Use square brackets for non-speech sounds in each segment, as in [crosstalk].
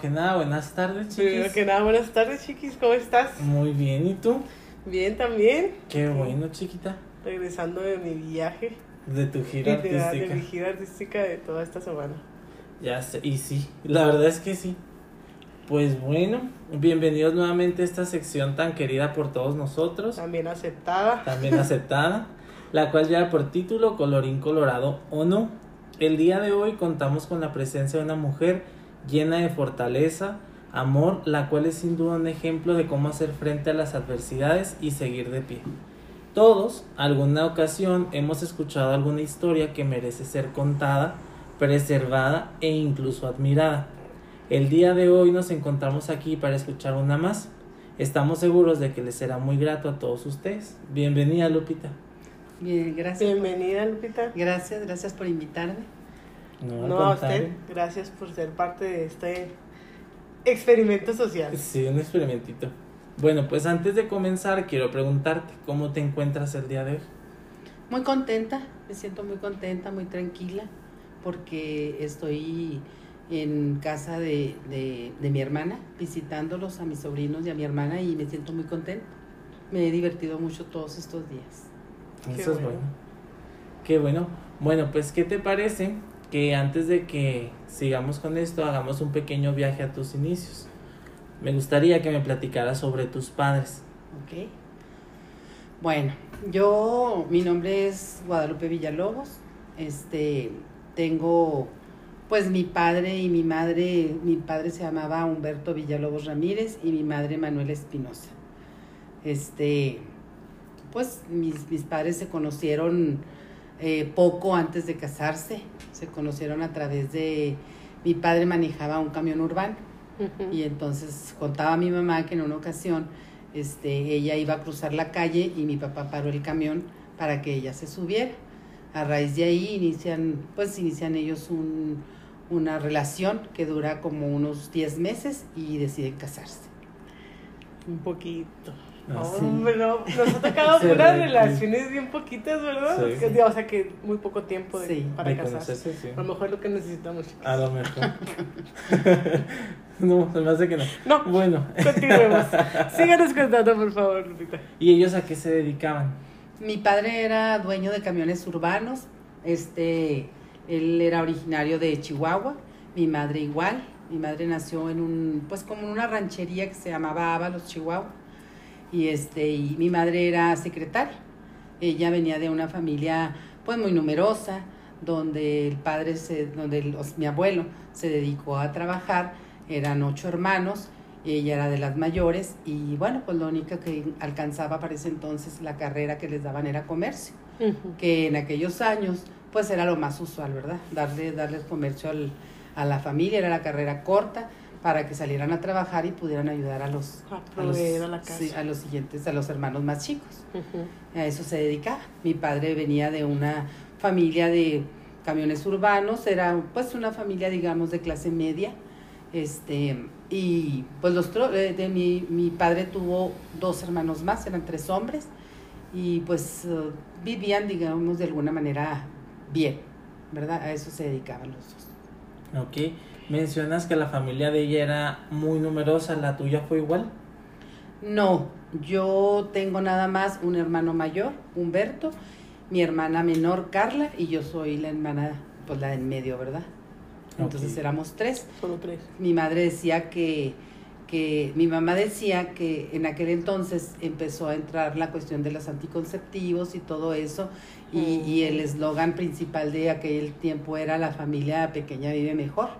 Que nada, buenas tardes, chiquis. Primero que nada, buenas tardes, chiquis, ¿cómo estás? Muy bien, ¿y tú? Bien, también. Qué bueno, chiquita. Regresando de mi viaje. De tu gira de, de artística. mi gira artística de toda esta semana. Ya sé, y sí, la verdad es que sí. Pues bueno, bienvenidos nuevamente a esta sección tan querida por todos nosotros, También aceptada. también [laughs] aceptada, la cual lleva por título Colorín Colorado o no. El día de hoy contamos con la presencia de una mujer llena de fortaleza, amor, la cual es sin duda un ejemplo de cómo hacer frente a las adversidades y seguir de pie. Todos, alguna ocasión, hemos escuchado alguna historia que merece ser contada, preservada e incluso admirada. El día de hoy nos encontramos aquí para escuchar una más. Estamos seguros de que les será muy grato a todos ustedes. Bienvenida, Lupita. Bien, gracias. Bienvenida, Lupita. Gracias, gracias por invitarme. No, a usted, gracias por ser parte de este experimento social. Sí, un experimentito. Bueno, pues antes de comenzar, quiero preguntarte cómo te encuentras el día de hoy. Muy contenta, me siento muy contenta, muy tranquila, porque estoy en casa de, de, de mi hermana, visitándolos a mis sobrinos y a mi hermana, y me siento muy contenta. Me he divertido mucho todos estos días. Qué Eso es bueno. Qué bueno. Bueno, pues, ¿qué te parece que antes de que sigamos con esto, hagamos un pequeño viaje a tus inicios? Me gustaría que me platicaras sobre tus padres. ¿Ok? Bueno, yo, mi nombre es Guadalupe Villalobos. Este, tengo, pues mi padre y mi madre, mi padre se llamaba Humberto Villalobos Ramírez y mi madre Manuela Espinosa. Este, pues mis, mis padres se conocieron eh, poco antes de casarse. Se conocieron a través de, mi padre manejaba un camión urbano. Y entonces contaba a mi mamá que en una ocasión este, ella iba a cruzar la calle y mi papá paró el camión para que ella se subiera. A raíz de ahí inician, pues inician ellos un, una relación que dura como unos 10 meses y deciden casarse. Un poquito. Ah, sí. Hombre, no, nos ha tocado [laughs] re- relaciones bien poquitas, ¿verdad? Sí. Que- o sea que muy poco tiempo de- Sí. para casarse. sí. A lo mejor es lo que necesitamos. chicos. A lo mejor. [laughs] no, se me hace que no. No, Bueno, continuemos. [laughs] Síganos contando, por favor, Lupita. ¿y ellos a qué se dedicaban? Mi padre era dueño de camiones urbanos, este, él era originario de Chihuahua, mi madre igual, mi madre nació en un, pues como en una ranchería que se llamaba Ábalos, Chihuahua, y este, y mi madre era secretaria, ella venía de una familia pues muy numerosa, donde el padre, se, donde el- os- mi abuelo se dedicó a trabajar, eran ocho hermanos, ella era de las mayores y bueno, pues lo único que alcanzaba para ese entonces la carrera que les daban era comercio, que en aquellos años pues era lo más usual, ¿verdad? Darle, darles comercio al- a la familia, era la carrera corta para que salieran a trabajar y pudieran ayudar a los, A a los, a la casa. sí, a los siguientes, a los hermanos más chicos a eso se dedicaba. Mi padre venía de una familia de camiones urbanos, era pues una familia digamos de clase media, este y pues los eh, de mi, mi padre tuvo dos hermanos más, eran tres hombres y pues eh, vivían digamos de alguna manera bien, ¿verdad? A eso se dedicaban los dos. Ok, mencionas que la familia de ella era muy numerosa, ¿la tuya fue igual? No, yo tengo nada más un hermano mayor, Humberto, mi hermana menor, Carla, y yo soy la hermana, pues la en medio, ¿verdad? Entonces éramos tres. Solo tres. Mi madre decía que, que, mi mamá decía que en aquel entonces empezó a entrar la cuestión de los anticonceptivos y todo eso, y, y el eslogan principal de aquel tiempo era la familia pequeña vive mejor.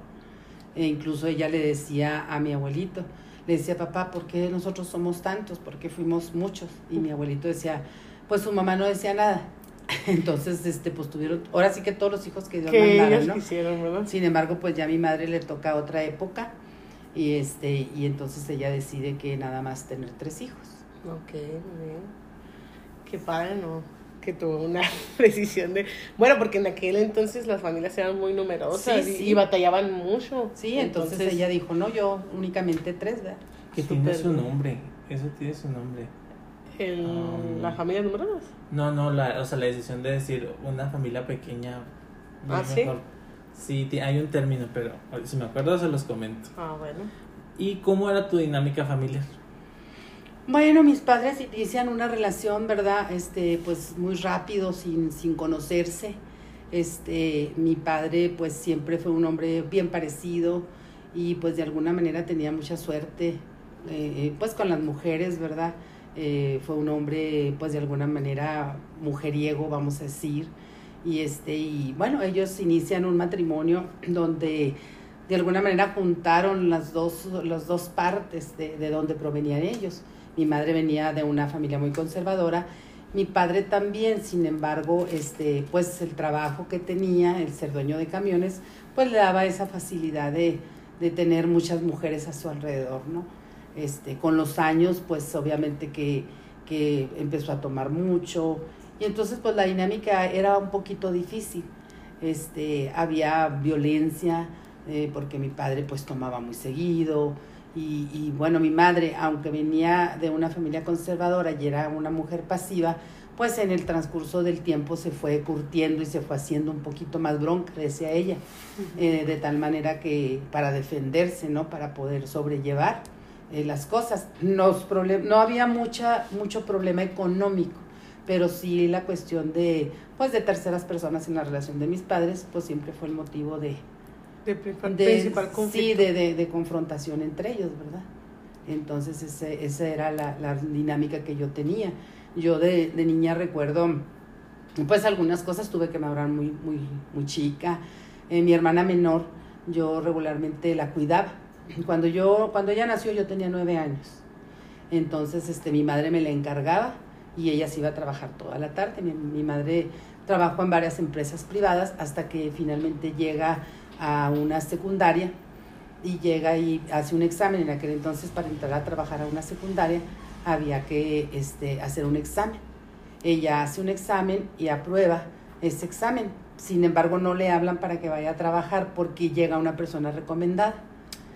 E incluso ella le decía a mi abuelito, le decía, papá, ¿por qué nosotros somos tantos? ¿Por qué fuimos muchos? Y mi abuelito decía, pues su mamá no decía nada. [laughs] Entonces, este, pues tuvieron, ahora sí que todos los hijos que Dios Que mandara, ellos ¿no? quisieron, ¿verdad? Sin embargo, pues ya a mi madre le toca otra época y este y entonces ella decide que nada más tener tres hijos. Ok, muy bien. Qué padre, ¿no? Que tuvo una [laughs] precisión de... Bueno, porque en aquel entonces las familias eran muy numerosas Sí, y, sí. y batallaban mucho. Sí, entonces, ella dijo, no, yo únicamente tres, ¿verdad? Que Súper tiene su nombre, eso tiene su nombre. El, Ah. la familia numerosa. No, no, la, o sea, la decisión de decir una familia pequeña. Ah, ¿sí? mejor. Sí, ti- hay un término, pero si me acuerdo se los comento. Ah, bueno. ¿Y cómo era tu dinámica familiar? Bueno, mis padres inician una relación, ¿verdad? Este, pues muy rápido, sin, sin conocerse. Este, mi padre, pues siempre fue un hombre bien parecido y pues de alguna manera tenía mucha suerte, eh, pues con las mujeres, ¿verdad? Eh, fue un hombre, pues de alguna manera mujeriego, vamos a decir. Y este, y bueno, ellos inician un matrimonio donde de alguna manera juntaron las dos, las dos partes de, de donde provenían ellos. Mi madre venía de una familia muy conservadora, mi padre también, sin embargo, este, pues el trabajo que tenía, el ser dueño de camiones, pues le daba esa facilidad de, de tener muchas mujeres a su alrededor, ¿no? Este, con los años, pues obviamente que, que empezó a tomar mucho, y entonces pues la dinámica era un poquito difícil. Este, había violencia, eh, porque mi padre pues tomaba muy seguido, y, y, bueno, mi madre, aunque venía de una familia conservadora y era una mujer pasiva, pues en el transcurso del tiempo se fue curtiendo y se fue haciendo un poquito más bronca, decía ella, eh, de tal manera que para defenderse, ¿no? Para poder sobrellevar eh, las cosas. Problem no había mucha, mucho problema económico, pero sí la cuestión de, pues, de terceras personas en la relación de mis padres, pues siempre fue el motivo de, De, pri- de- principal conflicto. Sí, de, de, de confrontación entre ellos, ¿verdad? Entonces ese, esa era la, la dinámica que yo tenía. Yo de, de niña recuerdo, pues algunas cosas tuve que madurar muy, muy, muy chica. Eh, mi hermana menor, yo regularmente la cuidaba. Cuando yo, cuando ella nació yo tenía nueve años. Entonces este, mi madre me la encargaba y ella se iba a trabajar toda la tarde. Mi, mi madre trabajó en varias empresas privadas hasta que finalmente llega a una secundaria y llega y hace un examen. En aquel entonces, para entrar a trabajar a una secundaria, había que este, hacer un examen. Ella hace un examen y aprueba ese examen. Sin embargo, no le hablan para que vaya a trabajar porque llega una persona recomendada.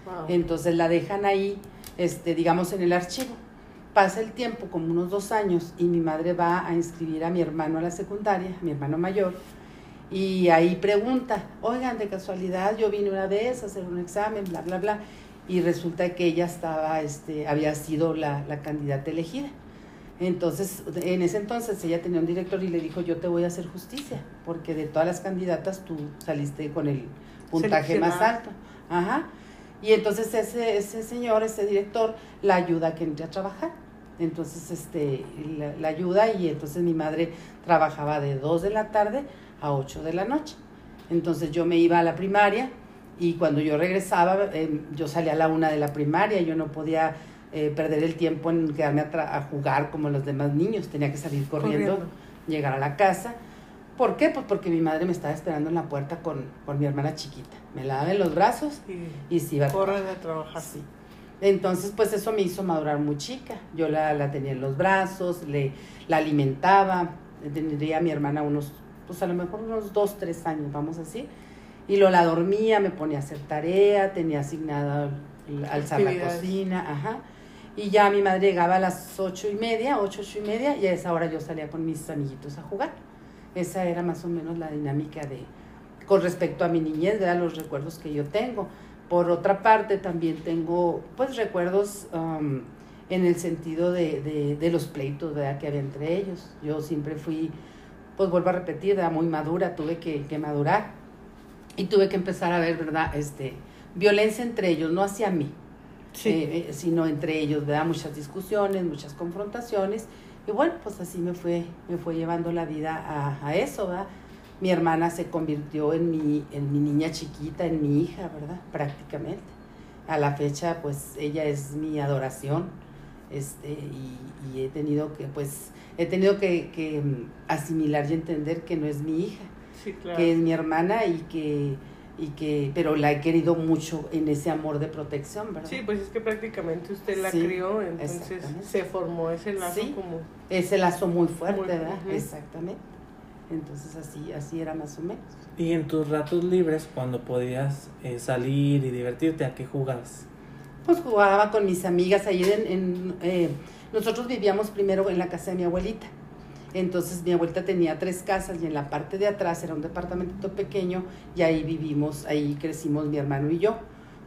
Wow. Entonces la dejan ahí, este, digamos, en el archivo. Pasa el tiempo, como unos dos años, y mi madre va a inscribir a mi hermano a la secundaria, a mi hermano mayor, y ahí pregunta, oigan, de casualidad, yo vine una vez a hacer un examen, bla, bla, bla, y resulta que ella estaba, este, había sido la, la candidata elegida. Entonces, en ese entonces ella tenía un director y le dijo, yo te voy a hacer justicia, porque de todas las candidatas tú saliste con el puntaje más alto. Ajá. Y entonces ese, ese señor, ese director, la ayuda a que entre a trabajar. Entonces, este, la, la ayuda y entonces mi madre trabajaba de 2 de la tarde a 8 de la noche. Entonces yo me iba a la primaria y cuando yo regresaba, eh, yo salía a la una de la primaria, yo no podía eh, perder el tiempo en quedarme a, tra- a jugar como los demás niños, tenía que salir corriendo, Corriendo. llegar a la casa. ¿Por qué? Pues porque mi madre me estaba esperando en la puerta con, con mi hermana chiquita. Me la daba en los brazos Y y se iba a corren a trabajar. así. Entonces, pues eso me hizo madurar muy chica. Yo la, la tenía en los brazos, le, la alimentaba. Tendría a mi hermana unos, pues a lo mejor unos dos, tres años, vamos así. Y lo la dormía, me ponía a hacer tarea, tenía asignada alzar la cocina, ajá. Y ya mi madre llegaba a las ocho y media, ocho, ocho y media, y a esa hora yo salía con mis amiguitos a jugar. Esa era más o menos la dinámica de, con respecto a mi niñez, ¿verdad? los recuerdos que yo tengo. Por otra parte, también tengo pues recuerdos um, en el sentido de, de, de los pleitos ¿verdad? que había entre ellos. Yo siempre fui, pues vuelvo a repetir, ¿verdad? muy madura, tuve que, que madurar y tuve que empezar a ver, ¿verdad? Este, violencia entre ellos, no hacia mí, Sí. eh, eh, sino entre ellos, ¿verdad? Muchas discusiones, muchas confrontaciones. Y bueno, pues así me fue, me fue llevando la vida a, a eso, ¿verdad? Mi hermana se convirtió en mi, en mi niña chiquita, en mi hija, ¿verdad? Prácticamente. A la fecha, pues ella es mi adoración. Este, y, y he tenido que, pues, he tenido que, que mm, asimilar y entender que no es mi hija, sí, claro. que es mi hermana y que, y que, pero la he querido mucho en ese amor de protección, ¿verdad? Sí, pues es que prácticamente usted la Sí, crió, entonces se formó ese lazo Sí. como... Ese lazo muy fuerte, Muy- ¿verdad? ujú. Exactamente. Entonces así, así era más o menos. Y en tus ratos libres, cuando podías eh, salir y divertirte, ¿a qué jugabas? Pues jugaba con mis amigas ahí en, en, eh, nosotros vivíamos primero en la casa de mi abuelita Entonces mi abuelita tenía tres casas y en la parte de atrás era un departamento pequeño y ahí vivimos, ahí crecimos mi hermano y yo.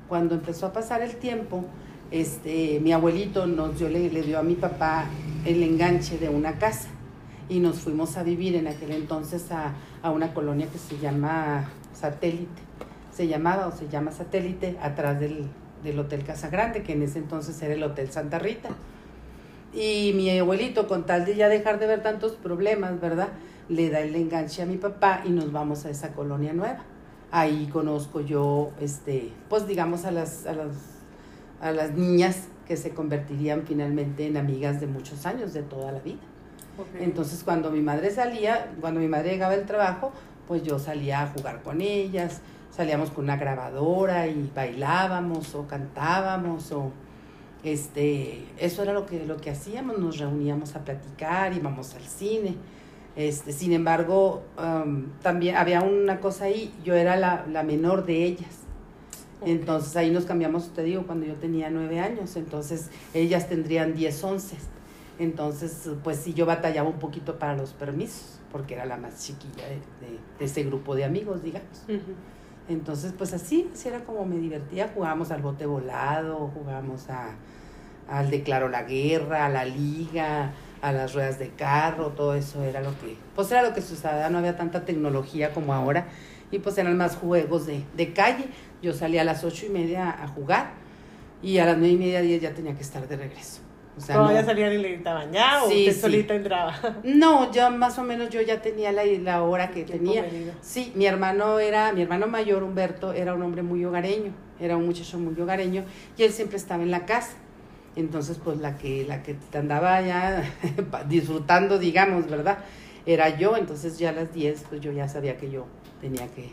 Cuando empezó a pasar el tiempo, este, mi abuelito nos dio, le, le dio a mi papá el enganche de una casa y nos fuimos a vivir en aquel entonces a, a una colonia que se llama Satélite. Se llamaba o se llama Satélite atrás del, del Hotel Casa Grande, que en ese entonces era el Hotel Santa Rita. Y mi abuelito, con tal de ya dejar de ver tantos problemas, ¿verdad? Le da el enganche a mi papá y nos vamos a esa colonia nueva. Ahí conozco yo, este, pues digamos, a las, a las, a las niñas que se convertirían finalmente en amigas de muchos años, de toda la vida. Entonces cuando mi madre salía, cuando mi madre llegaba del trabajo, pues yo salía a jugar con ellas, salíamos con una grabadora y bailábamos o cantábamos o este, eso era lo que, lo que hacíamos, nos reuníamos a platicar, íbamos al cine. Este, sin embargo, um, también había una cosa ahí, yo era la, la menor de ellas. Entonces ahí nos cambiamos, te digo, cuando yo tenía nueve años, entonces ellas tendrían 10, 11. Entonces, pues sí, yo batallaba un poquito para los permisos, porque era la más chiquilla de, de- de ese grupo de amigos, digamos. Entonces, pues así, así era como me divertía. Jugábamos al bote volado, jugábamos a, al declaro la guerra, a la liga, a las ruedas de carro, todo eso era lo que, pues era lo que se usaba, no había tanta tecnología como ahora, y pues eran más juegos de, de calle. Yo salía a las ocho y media a jugar, y a las nueve y media, diez ya tenía que estar de regreso. O sea, no- salían y le gritaban ya o Sí, usted sí. solita entraba. [laughs] no, ya más o menos yo ya tenía la, la hora que tenía. Sí, mi hermano era, mi hermano mayor, Humberto, era un hombre muy hogareño, era un muchacho muy hogareño, y él siempre estaba en la casa. Entonces, pues la que, la que andaba ya [laughs] disfrutando, digamos, ¿verdad? Era yo, entonces ya a las 10, pues yo ya sabía que yo tenía que,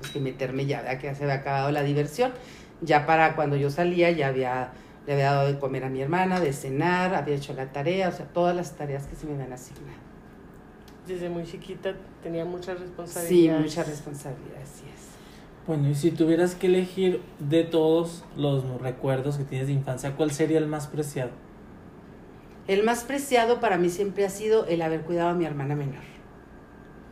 pues, que meterme ya, ¿verdad? que ya se había acabado la diversión. Ya para cuando yo salía, ya había, le había dado de comer a mi hermana, de cenar, había hecho la tarea, o sea, todas las tareas que se me habían asignado. Desde muy chiquita tenía muchas Sí, responsabilidades. mucha responsabilidad, así es. Bueno, y si tuvieras que elegir de todos los recuerdos que tienes de infancia, ¿cuál sería el más preciado? El más preciado para mí siempre ha sido el haber cuidado a mi hermana menor.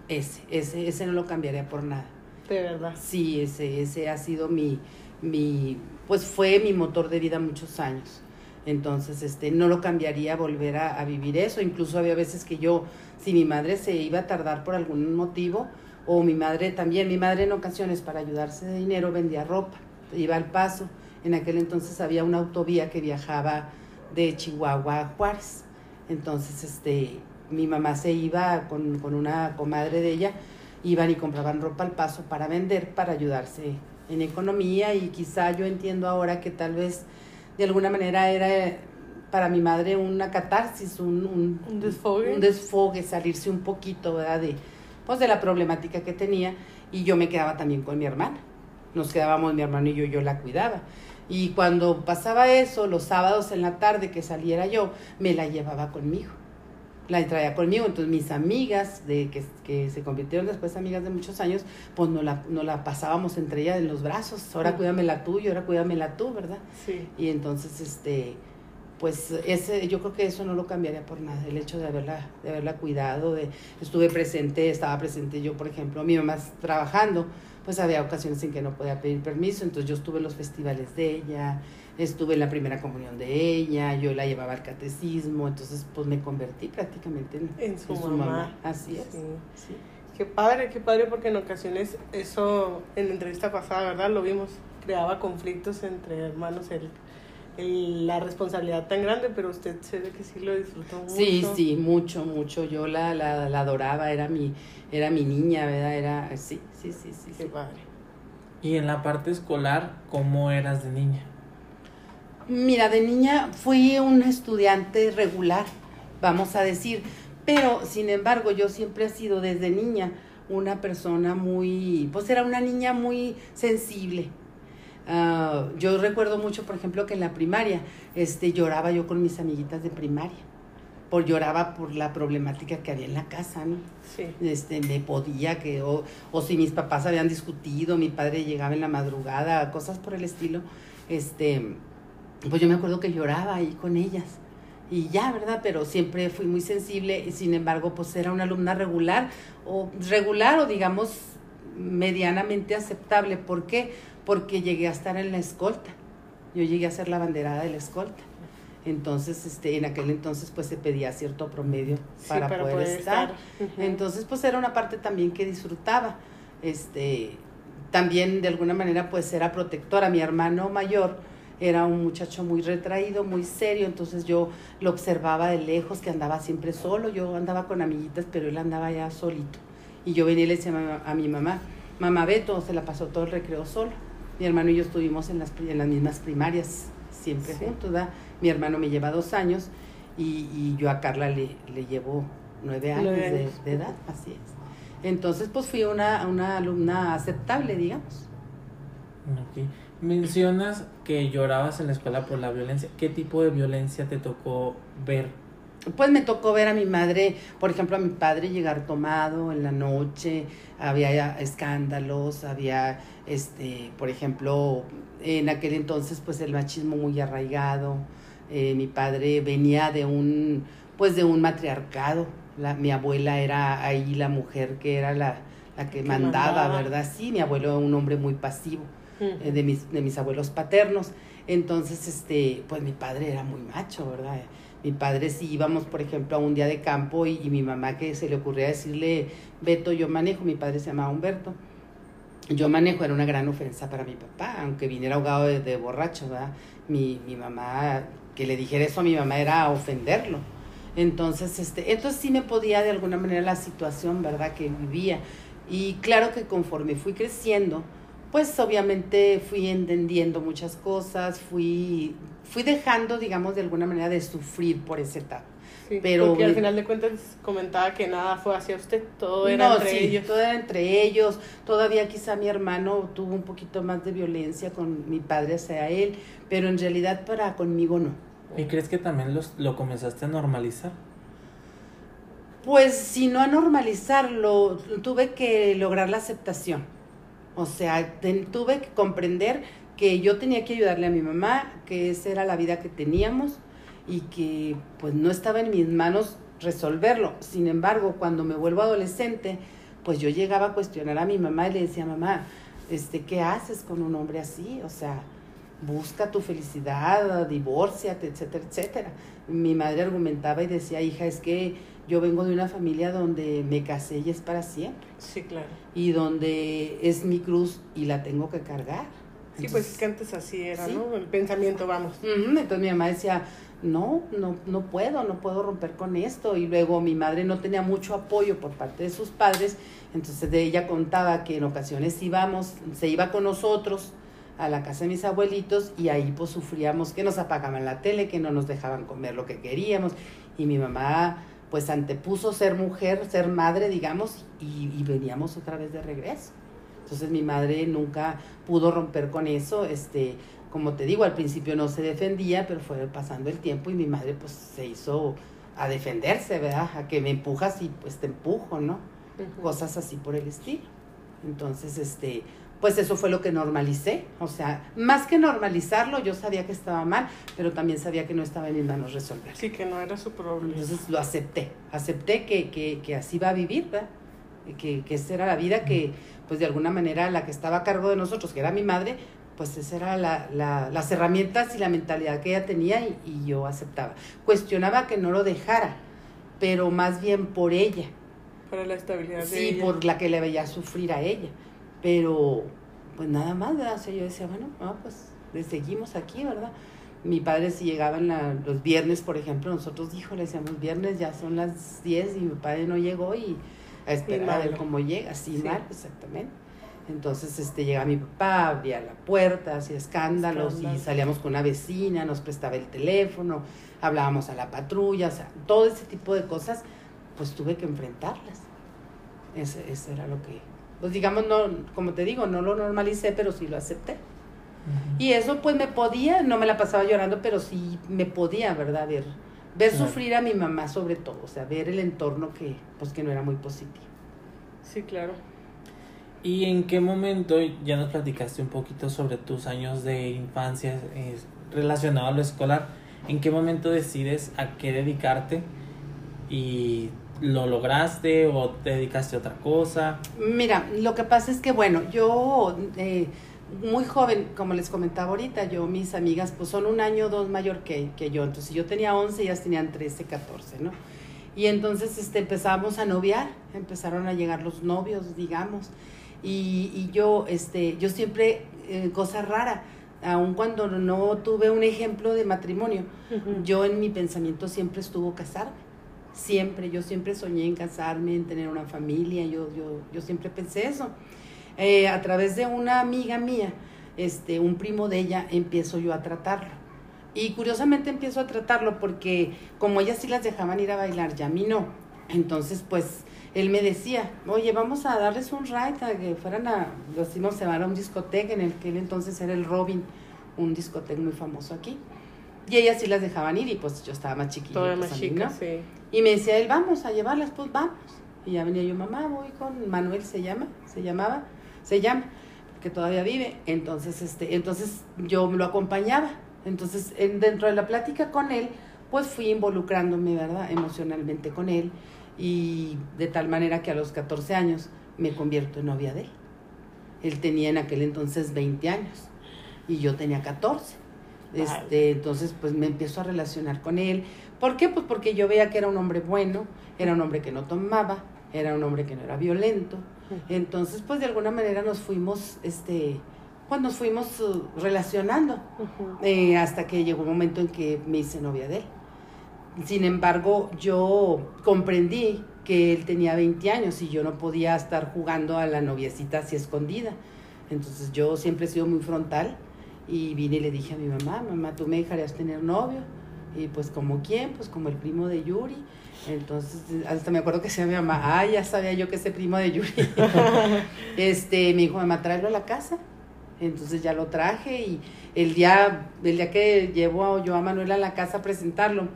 Ese, ese, ese no lo cambiaría por nada. De verdad. Sí, ese, ese ha sido mi, mi, pues fue mi motor de vida muchos años. Entonces, este, no lo cambiaría volver a, a vivir eso. Incluso había veces que yo, si mi madre se iba a tardar por algún motivo, o mi madre también, mi madre en ocasiones para ayudarse de dinero vendía ropa, iba al paso. En aquel entonces había una autovía que viajaba de Chihuahua a Juárez. Entonces, este, mi mamá se iba con, con una comadre de ella, iban y compraban ropa al paso para vender, para ayudarse en economía y quizá yo entiendo ahora que tal vez de alguna manera era eh, para mi madre una catarsis, un, un, Un desfogue. un desfogue, salirse un poquito, ¿verdad? De, pues de la problemática que tenía y yo me quedaba también con mi hermana. Nos quedábamos mi hermano y yo, yo la cuidaba. Y cuando pasaba eso, los sábados en la tarde que saliera yo, me la llevaba conmigo. La traía conmigo. Entonces mis amigas, de que, que se convirtieron después amigas de muchos años, pues no la, no la pasábamos entre ellas en los brazos. Ahora cuídamela tú y ahora cuídamela tú, ¿verdad? Sí. Y entonces, este, pues ese, yo creo que eso no lo cambiaría por nada, el hecho de haberla, de haberla cuidado, de estuve presente, estaba presente yo, por ejemplo, mi mamá trabajando, pues había ocasiones en que no podía pedir permiso, entonces yo estuve en los festivales de ella, estuve en la primera comunión de ella, yo la llevaba al catecismo, entonces pues me convertí prácticamente en, En su mamá. Así es. Sí. sí. Qué padre, qué padre, porque en ocasiones eso, en la entrevista pasada, ¿verdad? Lo vimos, creaba conflictos entre hermanos, el, el- la responsabilidad tan grande, pero usted se ve que sí lo disfrutó mucho. Sí, sí, mucho, mucho. Yo la, la, la adoraba, era mi, era mi niña, ¿verdad? Era, sí, sí, sí, sí. Qué sí. padre. Y en la parte escolar, ¿cómo eras de niña? Mira, de niña fui una estudiante regular, vamos a decir, pero sin embargo yo siempre he sido desde niña una persona muy, pues era una niña muy sensible. Ah, yo recuerdo mucho, por ejemplo, que en la primaria este, lloraba yo con mis amiguitas de primaria, por lloraba por la problemática que había en la casa, ¿no? Sí. este, me podía que, o, o si mis papás habían discutido, mi padre llegaba en la madrugada, cosas por el estilo, este, pues yo me acuerdo que lloraba ahí con ellas. y ya, ¿verdad? Pero siempre fui muy sensible y sin embargo, pues era una alumna regular o regular o digamos medianamente aceptable. ¿Por qué? Porque llegué a estar en la escolta. Yo llegué a ser la banderada de la escolta. Entonces, este, en aquel entonces, pues se pedía cierto promedio para, poder, estar. Entonces, pues era una parte también que disfrutaba. Este, también de alguna manera, pues era protectora. Mi hermano mayor era un muchacho muy retraído, muy serio, entonces yo lo observaba de lejos, que andaba siempre solo. Yo andaba con amiguitas, pero él andaba ya solito. Y yo venía y le decía a mi mamá, mamá Beto se la pasó todo el recreo solo. Mi hermano y yo estuvimos en las, en las mismas primarias, siempre juntos, ¿verdad? Mi hermano me lleva dos años y, y yo a Carla le, le llevo nueve años, De, edad, así es. Entonces, pues fui una, una alumna aceptable, digamos. Mencionas que llorabas en la escuela por la violencia. ¿Qué tipo de violencia te tocó ver? Pues me tocó ver a mi madre, por ejemplo, a mi padre llegar tomado en la noche, había escándalos, había, este, por ejemplo, en aquel entonces, pues el machismo muy arraigado. Eh, mi padre venía de un, pues de un matriarcado. La, mi abuela era ahí la mujer que era la, la que, mandaba, ¿verdad? Sí, mi abuelo era un hombre muy pasivo, eh, de, mis, de mis abuelos paternos. Entonces, este, pues mi padre era muy macho, ¿verdad? Mi padre, si íbamos, por ejemplo, a un día de campo y, y mi mamá que se le ocurría decirle, Beto, yo manejo, mi padre se llamaba Humberto, yo manejo era una gran ofensa para mi papá, aunque viniera ahogado de, borracho, ¿verdad? Mi, mi, mamá, que le dijera eso a mi mamá era ofenderlo. Entonces, este, entonces sí me podía de alguna manera la situación, ¿verdad? Que vivía. Y claro que conforme fui creciendo, pues obviamente fui entendiendo muchas cosas, fui, fui dejando, digamos, de alguna manera de sufrir por esa etapa pero porque al final de cuentas comentaba que nada fue hacia usted, todo era entre ellos. Todo era entre ellos. Todavía quizá mi hermano tuvo un poquito más de violencia con mi padre hacia él, pero en realidad para conmigo no. ¿Y crees que también los, lo comenzaste a normalizar? Pues si no a normalizarlo, tuve que lograr la aceptación. O sea, tuve que comprender que yo tenía que ayudarle a mi mamá, que esa era la vida que teníamos y que pues no estaba en mis manos resolverlo. Sin embargo, cuando me vuelvo adolescente, pues yo llegaba a cuestionar a mi mamá y le decía, mamá, este, ¿qué haces con un hombre así? O sea, busca tu felicidad, divórciate, etcétera, etcétera. Mi madre argumentaba y decía, hija, es que yo vengo de una familia donde me casé y es para siempre. Sí, claro. Y donde es mi cruz y la tengo que cargar. sí, pues es que antes así era, ¿no? El pensamiento, vamos. Entonces mi mamá decía, no, no, no puedo, no puedo romper con esto. Y luego mi madre no tenía mucho apoyo por parte de sus padres, entonces de ella contaba que en ocasiones íbamos, se iba con nosotros a la casa de mis abuelitos y ahí pues sufríamos que nos apagaban la tele, que no nos dejaban comer lo que queríamos. Y mi mamá pues antepuso ser mujer, ser madre, digamos, y, y veníamos otra vez de regreso. Entonces mi madre nunca pudo romper con eso, este, como te digo, al principio no se defendía, pero fue pasando el tiempo y mi madre pues se hizo a defenderse, ¿verdad? A que me empujas y pues te empujo, ¿no? Cosas así por el estilo. Entonces, este, pues eso fue lo que normalicé. O sea, más que normalizarlo, yo sabía que estaba mal, pero también sabía que no estaba en mis manos resolver. Sí, que no era su problema. Entonces lo acepté. Acepté que, que, que así va a vivir, ¿verdad? Que, que esa era la vida que, pues de alguna manera, la que estaba a cargo de nosotros, que era mi madre, pues esa era la, la, las herramientas y la mentalidad que ella tenía y, yo aceptaba. Cuestionaba que no lo dejara, pero más bien por ella. Para la estabilidad de ella. Sí, por la que le veía sufrir a ella. Pero, pues nada más, ¿verdad? O sea, yo decía, bueno, pues le seguimos aquí, ¿verdad? Mi padre si llegaba los viernes, por ejemplo, nosotros, hijo, le decíamos, viernes ya son las 10 y mi padre no llegó y a esperar a ver cómo llega, así mal, exactamente. Entonces este, llegaba mi papá, abría la puerta, hacía escándalos y salíamos con una vecina, nos prestaba el teléfono, hablábamos a la patrulla, o sea, todo ese tipo de cosas, pues tuve que enfrentarlas. Ese, ese era lo que, pues digamos, no, como te digo, no lo normalicé, pero sí lo acepté. Y eso pues me podía, no me la pasaba llorando, pero sí me podía, ¿verdad? Ver, ver sufrir a mi mamá sobre todo, o sea, ver el entorno que, pues que no era muy positivo. Sí, claro. ¿Y en qué momento ya nos platicaste un poquito sobre tus años de infancia eh, relacionado a lo escolar? ¿En qué momento decides a qué dedicarte? ¿Y lo lograste o te dedicaste a otra cosa? Mira, lo que pasa es que, bueno, yo eh, muy joven, como les comentaba ahorita, yo, mis amigas, pues son un año o dos mayor que, que yo. Entonces yo tenía 11, ellas tenían 13, 14, ¿no? Y entonces este, empezamos a noviar, empezaron a llegar los novios, digamos. Y, y yo, este, yo siempre, eh, cosa rara, aun cuando no tuve un ejemplo de matrimonio, yo en mi pensamiento siempre estuvo casarme. Siempre, yo siempre soñé en casarme, en tener una familia, yo, yo, yo siempre pensé eso. Eh, a través de una amiga mía, este, un primo de ella, empiezo yo a tratarlo. Y curiosamente empiezo a tratarlo porque como ellas sí las dejaban ir a bailar, ya a mí no. Entonces, pues, él me decía, oye, vamos a darles un ride, a que fueran a, los íbamos a llevar a un discoteca, en el que él entonces era el Robin, un discoteca muy famoso aquí. Y ellas sí las dejaban ir y pues yo estaba más chiquilla. Toda pues, más chica, no. sí. Y me decía él, vamos a llevarlas, pues vamos. Y ya venía yo, mamá, voy con Manuel, se llama, se llamaba, se llama, que todavía vive. Entonces, este, entonces yo lo acompañaba. Entonces, en- dentro de la plática con él, pues fui involucrándome, ¿verdad? Emocionalmente con él. Y de tal manera que a los 14 años me convierto en novia de él. Él tenía en aquel entonces 20 años y yo tenía 14. Este, entonces, pues me empiezo a relacionar con él. ¿Por qué? Pues porque yo veía que era un hombre bueno, era un hombre que no tomaba, era un hombre que no era violento. Entonces, pues de alguna manera nos fuimos, este, pues nos fuimos uh, relacionando eh, hasta que llegó un momento en que me hice novia de él. Sin embargo, yo comprendí que él tenía 20 años y yo no podía estar jugando a la noviecita así escondida. Entonces yo siempre he sido muy frontal y vine y le dije a mi mamá, mamá, ¿tú me dejarías tener novio? Y pues como quién, pues como el primo de Yuri. Entonces, hasta me acuerdo que decía mi mamá, ah, ya sabía yo que ese primo de Yuri. [laughs] este, me dijo, mamá, tráelo a la casa. Entonces ya lo traje y el día, el día que llevo yo a Manuel a la casa a presentarlo,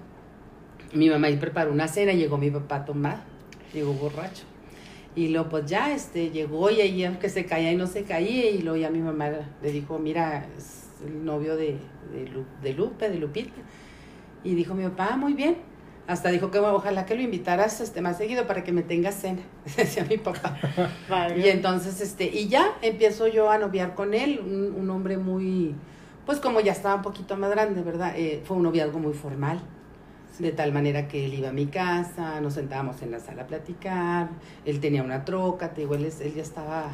mi mamá preparó una cena y llegó mi papá a tomar, llegó borracho. Y luego pues ya este, llegó y ahí aunque se caía y no se caía y luego ya mi mamá le dijo, mira, es el novio de, de, Lu- de Lupe, de Lupita. Y dijo mi papá, "Ah, muy bien. Hasta dijo que bueno, ojalá que lo invitaras este, más seguido para que me tengas cena, [laughs] decía mi papá. [laughs] Vale. Y entonces, este, y ya empiezo yo a noviar con él, un, un hombre muy, pues como ya estaba un poquito más grande, ¿verdad? Eh, fue un noviazgo muy formal, de tal manera que él iba a mi casa, nos sentábamos en la sala a platicar, él tenía una troca, te digo, él, es- él ya estaba,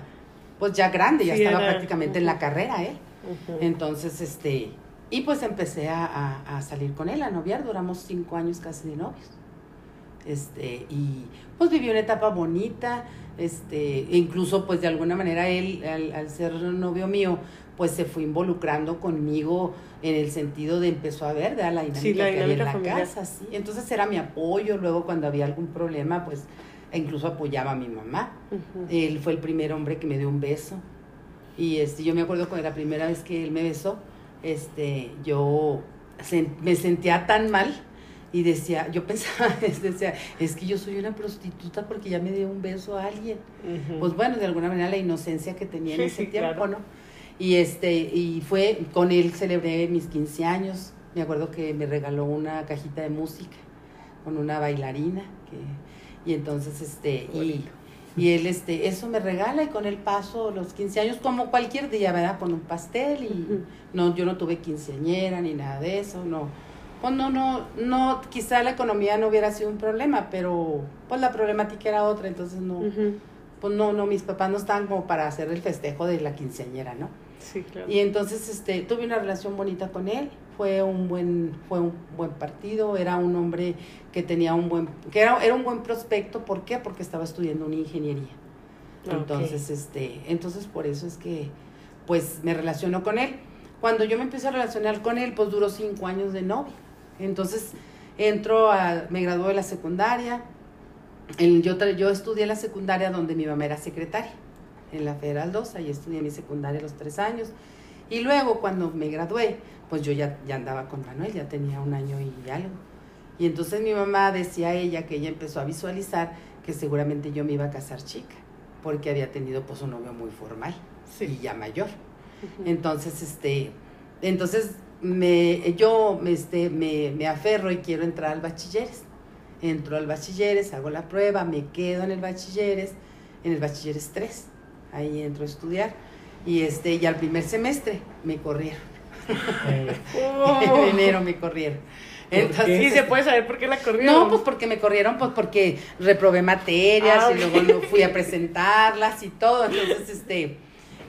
pues ya grande, ya Sí, estaba era- prácticamente en la carrera él. Ujú. Entonces, este, y pues empecé a, a- a salir con él, a noviar, duramos cinco años casi de novios. Este, y pues vivió una etapa bonita, este, e incluso pues de alguna manera él, al, al ser novio mío, pues se fue involucrando conmigo en el sentido de empezó a ver ¿verdad? la dinámica, Sí, la que había en la familiar. casa, sí. Entonces era mi apoyo, luego cuando había algún problema, pues e incluso apoyaba a mi mamá. Él fue el primer hombre que me dio un beso. Y este, yo me acuerdo cuando la primera vez que él me besó, este, yo me sentía tan mal y decía, yo pensaba, [laughs] decía, es que yo soy una prostituta porque ya me dio un beso a alguien. Pues bueno, de alguna manera la inocencia que tenía en ese sí, tiempo, claro. ¿no? Y este, y fue, con él celebré mis 15 años. Me acuerdo que me regaló una cajita de música con una bailarina que, y entonces este, y, y él este, eso me regala y con él paso los 15 años como cualquier día, ¿verdad? Con un pastel y no, yo no tuve quinceañera ni nada de eso, no. Pues no, no, no, quizá la economía no hubiera sido un problema, pero pues la problemática era otra, entonces no, pues no, no, mis papás no estaban como para hacer el festejo de la quinceañera, ¿no? Sí, claro. Y entonces este, tuve una relación bonita con él, fue un buen, fue un buen partido, era un hombre que tenía un buen, que era, era un buen prospecto, ¿por qué? Porque estaba estudiando una ingeniería. Ah. Entonces, este, entonces por eso es que pues me relaciono con él. Cuando yo me empecé a relacionar con él, pues duró cinco años de novia. Entonces entro a, me gradué de la secundaria. El- yo, yo estudié la secundaria donde mi mamá era secretaria, en la Federal 2, ahí estudié mi secundaria los tres años. Y luego cuando me gradué, pues yo ya, ya andaba con Manuel, ya tenía un año y algo. Y entonces mi mamá decía a ella que ella empezó a visualizar que seguramente yo me iba a casar chica, porque había tenido pues un novio muy formal Sí. y ya mayor. Ujú. Entonces, este, entonces me, yo este, me, me aferro y quiero entrar al bachilleres. Entro al bachilleres, hago la prueba, me quedo en el bachilleres, en el bachilleres 3. Ahí entro a estudiar. Y, este, y al primer semestre me corrieron. Oh. [laughs] en enero me corrieron. ¿Por Entonces? ¿Y se puede saber por qué la corrieron? no, pues porque me corrieron, pues porque reprobé materias Ah, y ok. luego no fui a presentarlas y todo. Entonces, este,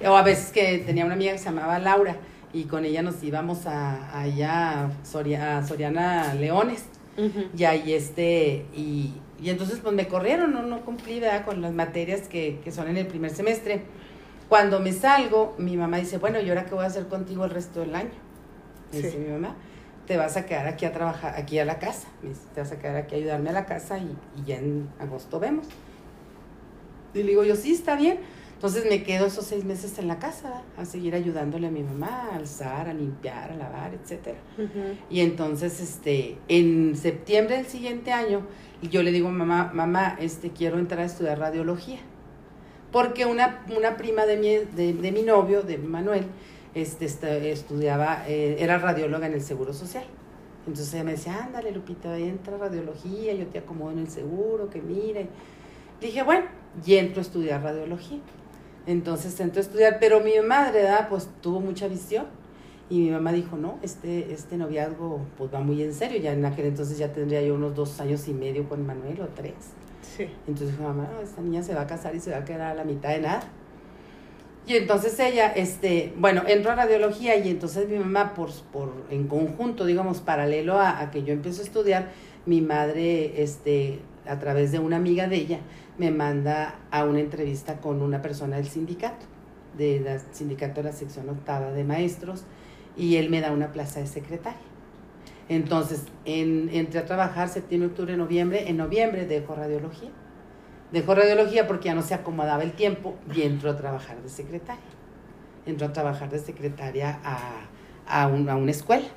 o a veces que tenía una amiga que se llamaba Laura y con ella nos íbamos a, allá a Soriana Leones. Y ahí este, y, y entonces pues me corrieron, no, no cumplí ¿verdad? con las materias que, que son en el primer semestre. Cuando me salgo, mi mamá dice, bueno, ¿y ahora qué voy a hacer contigo el resto del año? Me dice mi mamá, te vas a quedar aquí a trabajar, aquí a la casa. Me dice, te vas a quedar aquí a ayudarme a la casa y, y ya en agosto vemos. Y le digo yo, sí, está bien. Entonces me quedo esos seis meses en la casa a seguir ayudándole a mi mamá, a alzar, a limpiar, a lavar, etcétera. Ujú. Y entonces, este, en septiembre del siguiente año, yo le digo, mamá, mamá, este, quiero entrar a estudiar radiología. Porque una, una prima de mi, de, de mi novio, de Manuel, este, esta- estudiaba, eh, era radióloga en el Seguro Social. Entonces ella me decía, ándale, Lupita, entra a radiología, yo te acomodo en el seguro, que mire. Dije, bueno, y entro a estudiar radiología. Entonces entro a estudiar, pero mi madre, ¿verdad? pues tuvo mucha visión. Y mi mamá dijo, no, este, este noviazgo pues va muy en serio. Ya en aquel entonces ya tendría yo unos dos años y medio con Manuel o tres. Sí. Entonces dijo, mamá, no, esta niña se va a casar y se va a quedar a la mitad de nada. Y entonces ella, este, bueno, entró a radiología y entonces mi mamá, por, por en conjunto, digamos, paralelo a, a que yo empiezo a estudiar, mi madre, este, a través de una amiga de ella, me manda a una entrevista con una persona del sindicato, del sindicato de la sección octava de maestros, y él me da una plaza de secretaria. Entonces, en, entré a trabajar septiembre, octubre, noviembre. En noviembre dejo radiología. Dejo radiología porque ya no se acomodaba el tiempo y entro a trabajar de secretaria. Entro a trabajar de secretaria a, a, un- a una escuela.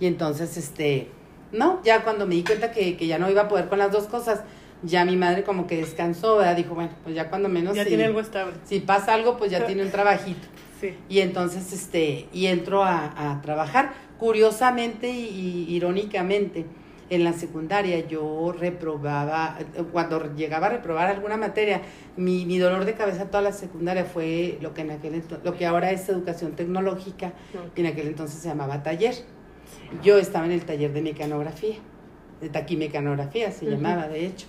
Y entonces, este, no, ya cuando me di cuenta que, que ya no iba a poder con las dos cosas, ya mi madre como que descansó, ¿verdad? Dijo, bueno, pues ya cuando menos ya si, tiene algo estable. si pasa algo, pues ya tiene un trabajito. Sí. Y entonces, este, y entro a, a trabajar. Curiosamente y, y irónicamente, en la secundaria yo reprobaba, cuando llegaba a reprobar alguna materia, mi, mi dolor de cabeza toda la secundaria fue lo que en aquel lo que ahora es educación tecnológica, y en aquel entonces se llamaba taller. Yo estaba en el taller de mecanografía, de taquimecanografía se llamaba, de hecho.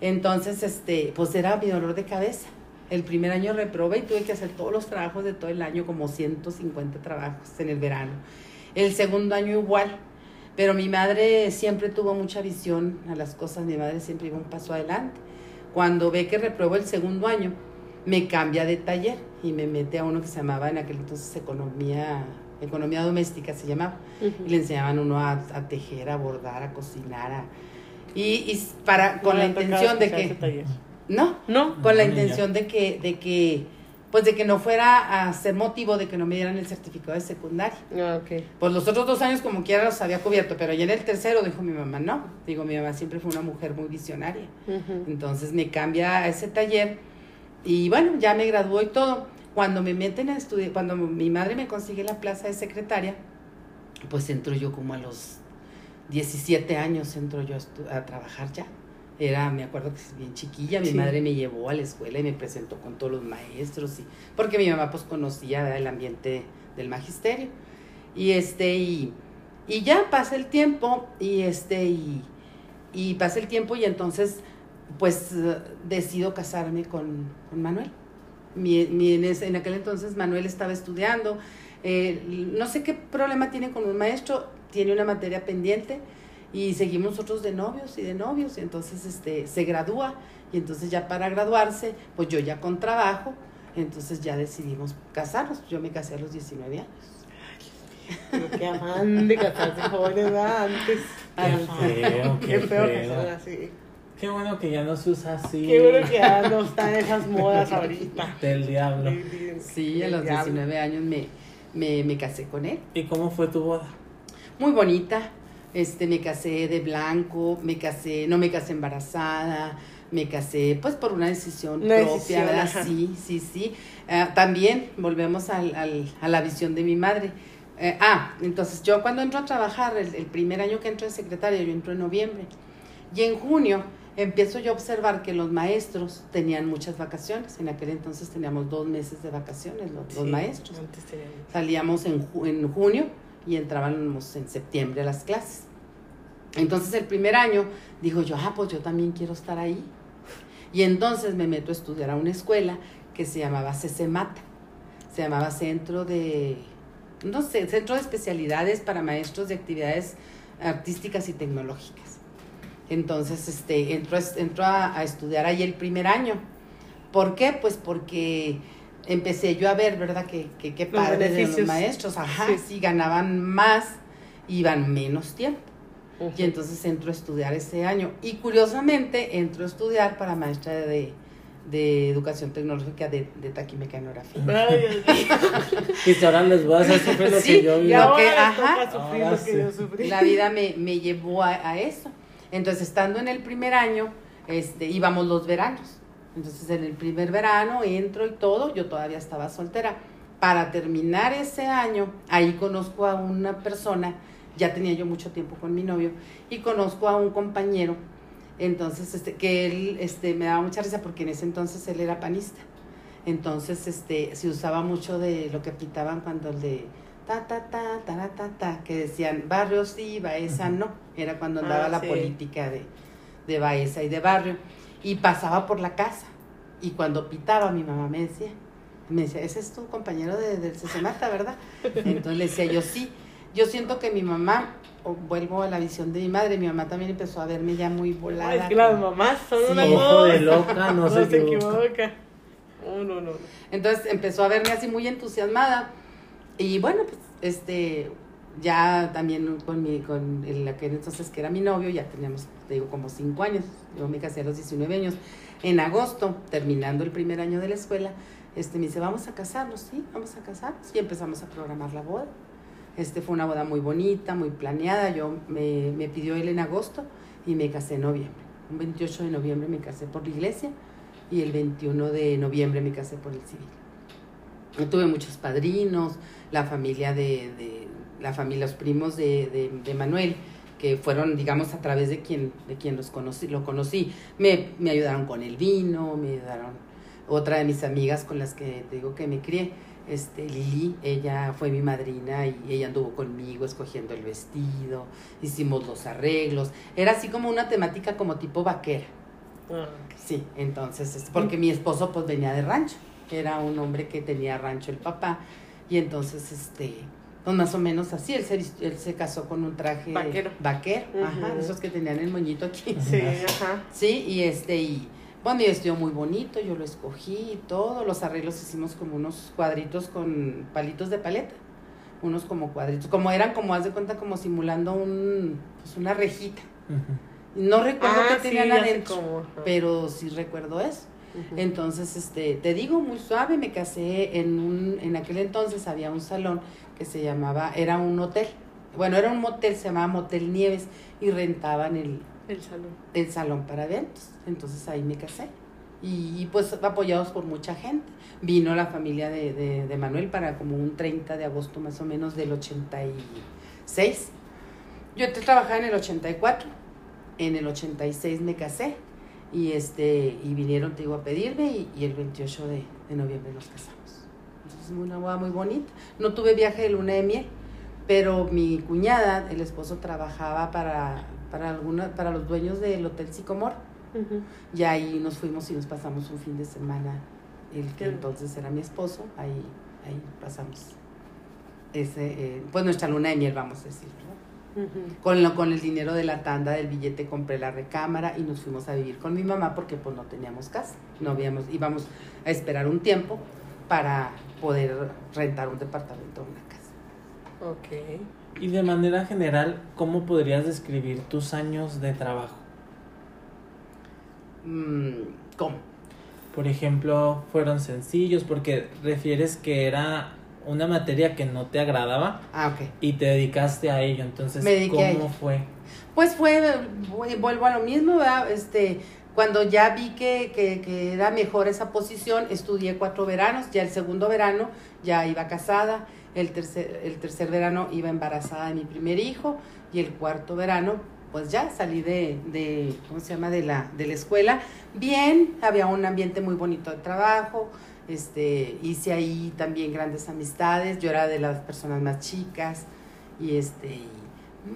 Entonces, este, pues era mi dolor de cabeza. El primer año reprobé y tuve que hacer todos los trabajos de todo el año, como 150 trabajos en el verano. El segundo año igual, pero mi madre siempre tuvo mucha visión a las cosas, mi madre siempre iba un paso adelante. Cuando ve que repruebo el segundo año, me cambia de taller y me mete a uno que se llamaba en aquel entonces economía, economía doméstica se llamaba. Y le enseñaban uno a, a tejer, a bordar, a cocinar, a, y, y para, con No la intención de que, taller. no, No. con la No, niña. intención de que, de que, pues de que no fuera a ser motivo de que no me dieran el certificado de secundaria. Ah, ok. Pues los otros dos años como quiera los había cubierto, pero ya en el tercero dijo mi mamá, no. Digo, mi mamá siempre fue una mujer muy visionaria. Entonces me cambia a ese taller y bueno, ya me graduó y todo. Cuando me meten a estudiar, cuando mi madre me consigue la plaza de secretaria, pues entro yo como a los 17 años, entro yo a, trabajar ya. Era, me acuerdo que es bien chiquilla, mi Sí. madre me llevó a la escuela y me presentó con todos los maestros, y, porque mi mamá pues conocía ¿verdad? el ambiente del magisterio. Y este, y, y ya pasa el tiempo, y este, y, y pasa el tiempo, y entonces, pues, decido casarme con, con Manuel. Mi, mi- en, ese- en aquel entonces Manuel estaba estudiando, eh, no sé qué problema tiene con un maestro, tiene una materia pendiente, y seguimos nosotros de novios y de novios, y entonces este, se gradúa, y entonces ya para graduarse, pues yo ya con trabajo, entonces ya decidimos casarnos, yo me casé a los 19 años. Pero qué amante casarse jóvenes antes. Qué feo, Qué qué feo feo. casar así. Qué bueno que ya no se usa así. Qué bueno que ya no están esas modas ahorita. Del diablo. Sí, a los Ya. 19 años me, me, me casé con él. ¿Y cómo fue tu boda? Muy bonita. Este, me casé de blanco, me casé, no me casé embarazada, me casé pues por una decisión Una propia, decisión, ¿verdad? ajá. Sí, sí, sí. Ah, también volvemos al, al- a la visión de mi madre. Eh, ah, entonces yo cuando entro a trabajar, el, el primer año que entro de secretaria, yo entro en noviembre. Y en junio empiezo yo a observar que los maestros tenían muchas vacaciones. En aquel entonces teníamos dos meses de vacaciones los, los Sí, maestros. Antes teníamos. Salíamos en, en junio y entrábamos en septiembre a las clases. Entonces el primer año digo yo, ah, pues yo también quiero estar ahí. Y entonces me meto a estudiar a una escuela que se llamaba CECEMATA. Se llamaba Centro de, no sé, Centro de Especialidades para Maestros de Actividades Artísticas y Tecnológicas. Entonces, este, entro, entro a, a estudiar ahí el primer año. ¿Por qué? Pues porque empecé yo a ver, ¿verdad? Que, que, que Los padre de los maestros, ajá, Sí. sí, ganaban más, iban menos tiempo. Y entonces entro a estudiar ese año. Y curiosamente entro a estudiar para maestra de, de educación tecnológica de, de taquimecanografía. Ay, Dios mío. Y ahora les voy a hacer sufrir lo Sí, que yo. Y Lo ahora que- ajá. toca sufrir Ahora lo que sí. yo sufrí. La vida me, me llevó a, a eso. Entonces, estando en el primer año, este, íbamos los veranos. Entonces, en el primer verano entro y todo, yo todavía estaba soltera. Para terminar ese año, ahí conozco a una persona, ya tenía yo mucho tiempo con mi novio, y conozco a un compañero, entonces, este, que él, este, me daba mucha risa porque en ese entonces él era panista. Entonces, este, se usaba mucho de lo que pitaban cuando el de ta, ta, ta, ta, ta, ta, que decían barrio sí, Baeza no. Era cuando andaba Ah, la sí. política de, de Baeza y de barrio. Y pasaba por la casa. Y cuando pitaba, mi mamá me decía, me decía, ese es tu compañero de, del Sesemata, ¿verdad? Entonces le decía yo, sí. Yo siento que mi mamá, o vuelvo a la visión de mi madre, mi mamá también empezó a verme ya muy volada. Ay, es que las como- mamás son Sí. una Ojo de loca, no, No se se equivoca. equivoca. Oh, no, no, no. Entonces empezó a verme así muy entusiasmada. Y bueno, pues este, ya también con mi, con el aquel entonces que era mi novio, ya teníamos, te digo, como cinco años. Yo me casé a los 19 años. En agosto, terminando el primer año de la escuela, este, me dice, vamos a casarnos, sí, vamos a casarnos. Y empezamos a programar la boda. Este fue una boda muy bonita, muy planeada. Yo me, me pidió él en agosto y me casé en noviembre. Un 28 de noviembre me casé por la iglesia y el 21 de noviembre me casé por el civil. Tuve muchos padrinos, la familia de, de- la familia, los primos de, de, de Manuel, que fueron, digamos, a través de quien, de quien los conocí, lo conocí. Me, me ayudaron con el vino, me ayudaron otra de mis amigas con las que te digo que me crié, este, Lili, ella fue mi madrina y ella anduvo conmigo escogiendo el vestido, hicimos los arreglos, era así como una temática como tipo vaquera. Ah, Sí, entonces, este, porque mi esposo pues venía de rancho, era un hombre que tenía rancho el papá, y entonces, este, pues más o menos así, él se, él se casó con un traje Vaquero. vaquero, ajá, Ujú. esos que tenían el moñito aquí. sí, ajá. Sí, y este, y bueno, mi vestido muy bonito, yo lo escogí y todo, los arreglos hicimos como unos cuadritos con palitos de paleta, unos como cuadritos, como eran como, haz de cuenta, como simulando un, pues una rejita. No recuerdo Ah, qué sí, tenían adentro, ajá. pero sí recuerdo eso. Entonces, este, te digo, muy suave, me casé en un, en aquel entonces había un salón que se llamaba, era un hotel, bueno, era un motel, se llamaba Motel Nieves, y rentaban el, El salón. el salón para eventos. Entonces ahí me casé. Y, y, pues apoyados por mucha gente. Vino la familia de, de, de Manuel para como un 30 de agosto más o menos del 86. Yo trabajaba en el 84. En el 86 me casé. Y este y vinieron, te digo, a pedirme y, y el 28 de, de noviembre nos casamos. Entonces una boda muy bonita. No tuve viaje de luna de miel, pero mi cuñada, el esposo trabajaba para, para, alguna, para los dueños del Hotel Sicomor. Y ahí nos fuimos y nos pasamos un fin de semana. El que entonces era mi esposo, ahí, ahí pasamos ese, eh, pues nuestra luna de miel, vamos a decir. Con, lo, con el dinero de la tanda del billete compré la recámara y nos fuimos a vivir con mi mamá porque pues no teníamos casa. No habíamos, íbamos a esperar un tiempo para poder rentar un departamento o una casa. Ok. Y de manera general, ¿cómo podrías describir tus años de trabajo? Mm, ¿Cómo? Por ejemplo, fueron sencillos porque refieres que era una materia que no te agradaba Ah, ok. y te dedicaste a ello. Entonces, Me dediqué a ¿cómo ello. fue? Pues fue, vu- vuelvo a lo mismo, ¿verdad? Este, cuando ya vi que, que, que era mejor esa posición, estudié cuatro veranos, ya el segundo verano ya iba casada, El tercer, el tercer verano iba embarazada de mi primer hijo y el cuarto verano pues ya salí de, de ¿cómo se llama? De la, de la escuela. Bien, había un ambiente muy bonito de trabajo, este, hice ahí también grandes amistades, yo era de las personas más chicas y este,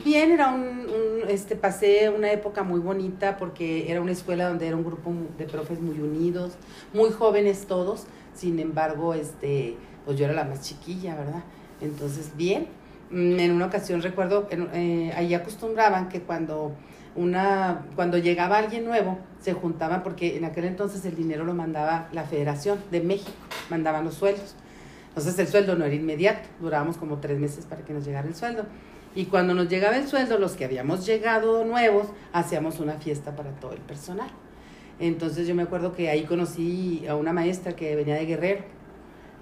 bien, era un, un, este, pasé una época muy bonita porque era una escuela donde era un grupo de profes muy unidos, muy jóvenes todos, sin embargo, este, pues yo era la más chiquilla, ¿verdad? Entonces, bien, mm, en una ocasión recuerdo, eh, ahí acostumbraban que cuando una cuando llegaba alguien nuevo se juntaban porque en aquel entonces el dinero lo mandaba la Federación de México mandaban los sueldos. Entonces el sueldo no era inmediato. Durábamos como tres meses para que nos llegara el sueldo y cuando nos llegaba el sueldo los que habíamos llegado nuevos hacíamos una fiesta para todo el personal entonces yo me acuerdo que ahí conocí a una maestra que venía de Guerrero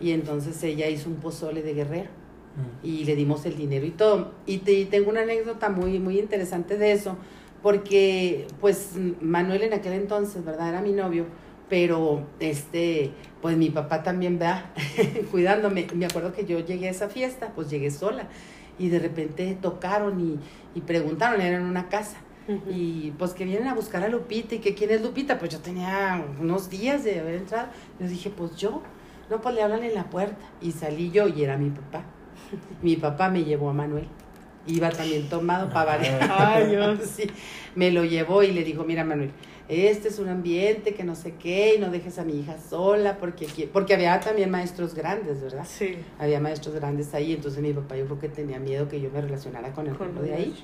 y entonces ella hizo un pozole de Guerrero mm. y le dimos el dinero y todo y, te, y tengo una anécdota muy muy interesante de eso porque pues Manuel en aquel entonces, ¿verdad? Era mi novio, pero este, pues mi papá también, va [laughs] Cuidándome. Me acuerdo que yo llegué a esa fiesta, pues llegué sola y de repente tocaron y, y preguntaron, era en una casa. Y pues que vienen a buscar a Lupita y que quién es Lupita, pues yo tenía unos días de haber entrado. Les dije, pues yo, no, pues le hablan en la puerta. Y salí yo y era mi papá. [laughs] mi papá me llevó a Manuel iba también tomado para variar. Ay, Dios. [laughs] sí, me lo llevó y le dijo, mira Manuel, este es un ambiente que no sé qué, y no dejes a mi hija sola, porque, porque había también maestros grandes, ¿verdad? Sí. Había maestros grandes ahí, entonces mi papá yo creo que tenía miedo que yo me relacionara con el pueblo de ahí.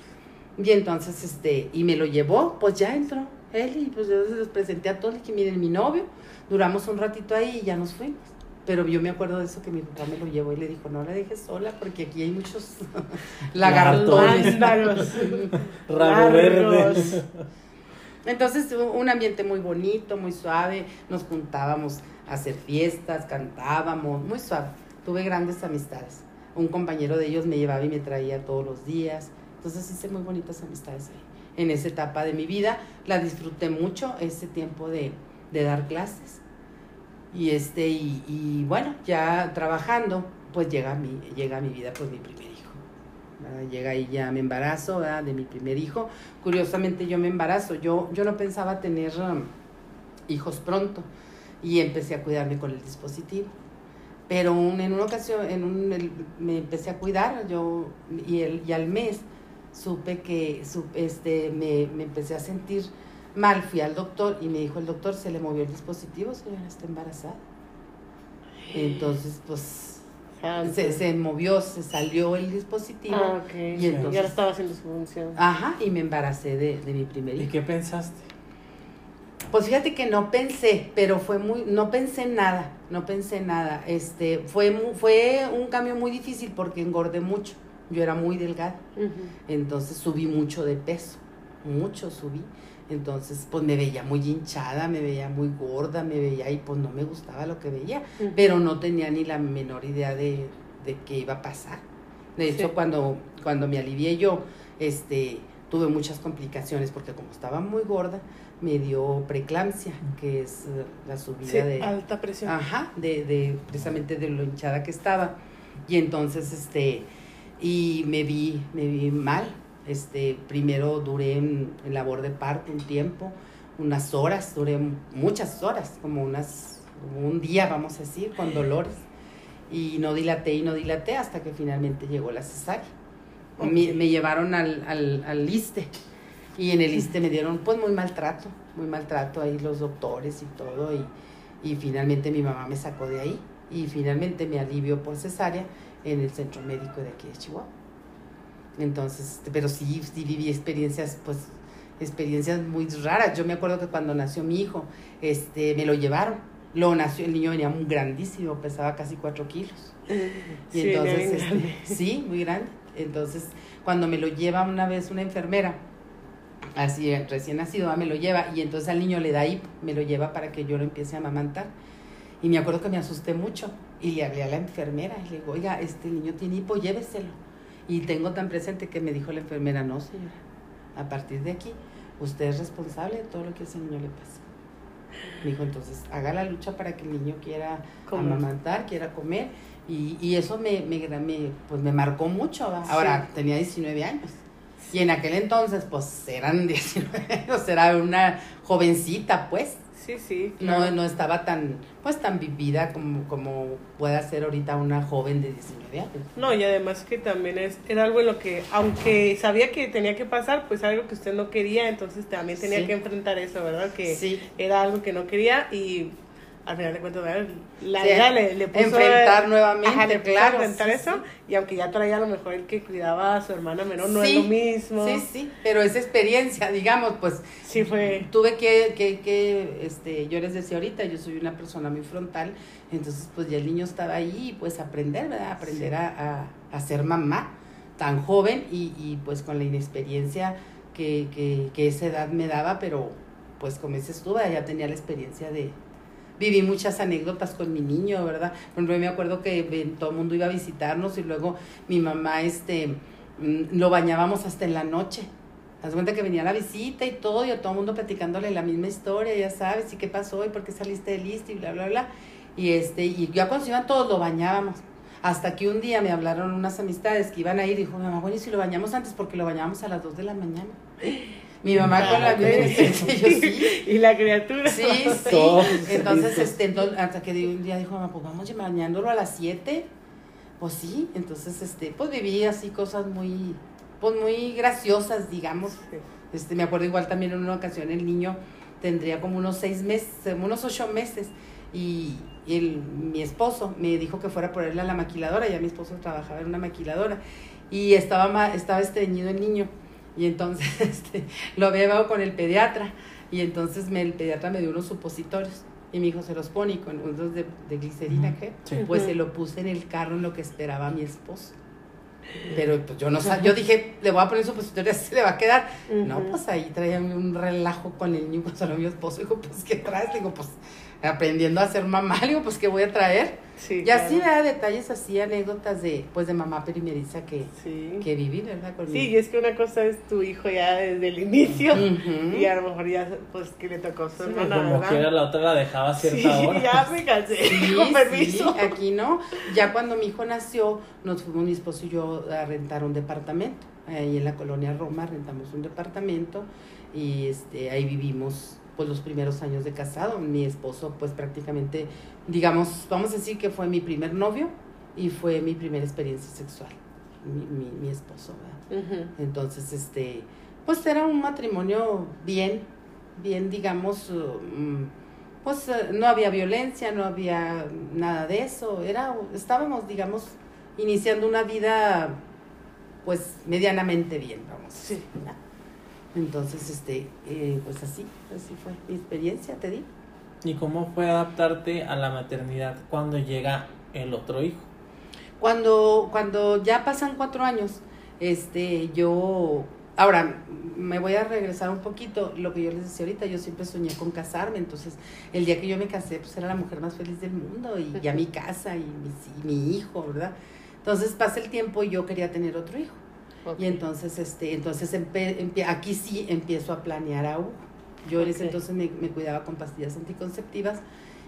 Y entonces, este, y me lo llevó, pues ya entró él, y pues yo se los presenté a todos, y que miren, mi novio, duramos un ratito ahí y ya nos fuimos. Pero yo me acuerdo de eso que mi papá me lo llevó y le dijo, no la dejes sola porque aquí hay muchos [laughs] lagartones. Largos. Entonces, un ambiente muy bonito, muy suave. Nos juntábamos a hacer fiestas, cantábamos, muy suave. Tuve grandes amistades. Un compañero de ellos me llevaba y me traía todos los días. Entonces hice muy bonitas amistades ahí. En esa etapa de mi vida la disfruté mucho, ese tiempo de, de dar clases y este, y, y bueno, ya trabajando, pues llega a mi, llega mi vida pues mi primer Llega ahí ya me embarazo de mi primer hijo. Curiosamente yo me embarazo, yo, yo no pensaba tener um, hijos pronto y empecé a cuidarme con el dispositivo. Pero en una ocasión, en un, me empecé a cuidar yo y, el, y al mes supe que este, me, me empecé a sentir Mal, fui al doctor y me dijo el doctor, se le movió el dispositivo, señora, está embarazada. [gasps] Entonces, pues, se, se, movió, se salió el dispositivo. Ah, ok. Y, entonces, ahora estaba haciendo su función. Ajá, y me embaracé de, de mi primer hijo. ¿Y qué pensaste? Pues fíjate que no pensé, pero fue muy, no pensé nada, no pensé nada. Este, fue, fue un cambio muy difícil porque engordé mucho. Yo era muy delgada. Entonces subí mucho de peso, mucho subí. Entonces, pues me veía muy hinchada, me veía muy gorda, me veía y pues no me gustaba lo que veía, pero no tenía ni la menor idea de, de qué iba a pasar. De hecho, cuando, cuando me alivié yo, este, tuve muchas complicaciones porque como estaba muy gorda, me dio preeclampsia, que es la subida de alta presión. Ajá, de, de precisamente de lo hinchada que estaba. Y entonces este y me vi me vi mal, este, primero duré en, labor de parto un tiempo, unas horas, duré muchas horas, como unas, un día, vamos a decir, con dolores. Y no dilaté y no dilaté hasta que finalmente llegó la cesárea. Me, llevaron al, al, al liste y en el liste me dieron pues muy maltrato, muy maltrato ahí los doctores y todo y, y finalmente mi mamá me sacó de ahí y finalmente me alivio por cesárea en el centro médico de aquí de Chihuahua. Entonces, pero sí, sí viví experiencias, pues, experiencias muy raras. Yo me acuerdo que cuando nació mi hijo, este, me lo llevaron. Lo nació, el niño venía muy grandísimo, pesaba casi cuatro kilos. Y sí, entonces, este, sí, muy grande. Entonces, cuando me lo lleva una vez una enfermera, así recién nacido, me lo lleva, y entonces al niño le da hipo, me lo lleva para que yo lo empiece a amamantar. Y me acuerdo que me asusté mucho y le hablé a la enfermera y le digo, oiga, este niño tiene hipo, lléveselo. Y tengo tan presente que me dijo la enfermera, no señora, a partir de aquí usted es responsable de todo lo que a ese niño le pasa. Me dijo, entonces haga la lucha para que el niño quiera amamantar, quiera comer. Y, y eso me, me, me, pues me marcó mucho. ¿va? Ahora, tenía 19 años. Y en aquel entonces, pues eran 19 años, [laughs] era una jovencita, pues. Sí, sí. No, no estaba tan, pues tan vivida como, como puede ser ahorita una joven de 19 años. No, y además que también es, era algo en lo que, aunque sabía que tenía que pasar, pues algo que usted no quería, entonces también tenía Sí. que enfrentar eso, ¿verdad? Que Sí. era algo que no quería y al final de cuentas, la Sí, vida le, le puso... enfrentar nuevamente, Ajá, le puso a claro, enfrentar sí, eso, sí. y aunque ya traía a lo mejor el que cuidaba a su hermana menor, no es lo mismo. Sí, sí, pero esa experiencia, digamos, pues Sí fue... tuve que, que, que, este, yo les decía ahorita, yo soy una persona muy frontal, entonces pues ya el niño estaba ahí, pues aprender, ¿verdad? Aprender a, a, a ser mamá tan joven y, y pues con la inexperiencia que, que, que esa edad me daba, pero pues como dices tú, ya tenía la experiencia de... Viví muchas anécdotas con mi niño, ¿verdad? Por ejemplo, me acuerdo que ven- todo el mundo iba a visitarnos y luego mi mamá, este, mm, lo bañábamos hasta en la noche. Haz cuenta que venía la visita y todo, y a todo el mundo platicándole la misma historia, ya sabes, y qué pasó, y por qué saliste de listo, y bla, bla, bla. Y este, y ya cuando se iban todos lo bañábamos. Hasta que un día me hablaron unas amistades que iban a ir, y dijo, mamá, bueno, y si lo bañamos antes, porque lo bañábamos a las 2 de la mañana. Mi mamá con la inocencia, [laughs] yo sí. [laughs] y la criatura. Sí, [laughs] sí. Todos Entonces, este, entonces, hasta que un día dijo, mamá, pues vamos bañándolo a las 7. Pues sí, entonces, este, pues viví así cosas muy, pues muy graciosas, digamos. Sí. Este, me acuerdo igual también en una ocasión el niño tendría como unos seis meses, unos ocho meses, y el, mi esposo me dijo que fuera por él a la maquiladora, ya mi esposo trabajaba en una maquiladora, y estaba, ma- estaba estreñido el niño, y entonces [laughs] este, lo había llevado con el pediatra, y entonces me, el pediatra me dio unos supositorios, y mi hijo se los pone y con unos de, de glicerina. ¿qué? Sí. Pues se lo puse en el carro en lo que esperaba mi esposo. Pero pues yo no sabía, yo dije, le voy a poner supositorio, así se le va a quedar. No, pues ahí traía un relajo con el niño, [laughs] cuando mi esposo. Dijo, pues, ¿qué traes? Le digo, pues, aprendiendo a ser mamá. Le [laughs] digo, pues, ¿qué voy a traer? Sí, Y así, claro. ¿verdad? Detalles así, anécdotas de, pues, de mamá primeriza que, Sí. que viví, ¿verdad? Con Sí, mi- y es que una cosa es tu hijo ya desde el inicio y a lo mejor ya pues que le tocó su Sí, hermana, Como ¿verdad? quiera, la otra la dejaba a cierta [laughs] sí, hora. ya me cansé, Sí, con sí, permiso. aquí no. Ya cuando mi hijo nació, nos fuimos mi esposo y yo a rentar un departamento. Ahí en la colonia Roma rentamos un departamento y este ahí vivimos pues los primeros años de casado. Mi esposo pues prácticamente, digamos, vamos a decir que fue mi primer novio y fue mi primera experiencia sexual. Mi, mi, mi esposo, ¿verdad? Entonces, este, pues era un matrimonio bien, bien, digamos, uh, mm, pues eh, no había violencia, no había nada de eso, era, estábamos, digamos, iniciando una vida, pues, medianamente bien, vamos. a Sí. decir, ¿verdad? Entonces, este, eh, pues así, así fue mi experiencia, te digo. ¿Y cómo fue adaptarte a la maternidad cuando llega el otro hijo? Cuando, cuando ya pasan cuatro años, este, yo, ahora me voy a regresar un poquito, lo que yo les decía ahorita, yo siempre soñé con casarme, entonces el día que yo me casé, pues era la mujer más feliz del mundo y ya mi casa y mi, y mi hijo, ¿verdad? Entonces pasa el tiempo y yo quería tener otro hijo. Y entonces, este, entonces empe- empie- aquí sí empiezo a planear a Hugo. Yo en ese entonces me, me cuidaba con pastillas anticonceptivas.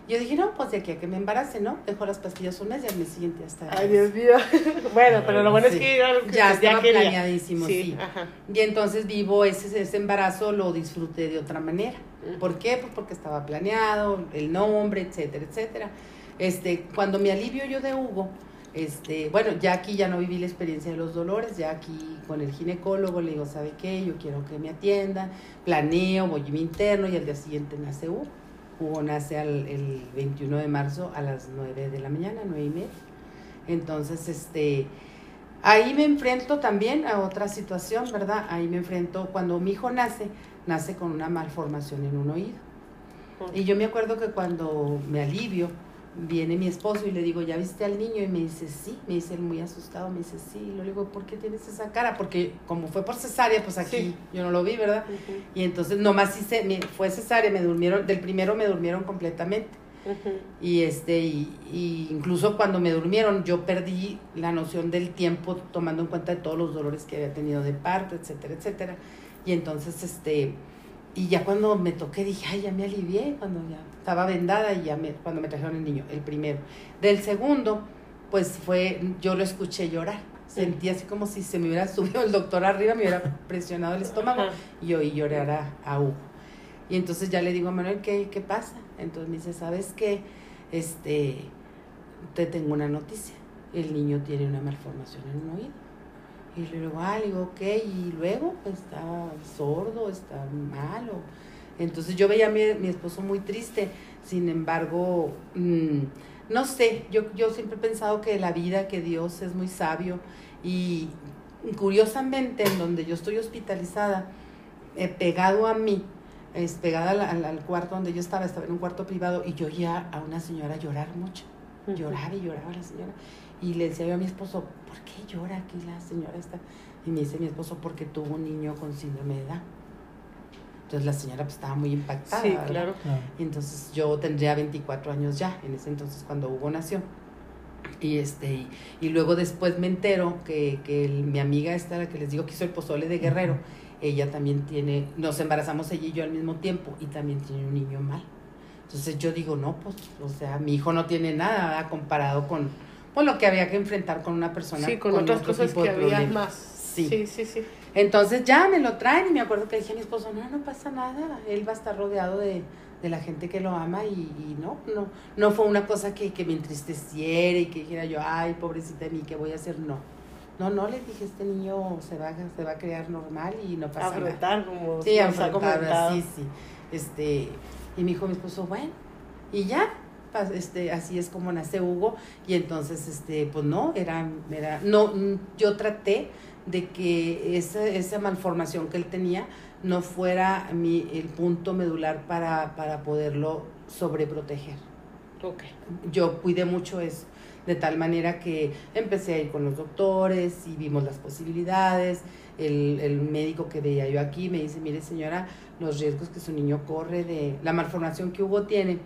Yo dije, no, pues de aquí a que me embarace, ¿no? Dejo las pastillas un mes y al mes siguiente ya está. Ay, Dios mío. [laughs] bueno, pero lo bueno Sí. es que algo que Ya usted estaba quería. planeadísimo, sí. Ajá. Y entonces vivo ese, ese embarazo, lo disfruté de otra manera. ¿Por qué? Pues porque estaba planeado, el nombre, etcétera, etcétera. Este, cuando me alivio yo de Hugo, este, bueno, ya aquí ya no viví la experiencia de los dolores, ya aquí con el ginecólogo le digo, ¿sabe qué? Yo quiero que me atiendan, planeo, voy a mi interno y al día siguiente nace Hugo. Hugo nace al, el 21 de marzo a las 9 de la mañana, 9 y media. Entonces, este, ahí me enfrento también a otra situación, ¿verdad? Ahí me enfrento cuando mi hijo nace, nace con una malformación en un oído. Y yo me acuerdo que cuando me alivio, viene mi esposo y le digo, ¿ya viste al niño? Y me dice, sí, me dice él muy asustado, me dice, sí, y le digo, ¿por qué tienes esa cara? Porque como fue por cesárea, pues aquí Sí. yo no lo vi, ¿verdad? Y entonces nomás hice, me- fue cesárea, me durmieron, del primero me durmieron completamente. Y este, y, y incluso cuando me durmieron, yo perdí la noción del tiempo, tomando en cuenta de todos los dolores que había tenido de parto, etcétera, etcétera. Y entonces, este, y ya cuando me toqué, dije, ay, ya me alivié, cuando ya estaba vendada y ya me, cuando me trajeron el niño, el primero. Del segundo, pues fue, yo lo escuché llorar. Sentí así como si se me hubiera [laughs] subido el doctor arriba, me hubiera presionado el estómago y oí llorar a, a Hugo. Y entonces ya le digo a Manuel, ¿qué, qué pasa? Entonces me dice, ¿sabes qué? Este, te tengo una noticia. El niño tiene una malformación en un oído. Y le digo, ah, le digo, ok, y luego está sordo, está malo. Entonces yo veía a mi, mi esposo muy triste, sin embargo, mm, no sé, yo, yo siempre he pensado que la vida, que Dios es muy sabio y curiosamente en donde yo estoy hospitalizada, eh, pegado a mí, es pegada al, al- al cuarto donde yo estaba, estaba en un cuarto privado y yo oía a una señora llorar mucho, lloraba y lloraba la señora. Y le decía yo a mi esposo, ¿por qué llora aquí la señora esta? Y me dice mi esposo, porque tuvo un niño con síndrome de Down. Entonces la señora pues, estaba muy impactada. Sí, ¿verdad? claro. Ah, Y entonces yo tendría 24 años ya, en ese entonces cuando Hugo nació. Y, este, y, y luego después me entero que, que el- mi amiga esta, la que les digo que hizo el pozole de Guerrero, ella también tiene, nos embarazamos ella y yo al mismo tiempo y también tiene un niño mal. Entonces yo digo, no, pues, o sea, mi hijo no tiene nada comparado con, con lo que había que enfrentar con una persona Sí, con, otras cosas que había más. Sí. sí, sí. sí. Entonces ya me lo traen y me acuerdo que dije a mi esposo, no, no pasa nada, él va a estar rodeado de, de la gente que lo ama y, y no, no, no fue una cosa que, que me entristeciera y que dijera yo, ay, pobrecita de mí, ¿qué voy a hacer? No, no, no, le dije, este niño se va, se va a crear normal y no pasa nada. Afrontar, como Sí, ha afrontar, comentado. sí, sí. Este, y me dijo mi esposo, bueno, y ya, este, así es como nace Hugo, y entonces, este, pues no, era, era, no, yo traté de que esa, esa malformación que él tenía no fuera mi, el punto medular para, para poderlo sobreproteger yo cuidé mucho eso, de tal manera que empecé a ir con los doctores y vimos las posibilidades. El, el médico que veía yo aquí me dice, mire señora, los riesgos que su niño corre de la malformación que Hugo tiene,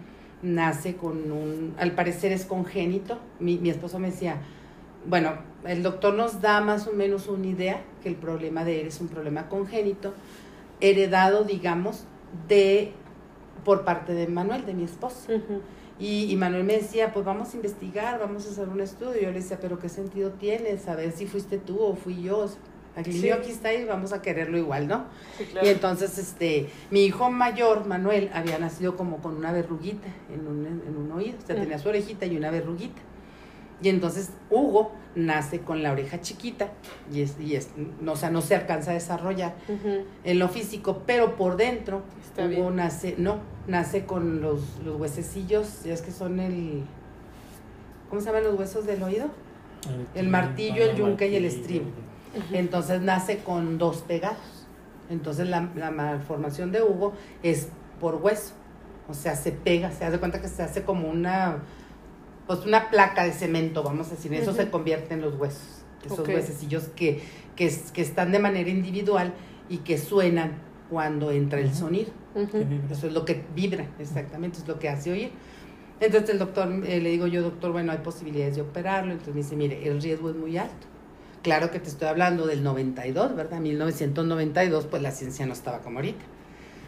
nace con un, al parecer es congénito. Mi, mi esposo me decía, bueno, el doctor nos da más o menos una idea que el problema de él es un problema congénito, heredado, digamos, de por parte de Manuel, de mi esposo. Y, y Manuel me decía, pues vamos a investigar, vamos a hacer un estudio. Yo le decía, pero ¿qué sentido tiene? Saber si fuiste tú o fui yo. Aquí, Sí. yo aquí está y vamos a quererlo igual, ¿no? Sí, claro. Y entonces, este, mi hijo mayor, Manuel, había nacido como con una verruguita en un, en un oído. O sea, tenía su orejita y una verruguita. Y entonces Hugo nace con la oreja chiquita y, es, y es, no, o sea, no se alcanza a desarrollar en lo físico, pero por dentro Está Hugo bien. nace, no, nace con los, los huesecillos, ya es que son el, ¿cómo se llaman los huesos del oído? El martillo, el yunque y el estribo. Entonces nace con dos pegados. Entonces la, la malformación de Hugo es por hueso, o sea, se pega, se hace cuenta que se hace como una, pues una placa de cemento, vamos a decir, eso se convierte en los huesos, esos Ok. huesecillos que, que, que están de manera individual y que suenan cuando entra el sonido. Eso es lo que vibra, exactamente, es lo que hace oír. Entonces el doctor, eh, le digo yo, doctor, bueno, hay posibilidades de operarlo. Entonces me dice, mire, el riesgo es muy alto. Claro que te estoy hablando del 92, ¿verdad? 1992, pues la ciencia no estaba como ahorita.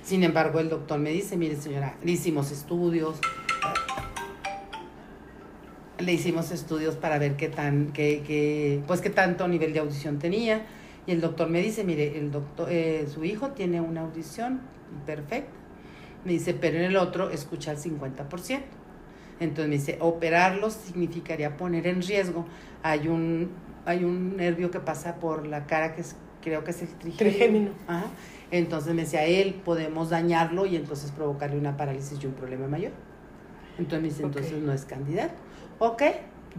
Sin embargo, el doctor me dice, mire señora, le hicimos estudios, le hicimos estudios para ver qué tan, qué, pues qué tanto nivel de audición tenía. Y el doctor me dice, mire, el doctor, eh, su hijo tiene una audición perfecta. Me dice, pero en el otro escucha el 50%. Entonces me dice, operarlo significaría poner en riesgo. Hay un, hay un nervio que pasa por la cara que es, creo que es el trigémino. Trigémino. Ajá. Entonces me decía, él podemos dañarlo y entonces provocarle una parálisis y un problema mayor. Entonces me dice, entonces no es candidato. Ok,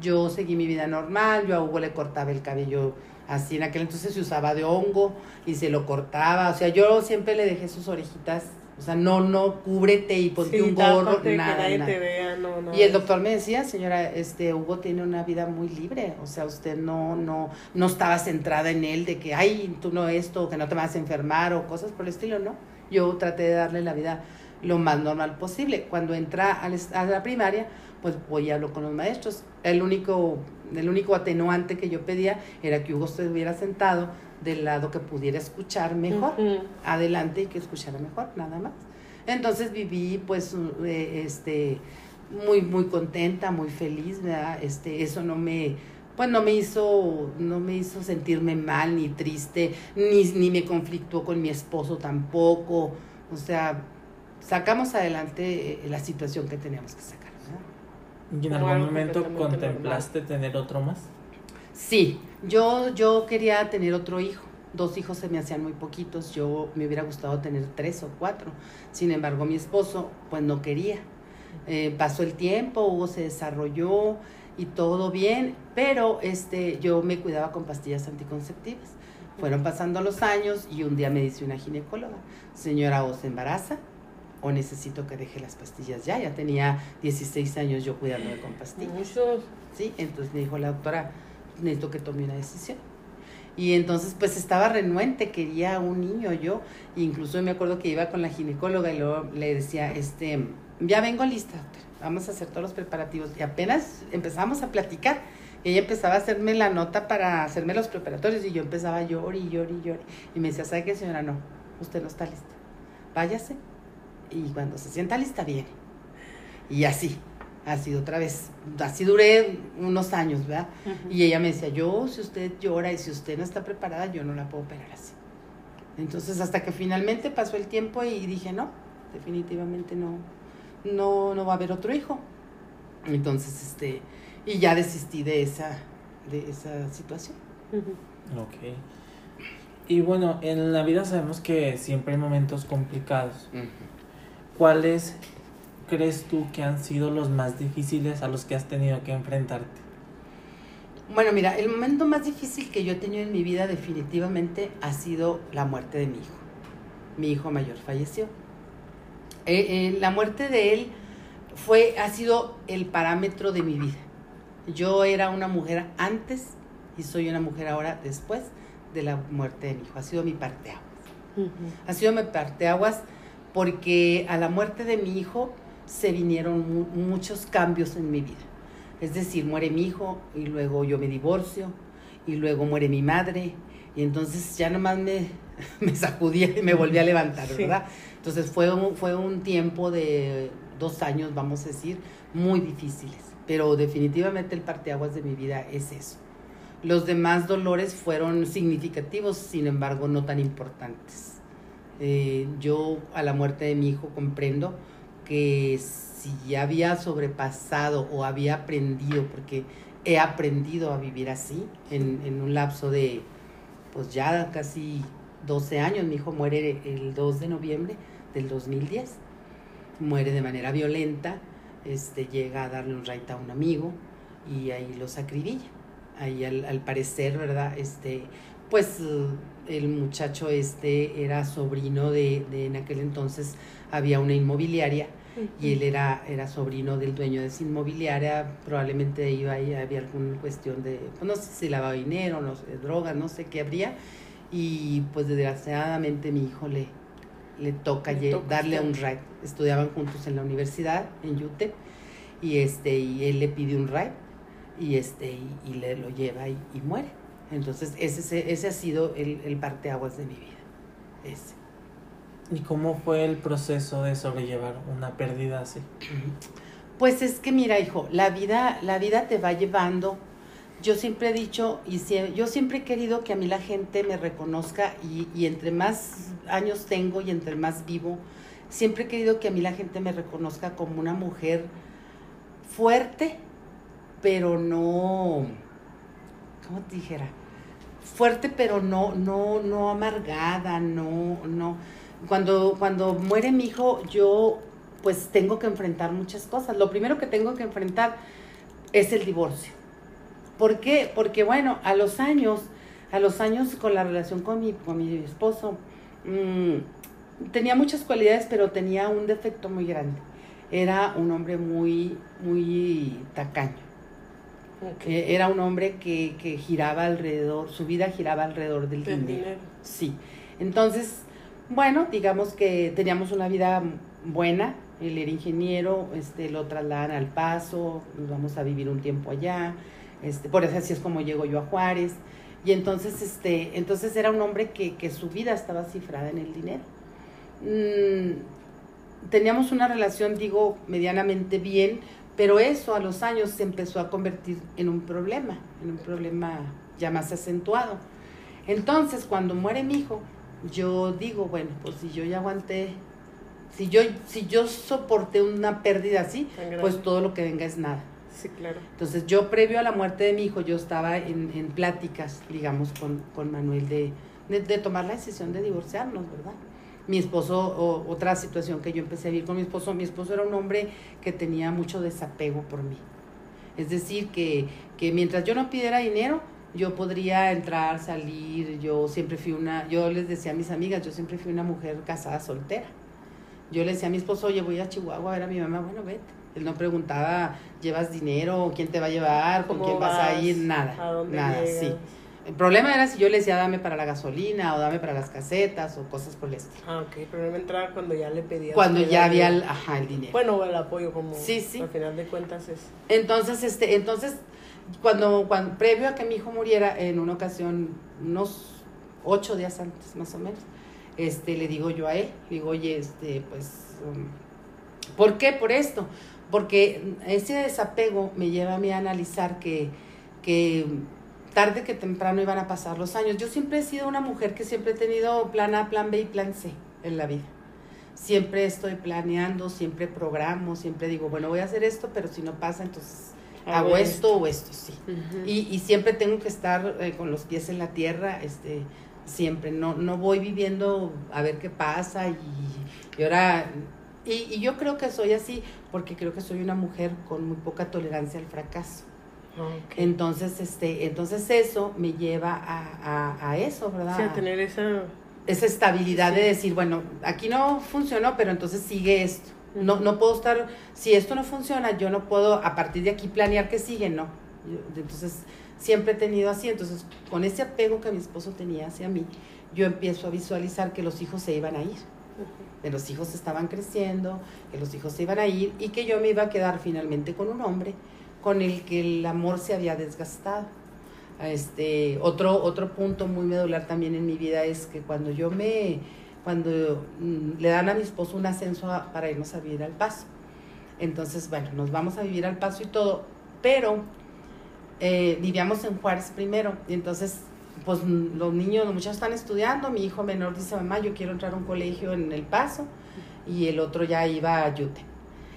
yo seguí mi vida normal, yo a Hugo le cortaba el cabello así, en aquel entonces se usaba de hongo y se lo cortaba, o sea, yo siempre le dejé sus orejitas, o sea, no, no, cúbrete y ponte Sí, un gorro, nada, nadie nada. te vea, no, no. Y el doctor me decía, señora, este Hugo tiene una vida muy libre, o sea, usted no no no estaba centrada en él de que ay, tú no esto, que no te vas a enfermar o cosas por el estilo, no. Yo traté de darle la vida lo más normal posible. Cuando entra a la primaria, pues voy y hablo con los maestros. El único el único atenuante que yo pedía era que Hugo estuviera sentado del lado que pudiera escuchar mejor adelante y que escuchara mejor, nada más. Entonces viví pues eh, este muy, muy contenta, muy feliz, ¿verdad? Este, eso no me, pues no me hizo, no me hizo sentirme mal ni triste, ni, ni me conflictuó con mi esposo tampoco. O sea, sacamos adelante eh, la situación que teníamos que sacar. ¿verdad? ¿Y en algún momento contemplaste tener otro más? Sí, yo, yo quería tener otro hijo. Dos hijos se me hacían muy poquitos. Yo me hubiera gustado tener tres o cuatro. Sin embargo, mi esposo, pues no quería. Eh, pasó el tiempo, Hugo se desarrolló y todo bien, pero este, yo me cuidaba con pastillas anticonceptivas. Fueron pasando los años y un día me dice una ginecóloga, señora, o se embaraza o necesito que deje las pastillas ya. Ya tenía 16 años yo cuidándome con pastillas. Muchos. ¿sí? Entonces me dijo la doctora, necesito que tome una decisión. Y entonces pues estaba renuente, quería un niño yo, incluso me acuerdo que iba con la ginecóloga y luego le decía, este, ya vengo lista, vamos a hacer todos los preparativos. Y apenas empezamos a platicar, ella empezaba a hacerme la nota para hacerme los preparatorios y yo empezaba a llorar y llorar y llorar. Y me decía, ¿sabe qué señora? No, usted no está lista, váyase y cuando se sienta lista viene. Y así, así otra vez, así duré unos años, ¿verdad? Y ella me decía, yo, si usted llora y si usted no está preparada, yo no la puedo operar así. Entonces, hasta que finalmente pasó el tiempo y dije, no, definitivamente no, no, no va a haber otro hijo. Entonces, este, y ya desistí de esa, de esa situación. Ok. Y bueno, en la vida sabemos que siempre hay momentos complicados. ¿Cuáles crees tú que han sido los más difíciles a los que has tenido que enfrentarte? Bueno, mira, el momento más difícil que yo he tenido en mi vida definitivamente ha sido la muerte de mi hijo. Mi hijo mayor falleció. Eh, eh, la muerte de él fue, ha sido el parámetro de mi vida. Yo era una mujer antes y soy una mujer ahora después de la muerte de mi hijo. Ha sido mi parteaguas. Ha sido mi parteaguas porque a la muerte de mi hijo se vinieron mu- muchos cambios en mi vida. Es decir, muere mi hijo y luego yo me divorcio y luego muere mi madre y entonces ya nomás me, [laughs] me sacudí y me volví a levantar, Sí. ¿verdad? Entonces fue un, fue un tiempo de dos años, vamos a decir, muy difíciles, pero definitivamente el parteaguas de mi vida es eso. Los demás dolores fueron significativos, sin embargo, no tan importantes. Eh, yo a la muerte de mi hijo comprendo que si ya había sobrepasado o había aprendido, porque he aprendido a vivir así en, en un lapso de, pues ya casi 12 años, mi hijo muere el 2 de noviembre del 2010, muere de manera violenta, este, llega a darle un raite a un amigo y ahí lo sacribilla. Ahí al, al parecer, ¿verdad? Este, pues el muchacho este era sobrino de, de, en aquel entonces había una inmobiliaria y él era, era sobrino del dueño de esa inmobiliaria, probablemente iba ahí, había alguna cuestión de, pues no sé si lavaba dinero, no sé, drogas, no sé qué habría, y pues desgraciadamente mi hijo le, le toca, Le darle un ride. Estudiaban juntos en la universidad, en UTE, y este, y él le pide un ride, y este, y, y le lo lleva y, y muere. Entonces, ese, ese, ha sido el, el parteaguas de mi vida. Ese. ¿Y cómo fue el proceso de sobrellevar una pérdida así? [clears throat] Pues es que mira, hijo, la vida, la vida te va llevando. Yo siempre he dicho y sie- yo siempre he querido que a mí la gente me reconozca y, y entre más años tengo y entre más vivo, siempre he querido que a mí la gente me reconozca como una mujer fuerte, pero no, ¿cómo te dijera? Fuerte, pero no, no, no amargada, no, no. Cuando, cuando muere mi hijo, yo pues tengo que enfrentar muchas cosas. Lo primero que tengo que enfrentar es el divorcio. ¿Por qué? Porque bueno, a los años, a los años con la relación con mi, con mi esposo, mmm, tenía muchas cualidades, pero tenía un defecto muy grande. Era un hombre muy, muy tacaño. Eh, Era un hombre que, que giraba alrededor, su vida giraba alrededor del Del dinero. dinero. Sí. Entonces, bueno, digamos que teníamos una vida buena. Él era ingeniero, este, lo trasladan al Paso, nos vamos a vivir un tiempo allá. Este, por eso así es como llego yo a Juárez. Y entonces, este, entonces era un hombre que, que su vida estaba cifrada en el dinero. Mm, teníamos una relación, digo, medianamente bien, Pero eso a los años se empezó a convertir en un problema, en un problema ya más acentuado. Entonces, cuando muere mi hijo, yo digo, bueno, pues si yo ya aguanté, si yo, si yo soporté una pérdida así, pues todo lo que venga es nada. Sí, claro. Entonces yo previo a la muerte de mi hijo, yo estaba en, en pláticas, digamos, con, con Manuel de, de, de tomar la decisión de divorciarnos, ¿verdad? Mi esposo, o- otra situación que yo empecé a vivir con mi esposo, mi esposo era un hombre que tenía mucho desapego por mí. Es decir, que, que mientras yo no pidiera dinero, yo podría entrar, salir, yo siempre fui una, yo les decía a mis amigas, yo siempre fui una mujer casada soltera. Yo le decía a mi esposo, oye, voy a Chihuahua a ver a mi mamá, bueno, vete. Él no preguntaba, ¿llevas dinero? ¿Quién te va a llevar? ¿Con ¿Cómo quién vas a ir? Nada. ¿A dónde nada, llegas? sí. El problema era si yo le decía, dame para la gasolina o dame para las casetas o cosas por el estilo. Ah, ok. No me entraba cuando ya le pedía. Cuando ya había el, ajá, el dinero. Bueno, el apoyo como. Sí, sí. Al final de cuentas es. Entonces, este, entonces, cuando, cuando, previo a que mi hijo muriera, en una ocasión, unos ocho días antes, más o menos, este, le digo yo a él, digo, oye, este, pues, um, ¿por qué? Por esto. Porque ese desapego me lleva a mí a analizar que, que tarde que temprano iban a pasar los años. Yo siempre he sido una mujer que siempre he tenido plan A, plan B y plan C en la vida. Siempre estoy planeando, siempre programo, siempre digo, bueno, voy a hacer esto, pero si no pasa, entonces Hago hago esto o esto, sí. Y siempre tengo que estar eh, con los pies en la tierra, este, siempre. No, no voy viviendo a ver qué pasa y, y ahora... Y, y yo creo que soy así porque creo que soy una mujer con muy poca tolerancia al fracaso. Entonces, este, entonces eso me lleva a, a, a eso, ¿verdad? Sí, a tener esa. esa estabilidad Sí. de decir, bueno, aquí no funcionó, pero entonces sigue esto. No, no puedo estar, si esto no funciona, yo no puedo a partir de aquí planear que sigue, no. Entonces, siempre he tenido así, entonces, con ese apego que mi esposo tenía hacia mí, yo empiezo a visualizar que los hijos se iban a ir, que los hijos estaban creciendo, que los hijos se iban a ir y que yo me iba a quedar finalmente con un hombre con el que el amor se había desgastado. Este, otro, otro punto muy medular también en mi vida es que cuando yo me, cuando mm, le dan a mi esposo un ascenso para irnos a vivir al paso. Entonces, bueno, nos vamos a vivir al paso y todo, pero eh, vivíamos en Juárez primero, y entonces, pues mm, los niños, los muchachos están estudiando, mi hijo menor dice, mamá, yo quiero entrar a un colegio en El Paso, y el otro ya iba a Yute.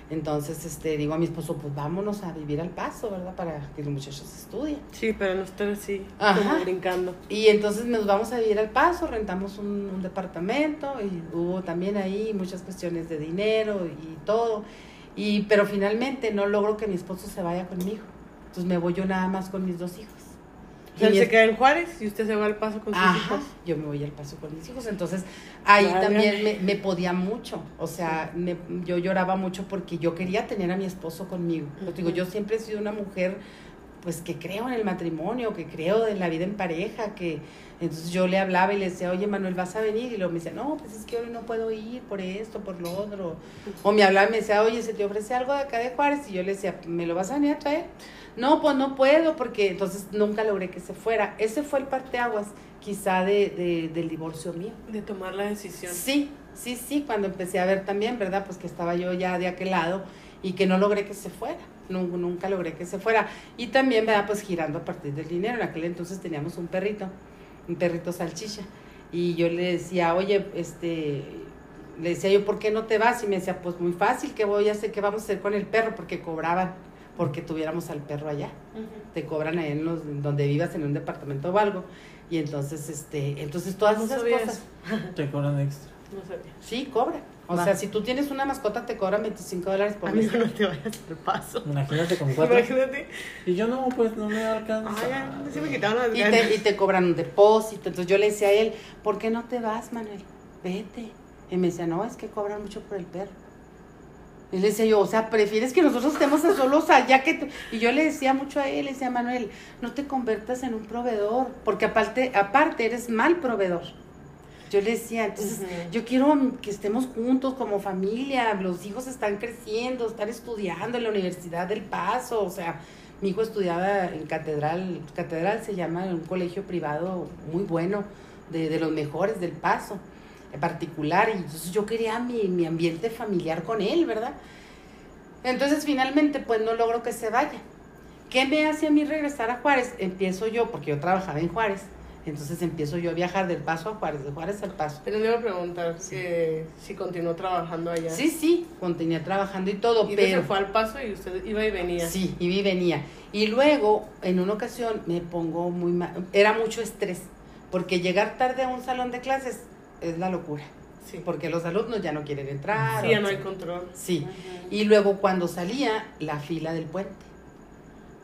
Entonces, este, digo a mi esposo, pues vámonos a vivir al paso, ¿verdad? Para que los muchachos estudien. Sí, para no estar así, Ajá. como brincando. Y entonces nos vamos a vivir al paso, rentamos un, un departamento y hubo también ahí muchas cuestiones de dinero y todo. Y, pero finalmente no logro que mi esposo se vaya conmigo. Entonces me voy yo nada más con mis dos hijos. Él se queda en Juárez y usted se va al paso con sus Ajá, hijos. yo me voy al paso con mis hijos. Entonces, ahí también me, me podía mucho. O sea, me- yo lloraba mucho porque yo quería tener a mi esposo conmigo. Pues digo, yo siempre he sido una mujer, pues que creo en el matrimonio, que creo en la vida en pareja, que entonces yo le hablaba y le decía, oye Manuel, ¿vas a venir? Y luego me decía, no, pues es que hoy no puedo ir por esto, por lo otro. O me hablaba y me decía, oye, ¿se te ofrece algo de acá de Juárez? Y yo le decía, ¿me lo vas a venir a traer? No, pues no puedo, porque entonces nunca logré que se fuera. Ese fue el parteaguas, quizá, de, de- del divorcio mío. De tomar la decisión. Sí, sí, sí, cuando empecé a ver también, ¿verdad? Pues que estaba yo ya de aquel lado y que no logré que se fuera. Nunca, nunca logré que se fuera. Y también, ¿verdad? Pues girando a partir del dinero. En aquel entonces teníamos un perrito, un perrito salchicha. Y yo le decía, oye, este, le decía yo, ¿por qué no te vas? Y me decía, pues muy fácil, ¿qué voy a hacer? ¿Qué vamos a hacer con el perro? Porque cobraban, porque tuviéramos al perro allá te cobran ahí en los donde vivas en un departamento o algo y entonces este entonces todas No esas cosas Te cobran extra. No sabía. sí cobran o Va. sea si tú tienes una mascota te cobran 25 dólares por mes no te vayas al paso. Imagínate con cuatro. Imagínate. Y yo no, pues no me alcanza. Ay, ya, se me quitaron las y ganas. te, y te cobran un depósito entonces yo le decía a él ¿por qué no te vas Manuel? vete y me decía no es que cobran mucho por el perro y le decía yo, o sea, prefieres que nosotros estemos solos allá que tú. Y yo le decía mucho a él, le decía Manuel, no te conviertas en un proveedor, porque aparte, aparte eres mal proveedor. Yo le decía, entonces, yo quiero que estemos juntos como familia, los hijos están creciendo, están estudiando en la Universidad del Paso, o sea, mi hijo estudiaba en Catedral, Catedral se llama un colegio privado muy bueno, de, de los mejores del Paso, particular, y entonces yo quería mi, mi ambiente familiar con él, ¿verdad? Entonces finalmente pues no logro que se vaya. ¿Qué me hace a mí regresar a Juárez? Empiezo yo, porque yo trabajaba en Juárez, entonces empiezo yo a viajar del Paso a Juárez, de Juárez al Paso. Pero me iba a preguntar que si continuó trabajando allá. Sí, sí, continué trabajando y todo, Y pero... fue al paso y usted iba y venía. Sí, iba y venía. Y luego, en una ocasión, me pongo muy mal, era mucho estrés, porque llegar tarde a un salón de clases es la locura, Sí. porque los alumnos ya no quieren entrar. Sí, ya no hay control. Sí, y luego cuando salía, la fila del puente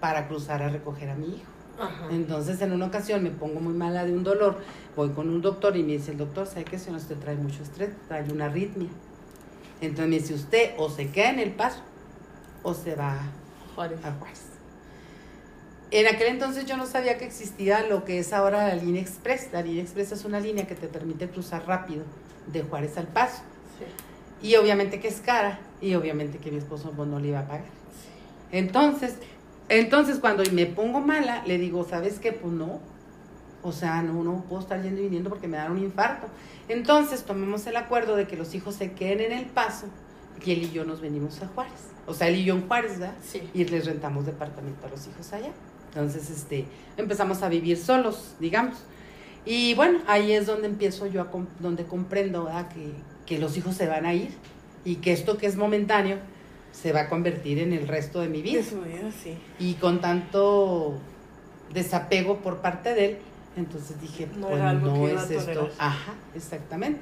para cruzar a recoger a mi hijo. Ajá. Entonces, en una ocasión me pongo muy mala de un dolor, voy con un doctor y me dice el doctor, ¿sabe qué, señor? Usted trae mucho estrés, trae una arritmia. Entonces me dice, usted o se queda en el paso o se va Juárez. a Juárez. En aquel entonces yo no sabía que existía lo que es ahora la línea express. La línea express es una línea que te permite cruzar rápido de Juárez al paso. Sí. Y obviamente que es cara y obviamente que mi esposo pues, no le iba a pagar. Entonces, entonces cuando me pongo mala, le digo, ¿sabes qué? Pues no. O sea, no, no puedo estar yendo y viniendo porque me dan un infarto. Entonces tomamos el acuerdo de que los hijos se queden en el paso y él y yo nos venimos a Juárez. O sea, él y yo en Juárez, ¿verdad? Sí. y les rentamos departamento a los hijos allá. Entonces, este, empezamos a vivir solos, digamos. Y bueno, ahí es donde empiezo yo, a com- donde comprendo. Que, que los hijos se van a ir y que esto que es momentáneo se va a convertir en el resto de mi vida. De su vida, sí. Y con tanto desapego por parte de él, entonces dije, No pues no es esto. Ajá, exactamente.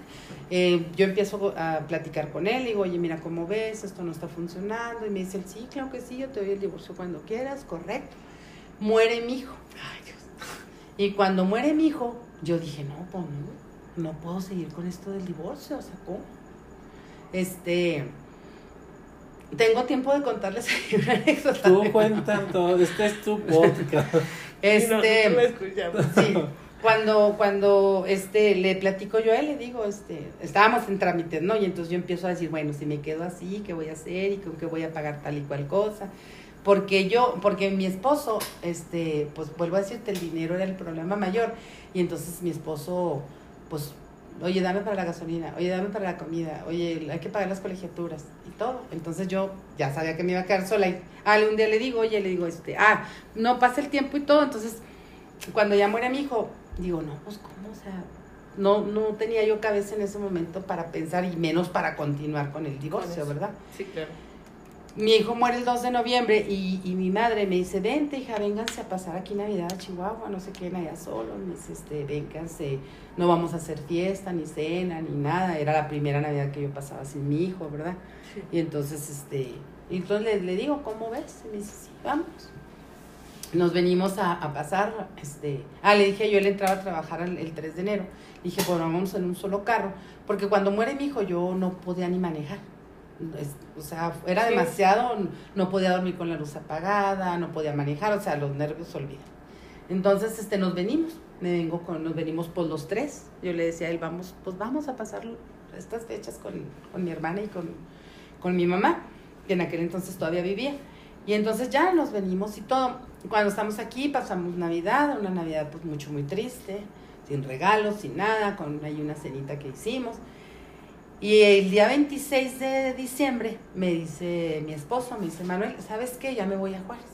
Eh, yo empiezo a platicar con él, digo, oye, mira, ¿cómo ves? Esto no está funcionando. Y me dice, sí, claro que sí, yo te doy el divorcio cuando quieras, correcto. Muere mi hijo. Ay, Dios. Y cuando muere mi hijo, yo dije, no, pues no, no puedo seguir con esto del divorcio, o sea, ¿cómo? Este, tengo tiempo de contarles [laughs] una anécdota. Tú cuentas todo, este es tu podcast. [laughs] Este, escuchamos. sí, cuando, cuando este, le platico yo a él, le digo, este, estábamos en trámites, ¿no? Y entonces yo empiezo a decir, bueno, si me quedo así, ¿qué voy a hacer? ¿Y con qué voy a pagar tal y cual cosa? Porque yo, porque mi esposo, este, pues vuelvo a decirte, el dinero era el problema mayor. Y entonces mi esposo, pues, oye, dame para la gasolina, oye, dame para la comida, oye, hay que pagar las colegiaturas y todo. Entonces yo ya sabía que me iba a quedar sola. Y ah, un día le digo, oye, le digo, este, ah, no pasa el tiempo y todo. Entonces, cuando ya muere mi hijo, digo, no, pues, ¿cómo? O sea, no, no tenía yo cabeza en ese momento para pensar y menos para continuar con el divorcio. ¿verdad? Sí, claro. Mi hijo muere el 2 de noviembre y, y mi madre me dice, vente hija, vénganse a pasar aquí Navidad a Chihuahua, no se queden allá solos, me dice, este, vénganse, no vamos a hacer fiesta, ni cena, ni nada, era la primera Navidad que yo pasaba sin mi hijo, ¿verdad? Sí. Y entonces, este, y entonces le, le digo, ¿cómo ves? Y me dice, sí, vamos. Nos venimos a, a pasar, este, ah, le dije, yo él entraba a trabajar el, el 3 de enero, le dije, bueno, vamos en un solo carro, porque cuando muere mi hijo yo no podía ni manejar. Es- o sea, era Sí. demasiado, no podía dormir con la luz apagada, no podía manejar, o sea, los nervios se olvidan. Entonces, este, nos venimos, me vengo con, nos venimos por los tres. Yo le decía a él, vamos, pues vamos a pasar estas fechas con, con mi hermana y con, con mi mamá, que en aquel entonces todavía vivía. Y entonces ya nos venimos y todo. Cuando estamos aquí pasamos Navidad, una Navidad pues mucho, muy triste, sin regalos, sin nada, con ahí una cenita que hicimos. Y el día 26 de diciembre me dice mi esposo, me dice, Manuel, ¿sabes qué? Ya me voy a Juárez.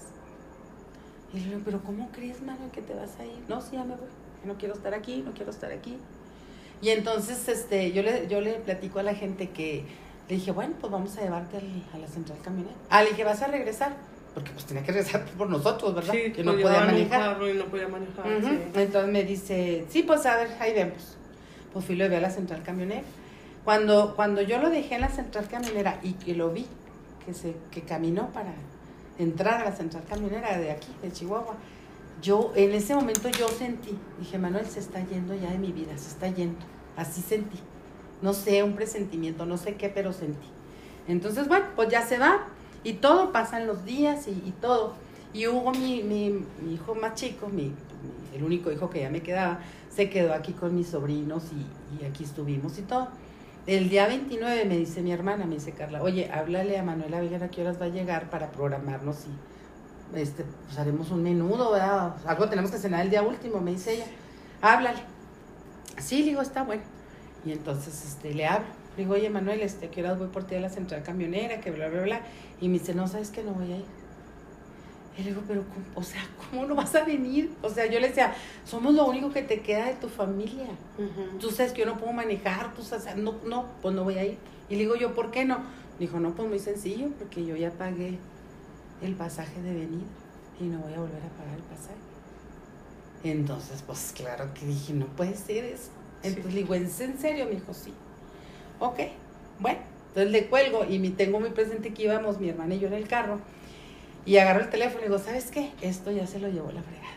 Y le digo, pero ¿cómo crees, Manuel, que te vas a ir? No, sí, ya me voy. No quiero estar aquí, no quiero estar aquí. Y entonces este, yo, le, yo le platico a la gente que le dije, bueno, pues vamos a llevarte al- a la central camionera. Ah, le dije, ¿vas a regresar? Porque pues tenía que regresar [laughs] por nosotros, ¿verdad? Sí, que no podía manejar. y no podía manejar. Ujú. sí. Entonces me dice, sí, pues a ver, ahí vemos. Pues fui y lo llevé a la central camionera. Cuando, cuando yo lo dejé en la central camionera y que lo vi, que, se, que caminó para entrar a la central camionera de aquí, de Chihuahua, yo en ese momento yo sentí, dije, Manuel se está yendo ya de mi vida, se está yendo. Así sentí. No sé, un presentimiento, no sé qué, pero sentí. Entonces, bueno, pues ya se va y todo, pasan los días y, todo. Y Hugo, mi, mi, hijo más chico, mi, el único hijo que ya me quedaba, se quedó aquí con mis sobrinos y aquí estuvimos y todo. El día 29 me dice mi hermana, me dice Carla, oye, háblale a Manuela Viguera a qué horas va a llegar para programarnos y este, pues haremos un menudo, ¿verdad? Algo tenemos que cenar el día último, me dice ella. Háblale. Sí, le digo, está bueno. Y entonces este, le hablo. Le digo, oye, Manuel, este, ¿qué horas voy por ti a la central camionera? Que bla, bla, bla. Y me dice, no, ¿sabes que No voy a ir. Y le digo, pero, o sea, ¿cómo no vas a venir? O sea, yo le decía, somos lo único que te queda de tu familia. Tú sabes que yo no puedo manejar, tú sabes, no, no, pues no voy a ir. Y le digo yo, ¿por qué no? Dijo, no, pues muy sencillo, porque yo ya pagué el pasaje de venida y no voy a volver a pagar el pasaje. Entonces, pues claro que dije, no puede ser eso. Entonces le digo, ¿es en serio? Me dijo, sí. Ok, bueno, entonces le cuelgo y me tengo muy presente que íbamos mi hermana y yo en el carro y agarro el teléfono y digo, ¿sabes qué? Esto ya se lo llevó la fregada.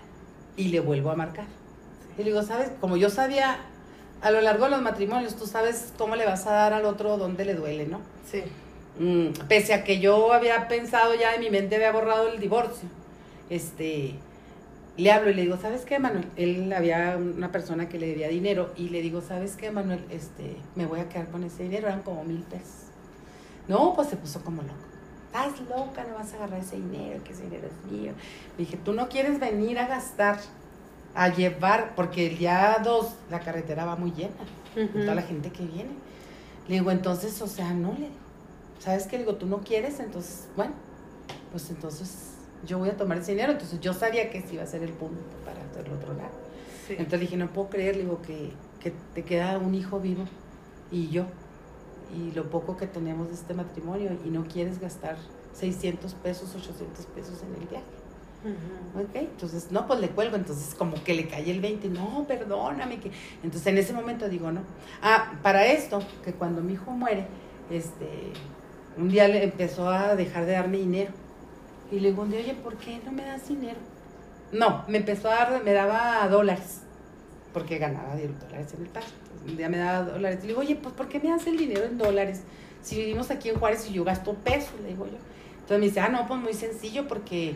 Y le vuelvo a marcar. Y le digo, ¿sabes? Como yo sabía, a lo largo de los matrimonios, tú sabes cómo le vas a dar al otro donde le duele, ¿no? Sí. Mm, pese a que yo había pensado ya en mi mente, había borrado el divorcio. Este, le hablo y le digo, ¿sabes qué, Manuel? Él había una persona que le debía dinero y le digo, ¿sabes qué, Manuel? Este, me voy a quedar con ese dinero, eran como mil pesos. No, pues se puso como loco estás loca, no vas a agarrar ese dinero, que ese dinero es mío. Le dije, tú no quieres venir a gastar, a llevar, porque el día dos la carretera va muy llena, toda la gente que viene. Le digo, entonces, o sea, no, le digo, ¿sabes qué? Le digo, tú no quieres, entonces, bueno, pues entonces yo voy a tomar ese dinero. Entonces yo sabía que ese iba a ser el punto para hacer el otro lado. Entonces dije, no puedo creer, le digo, que, que te queda un hijo vivo y yo y lo poco que tenemos de este matrimonio y no quieres gastar 600 pesos, 800 pesos en el viaje. Ok, entonces, no, pues le cuelgo, entonces como que le cae el 20, no, perdóname, que... Entonces en ese momento digo, no. Ah, para esto, que cuando mi hijo muere, este, un día le empezó a dejar de darme dinero. Y le digo, oye, ¿por qué no me das dinero? No, me empezó a dar, me daba dólares, porque ganaba dólares en el paso día me daba dólares. Le digo, oye, pues ¿por qué me das el dinero en dólares? Si vivimos aquí en Juárez y yo gasto pesos, le digo yo. Entonces me dice, ah, no, pues muy sencillo porque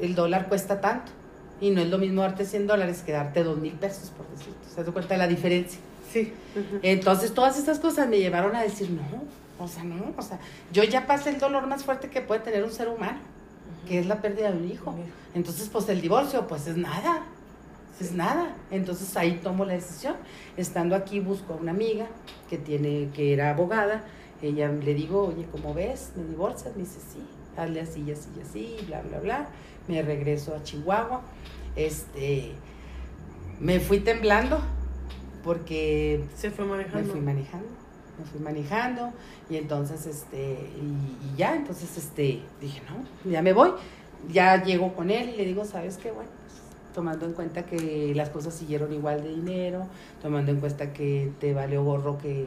el dólar cuesta tanto. Y no es lo mismo darte 100 dólares que darte 2 mil pesos, por decirlo. ¿Se das cuenta de la diferencia? Sí. Entonces todas estas cosas me llevaron a decir, no, o sea, no, o sea, yo ya pasé el dolor más fuerte que puede tener un ser humano, que es la pérdida de un hijo. Entonces, pues el divorcio, pues es nada es nada. Entonces ahí tomo la decisión. Estando aquí busco a una amiga que tiene, que era abogada. Ella le digo, oye, ¿cómo ves? ¿Me divorcias? Me dice, sí, hazle así, así, así, bla, bla, bla. Me regreso a Chihuahua. Este, me fui temblando porque se fue manejando. Me fui manejando. Me fui manejando y entonces, este, y, y ya, entonces, este, dije, no, ya me voy. Ya llego con él y le digo, ¿sabes qué? Bueno, tomando en cuenta que las cosas siguieron igual de dinero, tomando en cuenta que te valió gorro que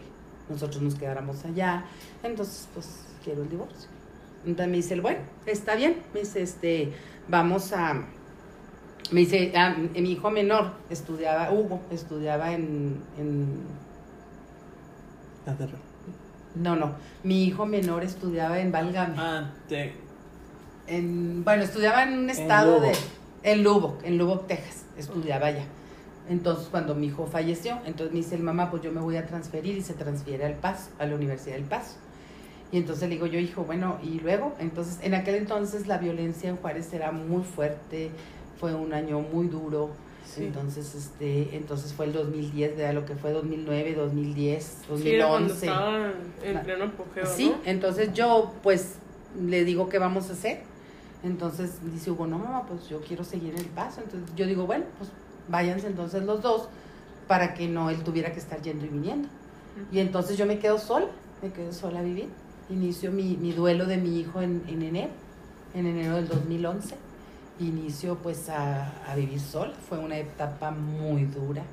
nosotros nos quedáramos allá, entonces pues quiero el divorcio. Entonces me dice, bueno, está bien, me dice, este, vamos a, me dice, ah, mi hijo menor estudiaba, Hugo, estudiaba en, en no, no, mi hijo menor estudiaba en Valgame. Ah, En, bueno, estudiaba en un estado de en Lubbock, en Lubbock, Texas, estudiaba allá. Entonces, cuando mi hijo falleció, entonces me dice el mamá, pues yo me voy a transferir y se transfiere al Paso, a la Universidad del Paso. Y entonces le digo yo, hijo, bueno, y luego, entonces, en aquel entonces la violencia en Juárez era muy fuerte, fue un año muy duro. Entonces, este, entonces fue el 2010, de lo que fue 2009, 2010, 2011. Sí, en pleno apogeo, Sí, entonces yo, pues, le digo, ¿qué vamos a hacer? Entonces dice Hugo, no, mamá, pues yo quiero seguir el paso. Entonces yo digo, bueno, pues váyanse entonces los dos para que no él tuviera que estar yendo y viniendo. Y entonces yo me quedo sola, me quedo sola a vivir. Inicio mi, mi duelo de mi hijo en, en, enero, en enero del 2011. Inicio pues a, a vivir sola. Fue una etapa muy dura.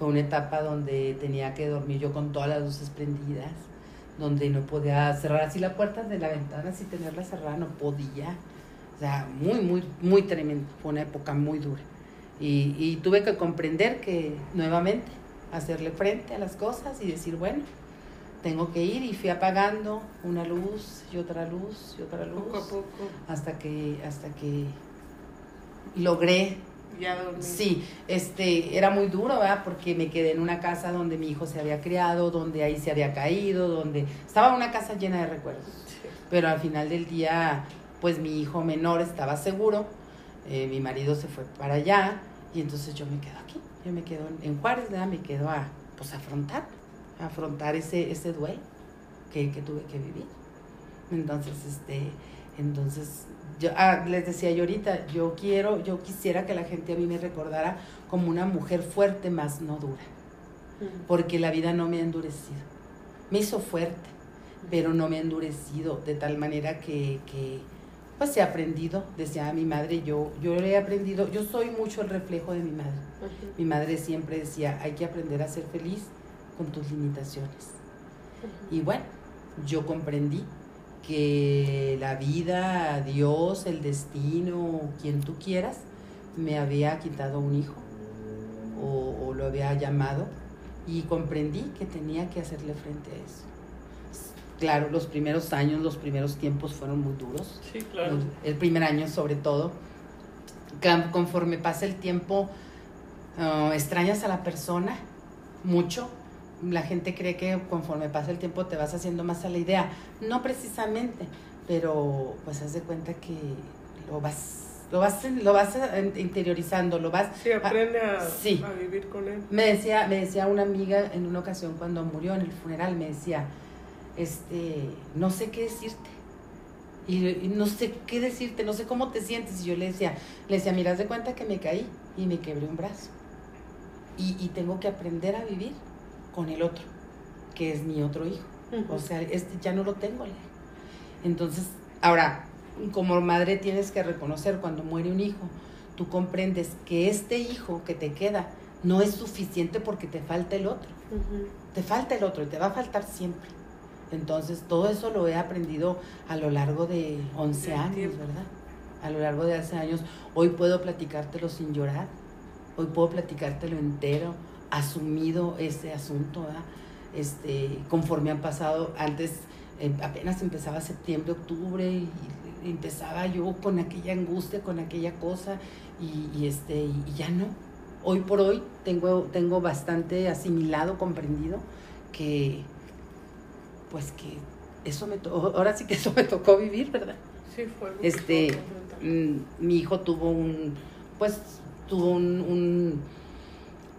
Fue una etapa donde tenía que dormir yo con todas las luces prendidas, donde no podía cerrar así la puerta de la ventana, así tenerla cerrada, no podía sea, muy, muy, muy tremendo. Fue una época muy dura. Y, y tuve que comprender que nuevamente hacerle frente a las cosas y decir, bueno, tengo que ir y fui apagando una luz y otra luz y otra luz poco a poco hasta que hasta que logré ya dormir. Sí, este era muy duro, ¿verdad? Porque me quedé en una casa donde mi hijo se había criado, donde ahí se había caído, donde estaba una casa llena de recuerdos. Pero al final del día pues mi hijo menor estaba seguro, eh, mi marido se fue para allá y entonces yo me quedo aquí, yo me quedo en, Juárez, me quedo a pues afrontar, afrontar ese, ese duelo. que, que tuve que vivir. Entonces, este, entonces, yo ah, les decía yo ahorita, yo quiero, yo quisiera que la gente a mí me recordara como una mujer fuerte, más no dura, porque la vida no me ha endurecido. Me hizo fuerte, pero no me ha endurecido de tal manera que, que pues he aprendido, decía mi madre, yo, yo he aprendido, yo soy mucho el reflejo de mi madre. Mi madre siempre decía, hay que aprender a ser feliz con tus limitaciones. Y bueno, yo comprendí que la vida, Dios, el destino, quien tú quieras, me había quitado un hijo o, lo había llamado y comprendí que tenía que hacerle frente a eso. Claro, los primeros años, los primeros tiempos fueron muy duros. Sí, claro. El, primer año sobre todo. Conforme pasa el tiempo, ah, extrañas a la persona mucho, la gente cree que conforme pasa el tiempo te vas haciendo más a la idea. No precisamente, pero pues haz de cuenta que lo vas lo vas lo vas interiorizando, lo vas Sí, aprende a, a, vivir con él. Me decía, me decía una amiga en una ocasión cuando murió en el funeral, me decía, este, no sé qué decirte. Y, no sé qué decirte, no sé cómo te sientes. Y yo le decía, le decía, miras de cuenta que me caí y me quebré un brazo. Y, y tengo que aprender a vivir con el otro, que es mi otro hijo. O sea, este ya no lo tengo. Entonces, ahora, como madre tienes que reconocer cuando muere un hijo, tú comprendes que este hijo que te queda no es suficiente porque te falta el otro. Te falta el otro y te va a faltar siempre. Entonces, todo eso lo he aprendido a lo largo de 11 años, ¿verdad? A lo largo de hace años. Hoy puedo platicártelo sin llorar. Hoy puedo platicártelo entero asumido ese asunto, Este, conforme han pasado, antes em, apenas empezaba septiembre, octubre, y, empezaba yo con aquella angustia, con aquella cosa, y, este, y ya no. Hoy por hoy tengo, tengo bastante asimilado, comprendido, que pues que eso me ahora sí que eso me tocó vivir, ¿verdad? Sí, fue. Este, mm, mi hijo tuvo un, pues, tuvo un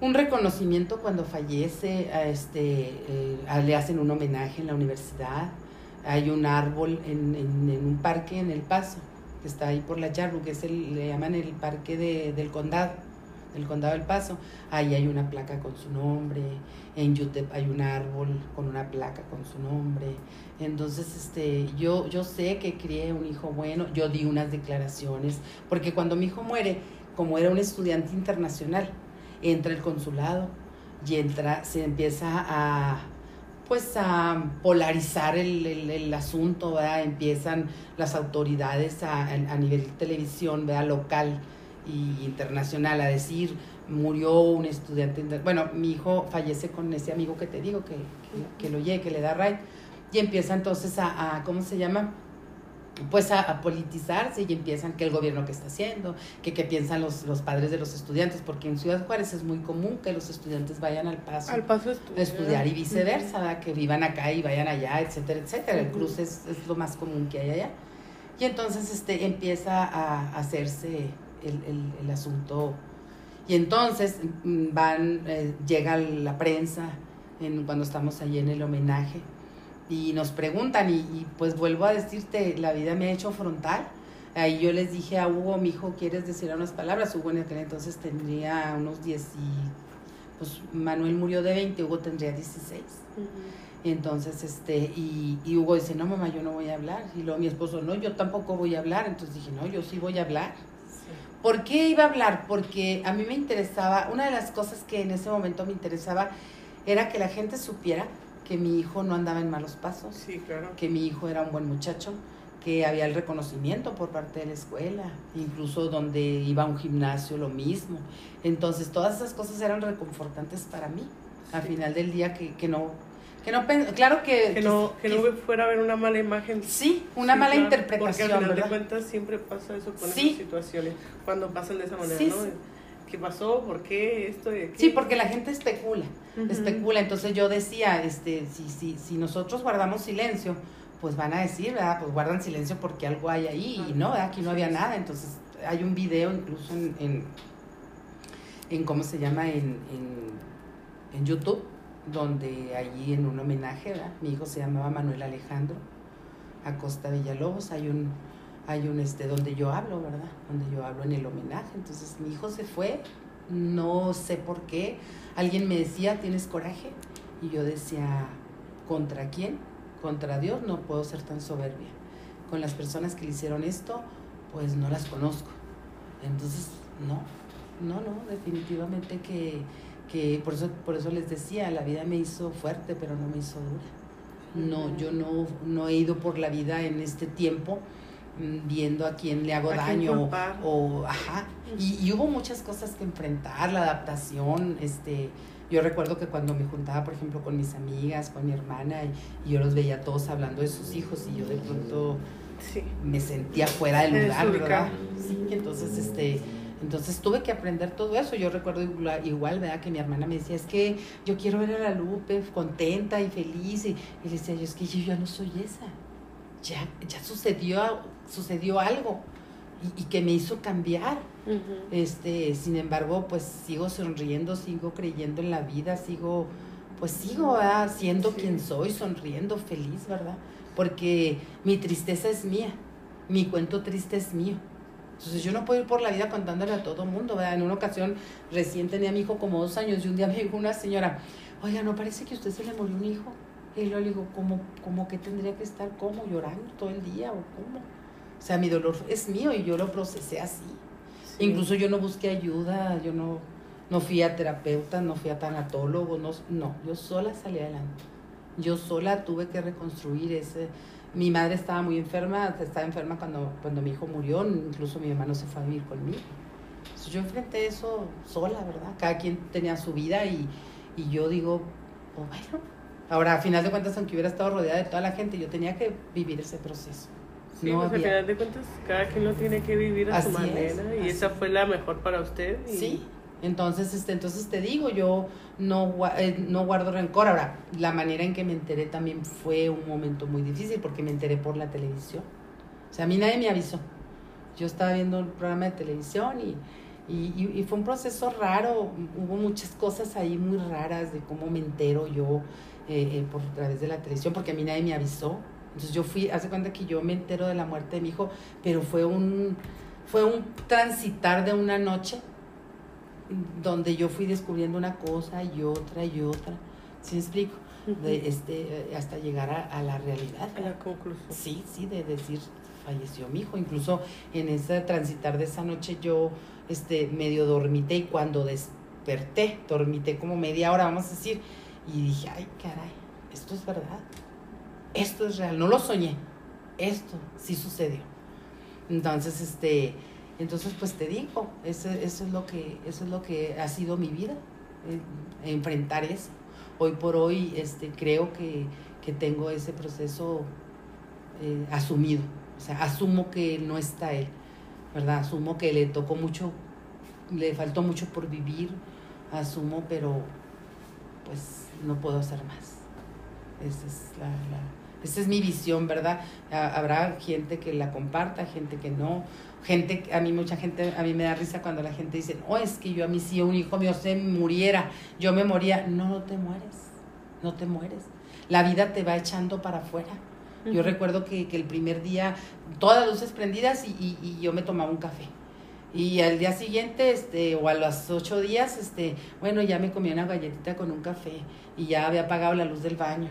un reconocimiento cuando fallece, a este, eh, le hacen un homenaje en la universidad. Hay un árbol en, en, un parque en El Paso, que está ahí por la Yarbu, que es el, le llaman el parque de, del condado, del condado del Paso. Ahí hay una placa con su nombre. En UTEP hay un árbol con una placa con su nombre. Entonces, este, yo, yo sé que crié un hijo bueno, yo di unas declaraciones, porque cuando mi hijo muere, como era un estudiante internacional, entra el consulado y entra, se empieza a pues a polarizar el, el, asunto, empiezan las autoridades a, a, nivel televisión ¿verdad? local y internacional a decir murió un estudiante, bueno, mi hijo fallece con ese amigo que te digo que, que, lo llegue, que le da right, y empieza entonces a, a ¿cómo se llama? pues a, politizarse y empiezan que el gobierno que está haciendo, que qué piensan los, los padres de los estudiantes, porque en Ciudad Juárez es muy común que los estudiantes vayan al paso, al paso a estudiar, y viceversa, que vivan acá y vayan allá, etcétera, etcétera. El cruce es, es, lo más común que hay allá. Y entonces este, empieza a hacerse el, el, el asunto. Y entonces mm, van, eh, llega la prensa en, cuando estamos allí en el homenaje y nos preguntan y, pues vuelvo a decirte, la vida me ha hecho frontal. Ahí yo les dije a Hugo, mi hijo, ¿quieres decir unas palabras? Hugo en aquel entonces tendría unos 10 y... Pues Manuel murió de 20, Hugo tendría 16. Entonces, este, y, y, Hugo dice, no, mamá, yo no voy a hablar. Y luego mi esposo, no, yo tampoco voy a hablar. Entonces dije, no, yo sí voy a hablar. ¿Por qué iba a hablar? Porque a mí me interesaba, una de las cosas que en ese momento me interesaba era que la gente supiera que mi hijo no andaba en malos pasos, sí, claro. que mi hijo era un buen muchacho, que había el reconocimiento por parte de la escuela, incluso donde iba a un gimnasio lo mismo. Entonces todas esas cosas eran reconfortantes para mí. Al final del día que, que no que no claro que que no, que, no fuera a ver una mala imagen sí una mala interpretación porque al final de cuentas siempre pasa eso con esas situaciones cuando pasan de esa manera ¿no? ¿qué pasó? ¿Por qué esto? Sí, porque la gente especula, especula. Entonces yo decía, este, si, si, si nosotros guardamos silencio, pues van a decir, ¿verdad? Pues guardan silencio porque algo hay ahí y no, aquí no había nada. Entonces hay un video incluso en, en, ¿cómo se llama? En, en, en YouTube donde allí en un homenaje, ¿verdad? mi hijo se llamaba Manuel Alejandro Acosta Villalobos, hay un, hay un este donde yo hablo, ¿verdad? Donde yo hablo en el homenaje. Entonces mi hijo se fue, no sé por qué. Alguien me decía, ¿tienes coraje? Y yo decía, ¿contra quién? Contra Dios no puedo ser tan soberbia. Con las personas que le hicieron esto, pues no las conozco. Entonces, no, no, no, definitivamente que, que por, eso, por eso les decía, la vida me hizo fuerte, pero no me hizo dura. No, yo no, no he ido por la vida en este tiempo mm, viendo a quién le hago daño o, ajá. Y, y, hubo muchas cosas que enfrentar la adaptación este yo recuerdo que cuando me juntaba por ejemplo con mis amigas con mi hermana y, yo los veía todos hablando de sus hijos y yo de pronto me sentía fuera del lugar verdad sí entonces este entonces tuve que aprender todo eso. Yo recuerdo igual, ¿verdad? Que mi hermana me decía, es que yo quiero ver a la Lupe contenta y feliz. Y, le decía yo, es que yo ya no soy esa. Ya, ya sucedió, sucedió algo y, que me hizo cambiar. este, sin embargo, pues sigo sonriendo, sigo creyendo en la vida, sigo, pues sigo siendo quien soy, sonriendo, feliz, ¿verdad? Porque mi tristeza es mía, mi cuento triste es mío entonces yo no puedo ir por la vida contándole a todo mundo, ¿verdad? En una ocasión recién tenía a mi hijo como dos años y un día me dijo una señora, oiga, ¿no parece que a usted se le murió un hijo? Y yo le digo, ¿cómo, cómo que tendría que estar? ¿Cómo? ¿Llorando todo el día o cómo? O sea, mi dolor es mío y yo lo procesé así. Incluso yo no busqué ayuda, yo no, no fui a terapeuta, no fui a tanatólogo, no, no, yo sola salí adelante. Yo sola tuve que reconstruir ese, mi madre estaba muy enferma, estaba enferma cuando, cuando mi hijo murió, incluso mi hermano se fue a vivir conmigo. yo enfrenté eso sola, ¿verdad? Cada quien tenía su vida y, y yo digo, oh, bueno, ahora a final de cuentas, aunque hubiera estado rodeada de toda la gente, yo tenía que vivir ese proceso. Sí, no pues a final de cuentas, cada quien lo tiene que vivir a su manera y esa fue la mejor para usted. Sí, entonces, este, entonces te digo, yo no, eh, no guardo rencor. Ahora, la manera en que me enteré también fue un momento muy difícil porque me enteré por la televisión. O sea, a mí nadie me avisó. Yo estaba viendo un programa de televisión y, y, fue un proceso raro. Hubo muchas cosas ahí muy raras de cómo me entero yo eh, eh, por través de la televisión porque a mí nadie me avisó. Entonces yo fui, hace cuenta que yo me entero de la muerte de mi hijo, pero fue un, fue un transitar de una noche donde yo fui descubriendo una cosa y otra y otra. ¿Sí me explico? de, este, hasta llegar a, la realidad. A la conclusión. Sí, sí, de decir, falleció mi hijo. Incluso en ese transitar de esa noche yo este, medio dormité y cuando desperté, dormité como media hora, vamos a decir, y dije, ay, caray, esto es verdad. Esto es real. No lo soñé. Esto sí sucedió. Entonces, este entonces, pues te digo, eso, eso, es lo que, eso es lo que ha sido mi vida, eh, enfrentar eso. Hoy por hoy este, creo que, que tengo ese proceso eh, asumido, o sea, asumo que no está él, ¿verdad? Asumo que le tocó mucho, le faltó mucho por vivir, asumo, pero pues no puedo hacer más. Esa es la, la esa es mi visión, ¿verdad? Habrá gente que la comparta, gente que no, gente, a mí mucha gente, a mí me da risa cuando la gente dice, oh, es que yo a mí si un hijo mío se muriera, yo me moría. No, no te mueres, no te mueres. La vida te va echando para afuera. Yo recuerdo que, que, el primer día, todas las luces prendidas y, y, yo me tomaba un café. Y al día siguiente, este, o a los ocho días, este, bueno, ya me comía una galletita con un café y ya había apagado la luz del baño.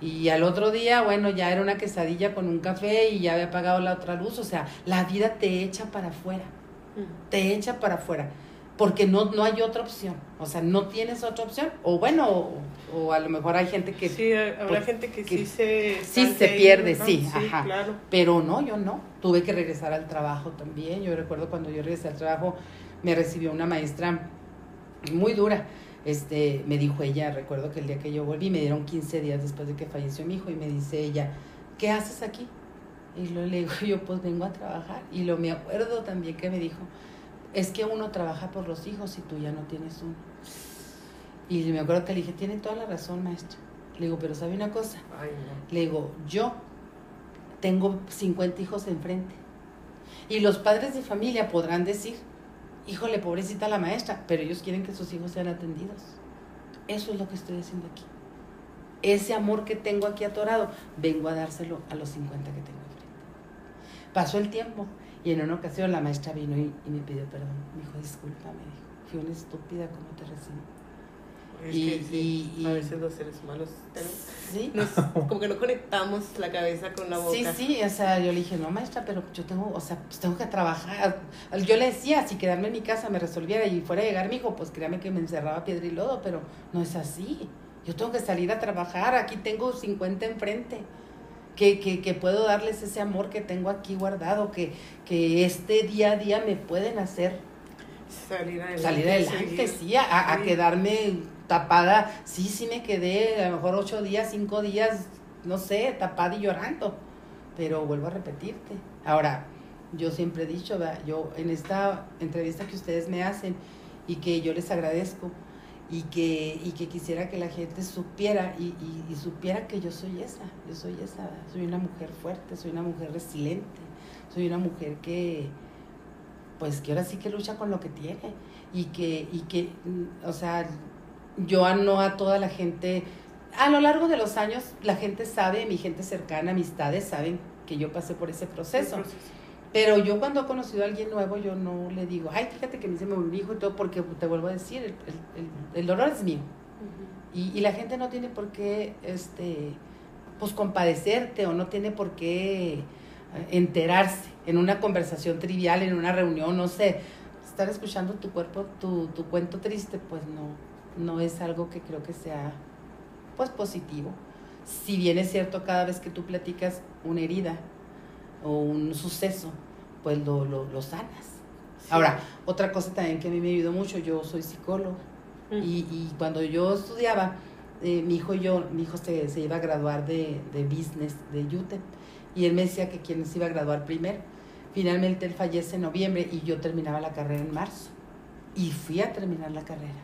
Y al otro día, bueno, ya era una quesadilla con un café y ya había apagado la otra luz. O sea, la vida te echa para afuera. Te echa para afuera. Porque no, no hay otra opción. O sea, no tienes otra opción. O bueno, o, a lo mejor hay gente que... Sí, habrá pues, gente que, sí se... Sí se pierde, sí, ajá. Claro. Pero no, yo no. Tuve que regresar al trabajo también. Yo recuerdo cuando yo regresé al trabajo, me recibió una maestra muy dura este, me dijo ella, recuerdo que el día que yo volví, me dieron 15 días después de que falleció mi hijo y me dice ella, ¿qué haces aquí? Y lo le digo yo, pues vengo a trabajar. Y lo me acuerdo también que me dijo, es que uno trabaja por los hijos y tú ya no tienes uno. Y me acuerdo que le dije, tiene toda la razón, maestro. Le digo, pero ¿sabe una cosa? Le digo, yo tengo 50 hijos enfrente. Y los padres de familia podrán decir, híjole, pobrecita la maestra, pero ellos quieren que sus hijos sean atendidos. Eso es lo que estoy haciendo aquí. ese amor que tengo aquí atorado, vengo a dárselo a los 50 que tengo enfrente. Pasó el tiempo y en una ocasión la maestra vino y, me pidió perdón. Me dijo, disculpa, me dijo, una estúpida como te recibí. Es Y- que sí, y- y- a veces los seres humanos Sí, nos- [laughs] como que no conectamos la cabeza con la boca. Sí, sí, o sea, yo le dije, no, maestra, pero yo tengo, o sea, pues tengo que trabajar. Yo le decía, si quedarme en mi casa me resolviera y fuera a llegar mi hijo, pues créame que me encerraba piedra y lodo, pero no es así. Yo tengo que salir a trabajar, aquí tengo 50 enfrente. Que, que, que puedo darles ese amor que tengo aquí guardado, que, que este día a día me pueden hacer Salir adelante. salir adelante, sí, a, a quedarme tapada. Sí, sí me quedé a lo mejor ocho días, cinco días, no sé, tapada y llorando. Pero vuelvo a repetirte. Ahora, yo siempre he dicho, ¿verdad? yo en esta entrevista que ustedes me hacen y que yo les agradezco y que, y que quisiera que la gente supiera y, y- y supiera que yo soy esa, yo soy esa, ¿verdad? soy una mujer fuerte, soy una mujer resiliente, soy una mujer que, pues que ahora sí que lucha con lo que tiene y que, y que, o sea, yo no a toda la gente, a lo largo de los años la gente sabe, mi gente cercana, amistades saben que yo pasé por ese proceso. Pero yo cuando he conocido a alguien nuevo, yo no le digo, ay, fíjate que me hice un hijo y todo, porque te vuelvo a decir, el, el- dolor es mío. Y, y la gente no tiene por qué, este, pues compadecerte o no tiene por qué eh, enterarse en una conversación trivial, en una reunión, no sé, estar escuchando tu cuerpo, tu, tu cuento triste, pues no, no es algo que creo que sea, pues positivo. Si bien es cierto, cada vez que tú platicas una herida o un suceso, pues lo, lo, lo sanas. Sí. Ahora, otra cosa también que a mí me ayudó mucho, yo soy psicólogo. Ujú. Y, y cuando yo estudiaba, eh, mi hijo y yo, mi hijo se, se iba a graduar de, de business de UTEP y él me decía que quien se iba a graduar primero. Finalmente él fallece en noviembre y yo terminaba la carrera en marzo. Y fui a terminar la carrera.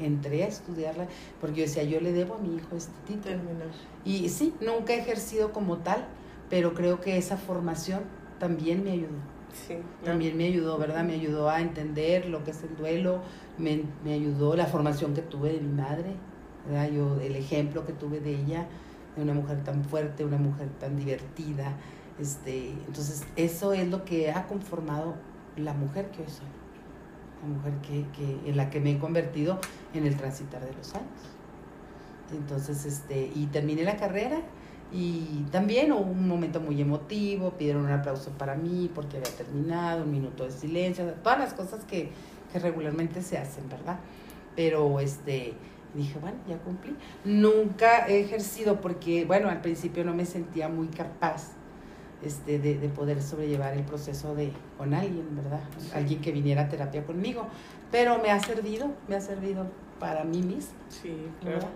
Entré a estudiarla porque yo decía, yo le debo a mi hijo este título. Terminar. Y sí, nunca he ejercido como tal, pero creo que esa formación también me ayudó Sí, también me ayudó, ¿verdad? Me ayudó a entender lo que es el duelo, me, me ayudó la formación que tuve de mi madre, ¿verdad? Yo, el ejemplo que tuve de ella, de una mujer tan fuerte, una mujer tan divertida. Este, entonces, eso es lo que ha conformado la mujer que hoy soy, la mujer que, que, en la que me he convertido en el transitar de los años. Entonces, este, y terminé la carrera y también hubo un momento muy emotivo, pidieron un aplauso para mí porque había terminado, un minuto de silencio, todas las cosas que, que regularmente se hacen, ¿verdad? Pero este, dije, bueno, ya cumplí. Nunca he ejercido porque, bueno, al principio no me sentía muy capaz este, de, de poder sobrellevar el proceso de con alguien, ¿verdad? Sí. Alguien que viniera a terapia conmigo. Pero me ha servido, me ha servido para mí misma. Sí, claro. ¿verdad?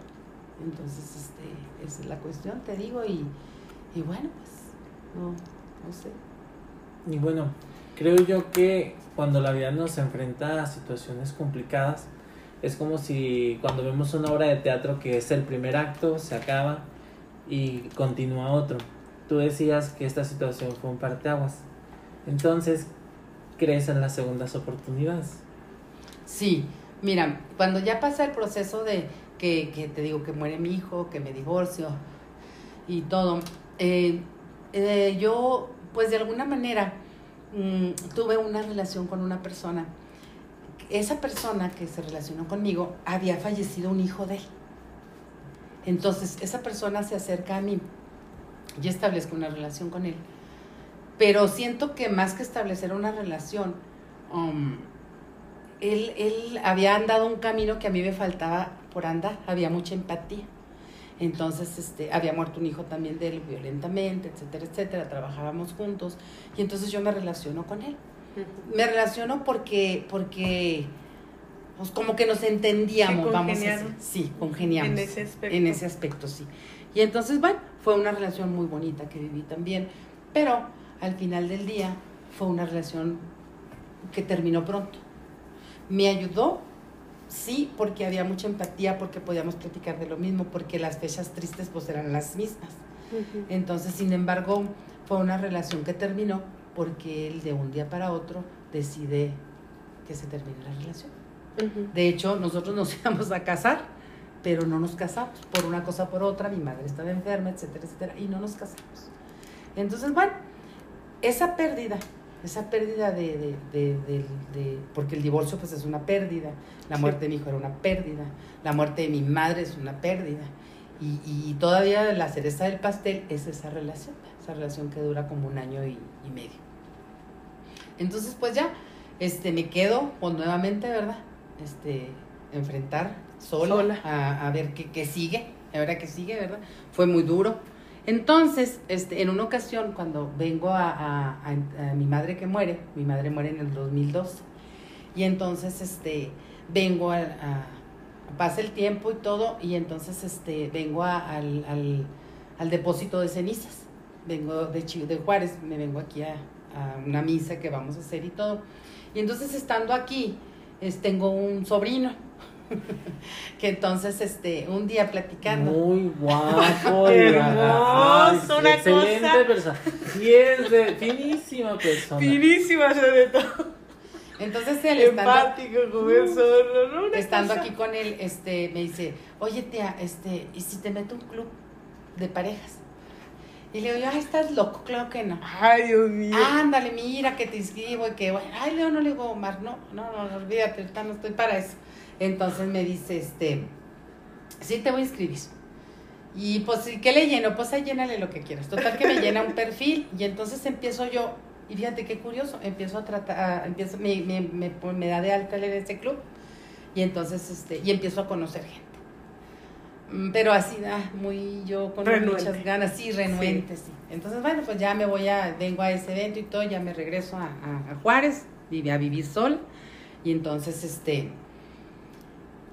Entonces, este, esa es la cuestión, te digo, y, y bueno, pues, no, no sé. Y bueno, creo yo que cuando la vida nos enfrenta a situaciones complicadas, es como si cuando vemos una obra de teatro que es el primer acto, se acaba y continúa otro. Tú decías que esta situación fue un parteaguas. Entonces, crees en las segundas oportunidades. Sí, mira, cuando ya pasa el proceso de que, que te digo que muere mi hijo, que me divorcio y todo, eh, eh, yo, pues de alguna manera, mm, tuve una relación con una persona. Esa persona que se relacionó conmigo había fallecido un hijo de él. Entonces, esa persona se acerca a mí. Yo establezco una relación con él. Pero siento que más que establecer una relación, um, él, él había andado un camino que a mí me faltaba por andar, había mucha empatía. Entonces, este, había muerto un hijo también de él violentamente, etcétera, etcétera, trabajábamos juntos y entonces yo me relaciono con él. Me relaciono porque, porque, pues como que nos entendíamos, vamos a decir. Sí, congeniamos. En ese aspecto. En ese aspecto, sí. Y entonces, bueno, fue una relación muy bonita que viví también, pero al final del día fue una relación que terminó pronto. Me ayudó, sí, porque había mucha empatía, porque podíamos platicar de lo mismo, porque las fechas tristes pues eran las mismas. Entonces, sin embargo, fue una relación que terminó porque él de un día para otro decide que se termine la relación. De hecho, nosotros nos [laughs] íbamos a casar pero no nos casamos, por una cosa por otra, mi madre estaba enferma, etcétera, etcétera, y no nos casamos. Entonces, bueno, esa pérdida, esa pérdida de, de, de, de, porque el divorcio pues es una pérdida, la muerte de mi hijo era una pérdida, la muerte de mi madre es una pérdida, y, y todavía la cereza del pastel es esa relación, esa relación que dura como un año y, y medio. Entonces, pues ya, este, me quedo pues, nuevamente, ¿verdad? Este, enfrentar sola, Sola. A, a ver qué, qué sigue, a ver a qué sigue, ¿verdad? Fue muy duro. Entonces, este, en una ocasión, cuando vengo a, a, mi madre que muere, mi madre muere en el 2012, y entonces, este, vengo a, pasa el tiempo y todo, y entonces, este, vengo al, al, depósito de cenizas. Vengo de, Chi- de Juárez, me vengo aquí a, a una misa que vamos a hacer y todo. Y entonces, estando aquí, es, tengo un sobrino, [laughs] que entonces, este, un día platicando, Muy [laughs] guapo. Hermoso, una Excelente cosa. persona. De finísima persona. Finísima sobre todo. entonces él estando, Empático, estando cosa. aquí con él, este, me dice, oye tía, este, ¿y si te meto un club de parejas? Y le digo, ay, estás loco, claro que no. Ay, Dios mío. Ándale, mira que te inscribo y que bueno, ay, Leo, no le digo, Omar, no, no, no, no, olvídate, ahorita no estoy para eso. Entonces me dice, este, sí te voy a inscribir. Y pues, ¿y ¿qué le lleno? Pues ahí llénale lo que quieras. Total que me llena un perfil y entonces empiezo yo, y fíjate qué curioso, empiezo a tratar, empiezo, me, me, me, me da de alta en este club y entonces, este, y empiezo a conocer gente. Mm, Pero así, ah, muy yo con Renuente. muchas ganas, sí, renuente, sí. Entonces, bueno, pues ya me voy a, vengo a ese evento y todo, ya me regreso a, a- a Juárez, a vivir sola. Y entonces, este,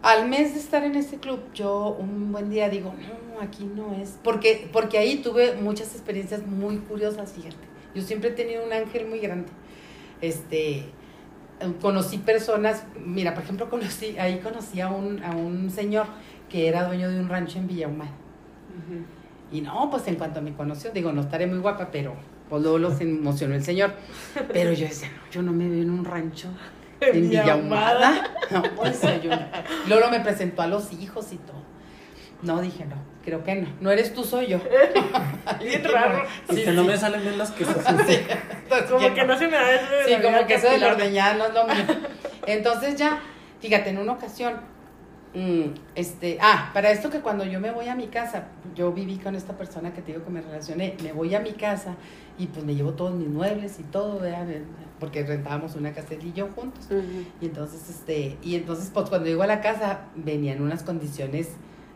al mes de estar en ese club, yo un buen día digo, no, aquí no es. Porque, porque ahí tuve muchas experiencias muy curiosas, fíjate. Yo siempre he tenido un ángel muy grande. Este, conocí personas, mira, por ejemplo, conocí, ahí conocí a un, a un señor que era dueño de un rancho en Villahumada. Ujú. Y no, pues en cuanto me conoció, digo, no estaré muy guapa, pero pues luego los [laughs] emocionó el señor. Pero yo decía, no, yo no me veo en un rancho en Villahumada. No, yo no. Luego me presentó a los hijos y todo. No, dije, no, creo que no. No eres tú, soy yo. [laughs] Bien raro. Sí, no me salen bien las quesos. [laughs] Sí, Como que no se me da eso de Sí, como que eso de la ordeñada no es lo mío. Entonces ya, fíjate, en una ocasión, mm, este, ah, para esto que cuando yo me voy a mi casa, yo viví con esta persona que te digo que me relacioné, me voy a mi casa y pues me llevo todos mis muebles y todo, ¿verdad? porque rentábamos una casa y yo juntos. Y entonces, este, y entonces, pues cuando llego a la casa, venían unas condiciones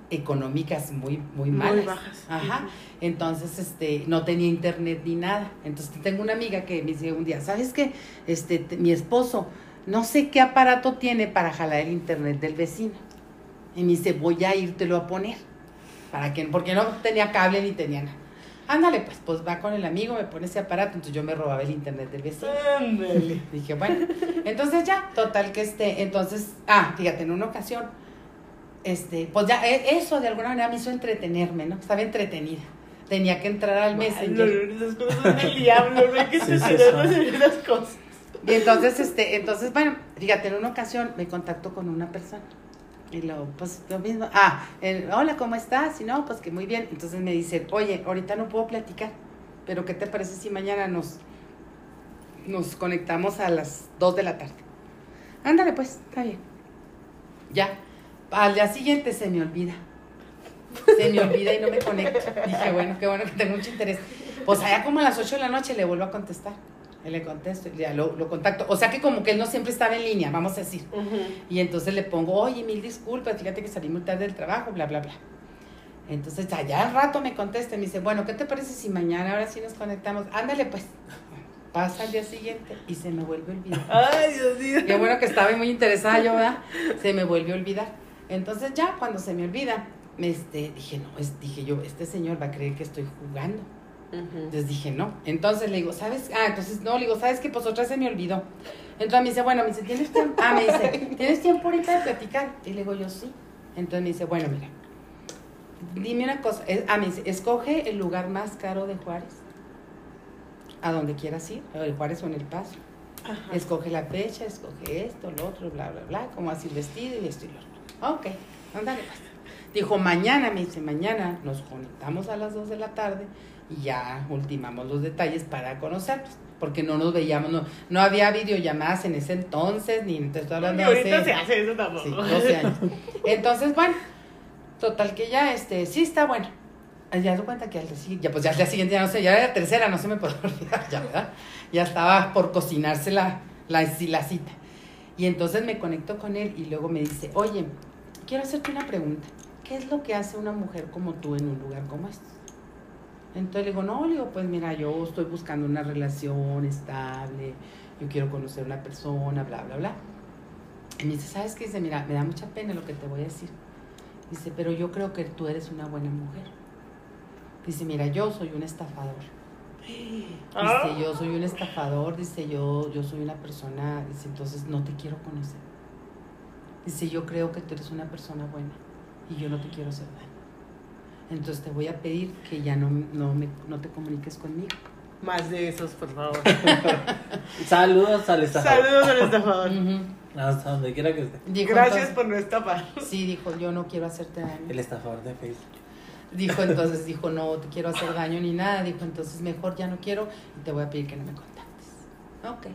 económicas muy, muy Muy malas. bajas. Ajá. Entonces, este, no tenía internet ni nada. Entonces tengo una amiga que me dice un día, ¿sabes qué? Este, te- mi esposo, no sé qué aparato tiene para jalar el internet del vecino. Y me dice, voy a írtelo a poner. ¿Para que Porque no tenía cable ni tenía nada. Ándale, pues, pues va con el amigo, me pone ese aparato, entonces yo me robaba el internet del vecino. Ándale. [laughs] Dije, bueno, entonces ya, total que este, entonces, ah, fíjate, en una ocasión, este, pues ya, e- eso de alguna manera me hizo entretenerme, ¿no? Estaba entretenida. Tenía que entrar al Ay, Messenger. no, no, esas cosas del diablo, no hay que Sí, esas cosas. Y entonces, este, entonces, bueno, fíjate, en una ocasión me contacto con una persona. Y lo, pues lo mismo, ah, hola, ¿cómo estás? Y no, pues que muy bien. Entonces me dice, oye, ahorita no puedo platicar, pero ¿qué te parece si mañana nos, nos conectamos a las 2 de la tarde? Ándale, pues, está bien. Ya. Al día siguiente se me olvida. Se me olvida y no me conecto. Dije, bueno, qué bueno que tengo mucho interés. Pues allá como a las 8 de la noche le vuelvo a contestar. Y le contesto, ya lo, lo contacto. O sea que como que él no siempre estaba en línea, vamos a decir. Y entonces le pongo, oye, mil disculpas, fíjate que salí muy tarde del trabajo, bla, bla, bla. Entonces allá al rato me contesta y me dice, bueno, ¿qué te parece si mañana ahora sí nos conectamos? Ándale pues. Pasa al día siguiente y se me vuelve a olvidar. Ay, Dios mío. Qué bueno que estaba muy interesada yo, ¿verdad? Se me vuelve a olvidar. Entonces ya cuando se me olvida, me, este, dije, no, es, dije yo, este señor va a creer que estoy jugando. Ujú. Entonces dije, no. Entonces le digo, ¿sabes? Ah, entonces no, le digo, ¿sabes qué? Pues otra se me olvidó. Entonces me dice, bueno, me dice, ¿tienes tiempo? Ah, me dice, [laughs] ¿tienes tiempo ahorita de platicar? Y le digo, yo sí. Entonces me dice, bueno, mira, dime una cosa. Ah, me dice, escoge el lugar más caro de Juárez. A donde quieras ir, o el Juárez o en El Paso. Ajá. Escoge la fecha, escoge esto, lo otro, bla, bla, bla, como así el vestido y esto y lo otro. Ok, ándale pues. Dijo, mañana, me dice, mañana nos conectamos a las 2 de la tarde y ya ultimamos los detalles para conocernos. Porque no nos veíamos, no, no había videollamadas en ese entonces, ni te estoy hablando de ahorita hace- se hace eso tampoco. Sí, 12 años. Entonces, bueno, total que ya, este, sí está bueno. Ya se cuenta que al día ya pues ya al día siguiente, ya no sé, ya era la tercera, no se me puede [laughs] olvidar, ya, ¿verdad? Ya estaba por cocinarse la, la, la cita. Y entonces me conecto con él y luego me dice, oye, quiero hacerte una pregunta. ¿Qué es lo que hace una mujer como tú en un lugar como este? Entonces le digo, no, le digo, pues mira, yo estoy buscando una relación estable, yo quiero conocer a una persona, bla, bla, bla. Y me dice, ¿sabes qué? Dice, mira, me da mucha pena lo que te voy a decir. Dice, pero yo creo que tú eres una buena mujer. Dice, mira, yo soy un estafador. Dice, yo soy un estafador, dice, yo, yo soy una persona, dice, entonces no te quiero conocer. Dice, yo creo que tú eres una persona buena y yo no te quiero hacer daño. Entonces te voy a pedir que ya no, no, me, no te comuniques conmigo. Más de esos, por favor. [laughs] Saludos al estafador. Saludos al estafador. Ujú. Hasta donde quiera que esté. Dijo, Gracias entonces- por no estafar. Sí, dijo, yo no quiero hacerte daño. El estafador de Facebook. Dijo [laughs] entonces, dijo, no te quiero hacer daño ni nada. Dijo, entonces mejor ya no quiero y te voy a pedir que no me contactes. Ok,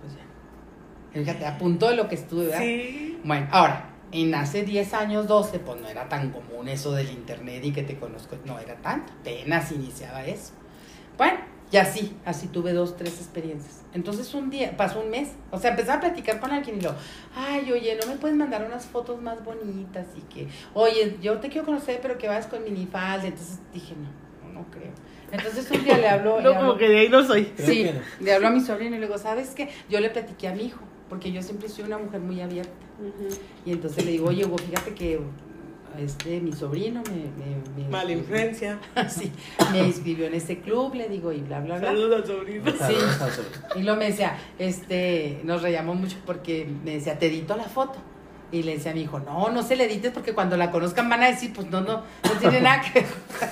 pues ya. Fíjate, apuntó lo que estuve, ¿verdad? Sí. Bueno, ahora, en hace 10 años, 12, pues no era tan común eso del internet y que te conozco, no era tanto, apenas iniciaba eso. Bueno, y así, así tuve dos, tres experiencias. Entonces un día, pasó un mes, o sea, empecé a platicar con alguien y lo, ay, oye, ¿no me puedes mandar unas fotos más bonitas? Y que, oye, yo te quiero conocer, pero que vayas con minifalda. Entonces dije, no, no, no creo. Entonces un día le hablo, le No, hablo- como que de ahí no soy. Sí, no. le hablo a mi sobrino y le digo, ¿sabes qué? Yo le platiqué a mi hijo, porque yo siempre soy una mujer muy abierta. Y entonces le digo, oye, Hugo, fíjate que este, mi sobrino me... me, me Mala influencia. [laughs] sí, me inscribió en este club, le digo, y bla, bla, bla. Saludos al sobrino. Sobrino. Y luego me decía, este, nos reíamos mucho porque me decía, te edito la foto. Y le decía a mi hijo, no, no se le edites porque cuando la conozcan van a decir, pues no, no, no tiene nada que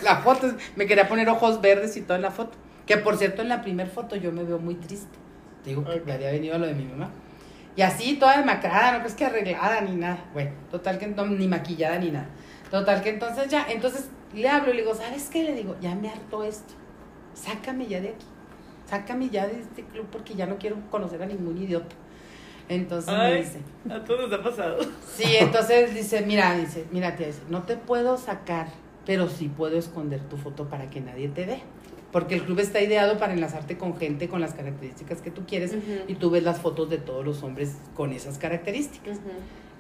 la foto. Me quería poner ojos verdes y todo en la foto. Que por cierto, en la primera foto yo me veo muy triste. Te digo que Ok. me había venido lo de mi mamá. Y así, toda demacrada, no crees que arreglada ni nada. Bueno, total que no, ni maquillada ni nada. Total que entonces ya, entonces le hablo y le digo, ¿sabes qué? Le digo, ya me hartó esto. Sácame ya de aquí. Sácame ya de este club porque ya no quiero conocer a ningún idiota. Entonces me dice, a todos nos ha pasado. sí, entonces dice, mira, dice, mira, tía, dice, no te puedo sacar, pero sí puedo esconder tu foto para que nadie te ve. Porque el club está ideado para enlazarte con gente con las características que tú quieres y tú ves las fotos de todos los hombres con esas características.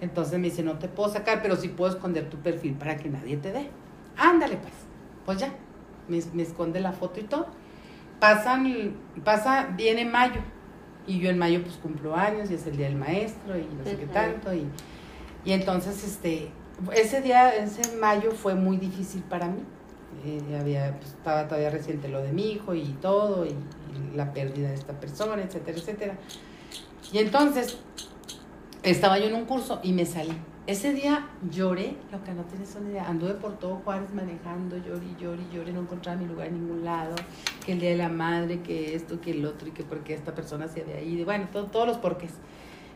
Entonces me dice, no te puedo sacar, pero sí puedo esconder tu perfil para que nadie te dé. Ándale, pues. Pues ya. Me, me esconde la foto y todo. Pasan, pasa, viene mayo. Y yo en mayo pues cumplo años y es el día del maestro y no sé qué tanto. Y, y entonces, este, ese día, ese mayo fue muy difícil para mí. Eh, había, pues, estaba todavía reciente lo de mi hijo y todo, y, y la pérdida de esta persona, etcétera, etcétera. Y entonces, estaba yo en un curso y me salí. Ese día lloré, lo que no tienes una idea. Anduve por todo Juárez manejando, lloré, lloré, lloré, no encontraba mi lugar en ningún lado. Que el día de la madre, que esto, que el otro, y que porque esta persona se había ido. Bueno, todo- todos los porqués.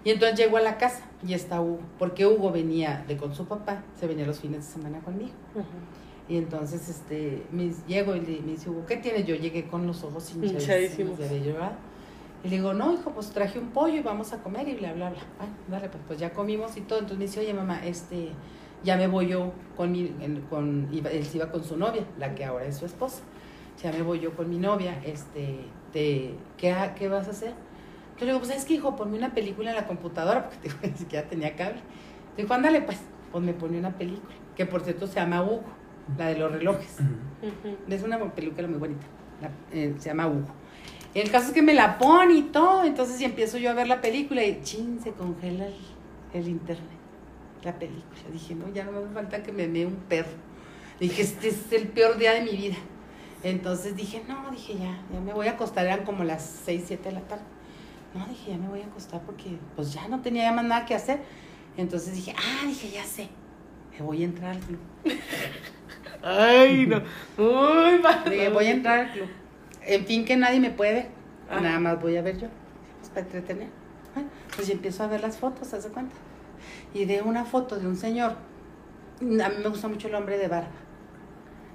Y entonces llego a la casa y está Hugo, porque Hugo venía de con su papá, se venía los fines de semana conmigo. Y entonces este, me, llego y le, me dice Hugo, ¿qué tienes? Yo llegué con los ojos hinchadísimos de llorado. Y le digo, no, hijo, pues traje un pollo y vamos a comer y bla, bla, bla. Bueno, dale, pues, pues ya comimos y todo. Entonces me dice, oye, mamá, este, ya me voy yo con mi, en- con, iba- él se iba con su novia, la que ahora es su esposa. Ya me voy yo con mi novia, este, te, ¿qué, ¿qué vas a hacer? Yo le digo, pues es que, hijo, ponme una película en la computadora, [laughs] porque te digo, ni siquiera tenía cable. Dijo, ándale, pues, pues me pone una película, que por cierto se llama Hugo, la de los relojes. Es una película muy bonita. La- eh, se llama Hugo. El caso es que me la pone y todo. Entonces y empiezo yo a ver la película y chin, se congela el, el internet. La película. Dije, no, ya no me hace falta que me mee un perro. Dije, este es el peor día de mi vida. Entonces dije, no, dije, ya, ya me voy a acostar. Eran como las 6, 7 de la tarde. No, dije, ya me voy a acostar porque pues ya no tenía ya más nada que hacer. Entonces dije, ah, dije, ya sé. Voy a entrar al club. Ay, no. Uy. Dije, voy a entrar al club. En fin, que nadie me puede. Ah. Nada más voy a ver yo. Pues para entretener. Bueno, pues yo empiezo a ver las fotos, ¿haz de cuenta? Y de una foto de un señor A mí me gusta mucho el hombre de barba.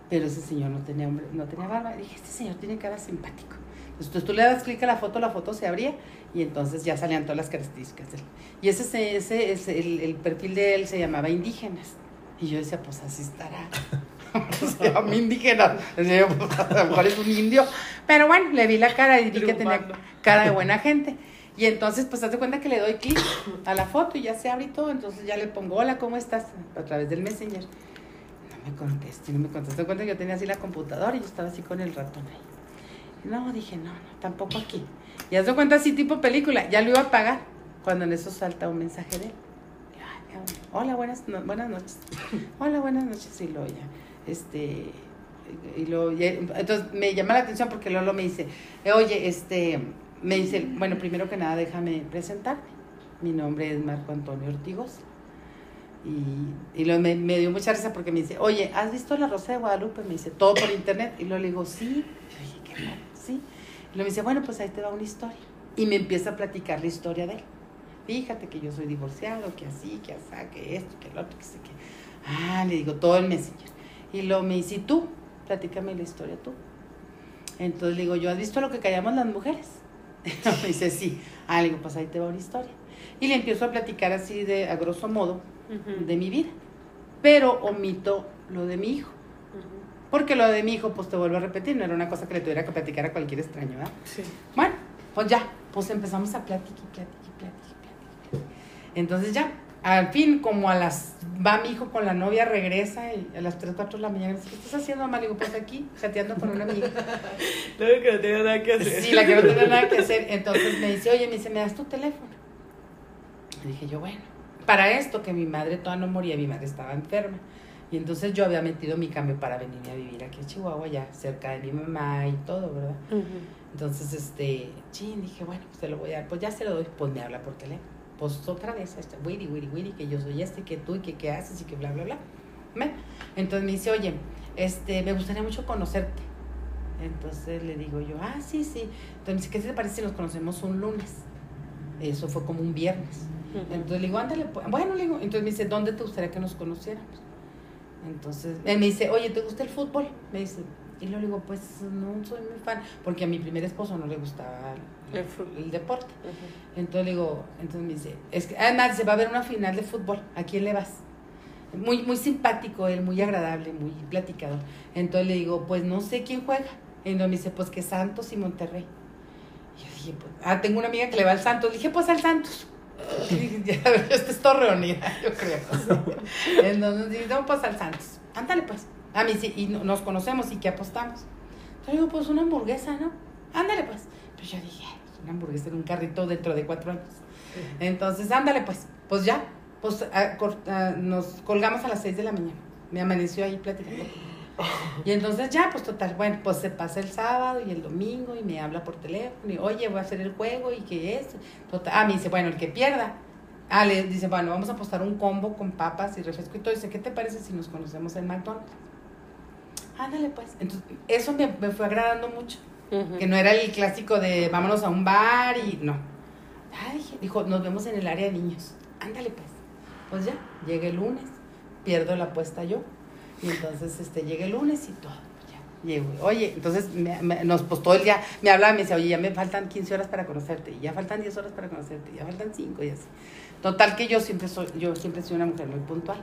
Pero ese señor no tenía, hombre, no tenía barba. Y dije, este señor tiene cara simpático. Entonces tú le das clic a la foto, la foto se abría y entonces ya salían todas las características de él. Y ese, ese, ese el, el perfil de él se llamaba Indígenas. Y yo decía, pues así estará. [laughs] [laughs] se llama indígena. Decía pues, a lo mejor es un indio. Pero bueno, le vi la cara y vi que tenía cara de buena gente. Y entonces, pues, haz de cuenta que le doy clic a la foto y ya se abre y todo. Entonces ya le pongo, hola, ¿cómo estás? A través del Messenger. No me conteste, no me conteste. Haz de cuenta que yo tenía así la computadora y yo estaba así con el ratón ahí. No, dije, no, no, tampoco aquí. Y haz de cuenta así tipo película. Ya lo iba a pagar cuando en eso salta un mensaje de él. Hola, buenas, buenas noches. Hola, buenas noches. Y luego ya, este, y luego ya- entonces me llama la atención porque Lolo me dice, oye, este, me dice, bueno, primero que nada déjame presentarme. Mi nombre es Marco Antonio Ortigosa. Y, y me, me dio mucha risa porque me dice, oye, ¿has visto La Rosa de Guadalupe? Me dice, todo por internet. Y luego le digo, sí. Y qué sí. Y luego me dice, bueno, pues ahí te va una historia. Y me empieza a platicar la historia de él. Fíjate que yo soy divorciado, que así, que así, que esto, que el otro, que sé qué. Ah, le digo, todo el messenger. Y luego me dice, ¿y tú? Platícame la historia tú. Entonces le digo, ¿yo has visto lo que callamos las mujeres? [laughs] me dice, sí. Ah, le digo, pues ahí te va una historia. Y le empiezo a platicar así de, a grosso modo, de mi vida. Pero omito lo de mi hijo. Porque lo de mi hijo, pues te vuelvo a repetir, no era una cosa que le tuviera que platicar a cualquier extraño, ¿verdad? Sí. Bueno, pues ya, pues empezamos a platicar, y platicar, y platicar, y platicar. Entonces ya, al fin, como a las, va mi hijo con la novia, regresa y a las 3, 4 de la mañana me dice, ¿qué estás haciendo, mamá? Le digo, pues aquí, chateando con una amiga. [laughs] Luego que no tenía nada que hacer. Sí, la que no tenía nada que [laughs] hacer. Entonces me dice, oye, me dice, ¿me das tu teléfono? Y dije yo, bueno, para esto que mi madre todavía no moría, mi madre estaba enferma. Y entonces yo había metido mi cambio para venirme a vivir aquí a Chihuahua, ya cerca de mi mamá y todo, ¿verdad? Entonces, este, chin, dije, bueno, pues se lo voy a dar, pues ya se lo doy, pues me habla por teléfono. Pues otra vez, este, wiri, wiri, wiri, que yo soy este, que tú y que qué haces y que bla, bla, bla. ¿Ve? Entonces me dice, oye, este, me gustaría mucho conocerte. Entonces le digo yo, ah, sí, sí. Entonces ¿qué te parece si nos conocemos un lunes? Eso fue como un viernes. Entonces le digo, ándale, pues. bueno, le digo, entonces me dice, ¿dónde te gustaría que nos conociéramos? Entonces, él me dice, oye, ¿te gusta el fútbol? Me dice, y luego le digo, pues no soy muy fan, porque a mi primer esposo no le gustaba el, El fútbol. el deporte. Entonces le digo, entonces me dice, es que además se va a ver una final de fútbol, ¿a quién le vas? Muy, muy simpático él, muy agradable, muy platicador. Entonces le digo, pues no sé quién juega. Y entonces me dice, pues que Santos y Monterrey. Y yo dije, pues, ah, tengo una amiga que le va al Santos. Le dije, pues al Santos. [laughs] Y dije, ya, [laughs] esta es torreonera, yo creo. [laughs] Entonces dije, no, pues al Santos. Ándale pues. A mí sí, y no- nos conocemos y que apostamos. Entonces digo, pues una hamburguesa, ¿no? Ándale pues. Pues yo dije, "Ay, pues, una hamburguesa en un carrito dentro de cuatro años. Entonces, ándale pues. Pues ya. Pues ah, nos colgamos a las seis de la mañana. Me amaneció ahí platicando. [gasps] Y entonces ya, pues total, bueno, pues se pasa el sábado y el domingo y me habla por teléfono y oye, voy a hacer el juego y que es. Total, ah, me dice, bueno, el que pierda. Ah, le dice, bueno, vamos a apostar un combo con papas y refresco y todo. Dice, ¿qué te parece si nos conocemos en McDonald's? Ándale pues. Entonces, eso me, me fue agradando mucho. Ujú. Que no era el clásico de vámonos a un bar y no. Dije, dijo, nos vemos en el área de niños. Ándale pues. Pues ya, llegué el lunes, pierdo la apuesta yo. Y entonces este, llegué el lunes y todo. pues ya, llego. Oye, entonces me- me- nos, pues todo el día me hablaba y me decía, oye, ya me faltan 15 horas para conocerte, y ya faltan 10 horas para conocerte, y ya faltan 5 y así. Total que yo siempre soy, yo siempre soy una mujer muy puntual.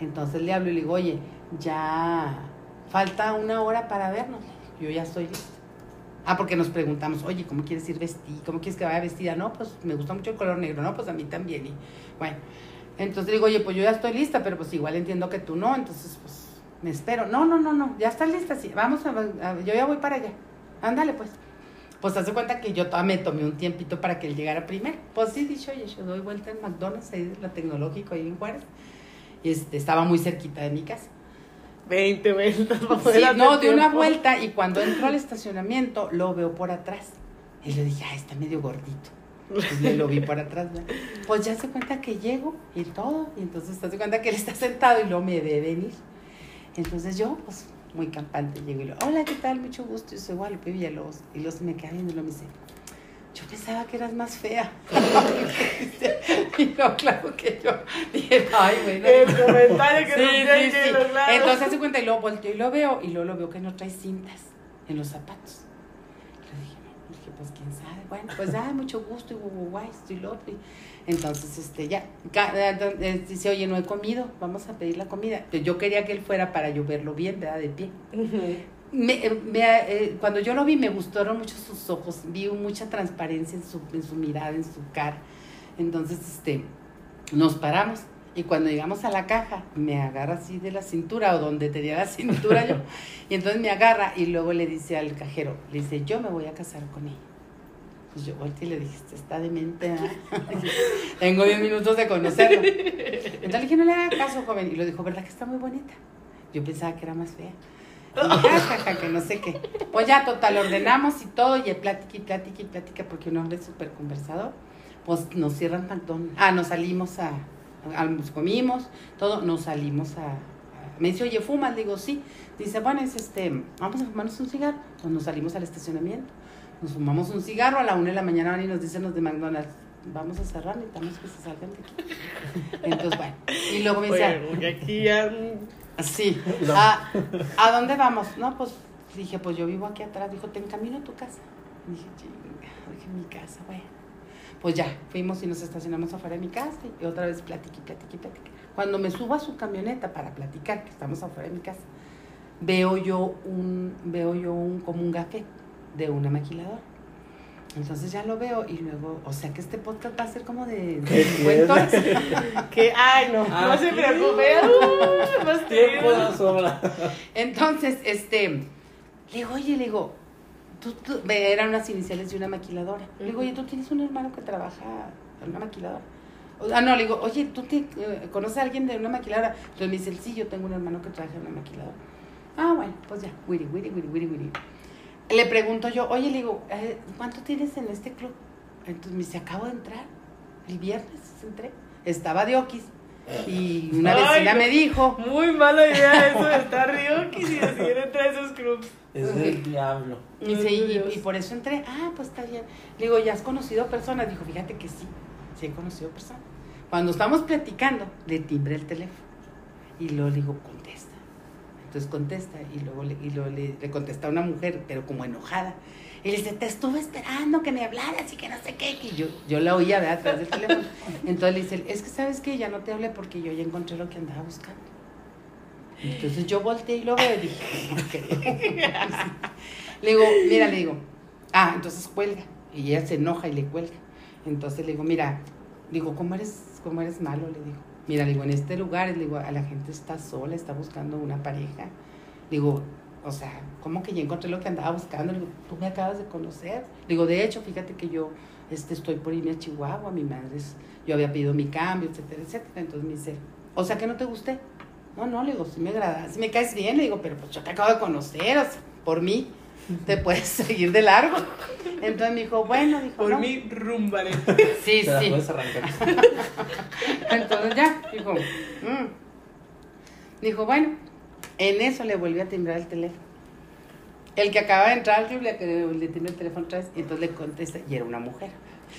Entonces le hablo y le digo, oye, ya falta una hora para vernos. Yo ya estoy lista. Ah, porque nos preguntamos, oye, ¿cómo quieres ir vestida? ¿Cómo quieres que vaya vestida? No, pues me gusta mucho el color negro, no, pues a mí también. Y bueno, entonces digo, oye, pues yo ya estoy lista, pero pues igual entiendo que tú no, entonces pues me espero. No, no, no, no, ya estás lista, sí, vamos, a, yo ya voy para allá. Ándale, pues. Pues hace cuenta que yo me tomé un tiempito para que él llegara primero. Pues sí, dicho, oye, yo doy vuelta en McDonald's, ahí la tecnológico, ahí en Juárez. Y este, estaba muy cerquita de mi casa. 20 vueltas para Sí, poder hacer no, de una vuelta y cuando entro al estacionamiento lo veo por atrás. Y le dije, ah, está medio gordito. Pues le lo vi por atrás. ¿verdad? Pues ya se cuenta que llego y todo. Y entonces se hace cuenta que él está sentado y luego me ve venir. Entonces yo, pues muy campante, llego y le digo, hola, ¿qué tal? Mucho gusto. Yo soy Guadalupe Villalobos. Y se me queda viendo y luego me dice, yo pensaba que eras más fea. [laughs] y no, claro que yo dije, ay, güey. No. El comentario que Sí, nos sí, sí. claro. Entonces hace cuenta y luego volteo y lo veo y luego lo veo que no trae cintas en los zapatos. Le dije, dije, pues quién sabe. Bueno, pues ah, mucho gusto y guay, esto y lo otro. Y Entonces, este, ya, eh, eh, dice, oye, no he comido, vamos a pedir la comida. Yo quería que él fuera para yo verlo bien, ¿verdad? De pie. Me- eh, me, eh, cuando yo lo vi me gustaron mucho sus ojos, vi mucha transparencia en su, en su mirada, en su cara. Entonces, este, nos paramos y cuando llegamos a la caja, me agarra así de la cintura o donde tenía la cintura yo. [laughs] Y entonces me agarra y luego le dice al cajero, le dice, yo me voy a casar con ella. Pues yo volteé y le dije, "Usted está demente, ¿verdad?". [laughs] [laughs] Tengo 10 minutos de conocerlo. Entonces le dije, no le haga caso, joven. Y lo dijo, ¿verdad que está muy bonita? Yo pensaba que era más fea. Y dije, "Ah, jaja, que no sé qué. Pues ya, total, ordenamos y todo, y plática y plática y plática, porque un hombre es súper conversador. Pues nos cierran McDonald's. Ah, nos salimos a, a- nos comimos, todo, nos salimos a, a- me dice, oye, ¿fumas? Digo, sí. Dice, bueno, es este, vamos a fumarnos un cigarro. Pues nos salimos al estacionamiento. Nos fumamos un cigarro a la una de la mañana van y nos dicen los de McDonald's, vamos a cerrar, necesitamos que se salgan de aquí. [laughs] Entonces, bueno. Y luego me dice, porque aquí ya. Sí. ¿A, ¿A dónde vamos? No, pues dije, pues yo vivo aquí atrás. Dijo, te encamino a tu casa. Dije, chinga, dije, mi casa, bueno. Pues ya, fuimos y nos estacionamos afuera de mi casa y otra vez platiqué, platiqué, platiqué. Cuando me subo a su camioneta para platicar, que estamos afuera de mi casa, veo yo un, veo yo un, como un café de una maquiladora. Entonces ya lo veo y luego, o sea que este podcast va a ser como de, de ¿Qué cuentos. [laughs] Que, ay, no, no Aquí. se preocupe. Uh, más Tiempo no sobra. Entonces, este, le digo, oye, le digo, tú, eran unas iniciales de una maquiladora. Le digo, oye, tú tienes un hermano que trabaja en una maquiladora. Ah, no, le digo, oye, ¿tú te, eh, conoces a alguien de una maquiladora? Entonces me dice, sí, yo tengo un hermano que trabaja en una maquiladora. Ah, bueno, pues ya, wiri, wiri, wiri, wiri, wiri. Le pregunto yo, oye, le digo, eh, ¿cuánto tienes en este club? Entonces me dice, acabo de entrar, el viernes entré, estaba de Oquis. Y una Ay, vecina no. me dijo, Muy mala idea eso de estar Ryoki y decir entre esos clubs. Es del diablo. Y, dice, y, Dios. y por eso entré, ah, pues está bien. Le digo, ¿ya has conocido personas? Dijo, fíjate que sí, sí he conocido personas. Cuando estamos platicando, le timbre el teléfono. Y luego le digo, contesta. Entonces contesta y luego, le, y luego le, contesta una mujer, pero como enojada. Y le dice, te estuve esperando que me hablaras y que no sé qué. Y yo, yo la oía, ¿verdad? A través del teléfono. Entonces le dice, es que sabes que ya no te hablé porque yo ya encontré lo que andaba buscando. Entonces yo volteé y lo veo y dije, creo. [laughs] Le digo, mira, le digo, ah, entonces cuelga. Y ella se enoja y le cuelga. Entonces le digo, mira, digo, ¿cómo eres, cómo eres malo? Le digo, mira, digo, en este lugar, digo, a la gente está sola, está buscando una pareja. Digo, o sea, ¿cómo que ya encontré lo que andaba buscando? Digo, tú me acabas de conocer. Digo, de hecho, fíjate que yo este, estoy por irme a Chihuahua, mi madre es, yo había pedido mi cambio, etcétera, etcétera. Entonces me dice, o sea que no te gusté. No, no, le digo, sí me agrada, sí me caes bien, le digo, pero pues yo te acabo de conocer, o sea, por mí te puedes seguir de largo. Entonces me dijo, bueno, dijo, Por no. mí, rumbaré. Sí, Te sí. puedes arrancar. Entonces ya, dijo, "Mm". dijo, bueno, en eso le volvió a timbrar el teléfono. El que acaba de entrar al club le, le timbra el teléfono otra vez y entonces le contesta, y era una mujer.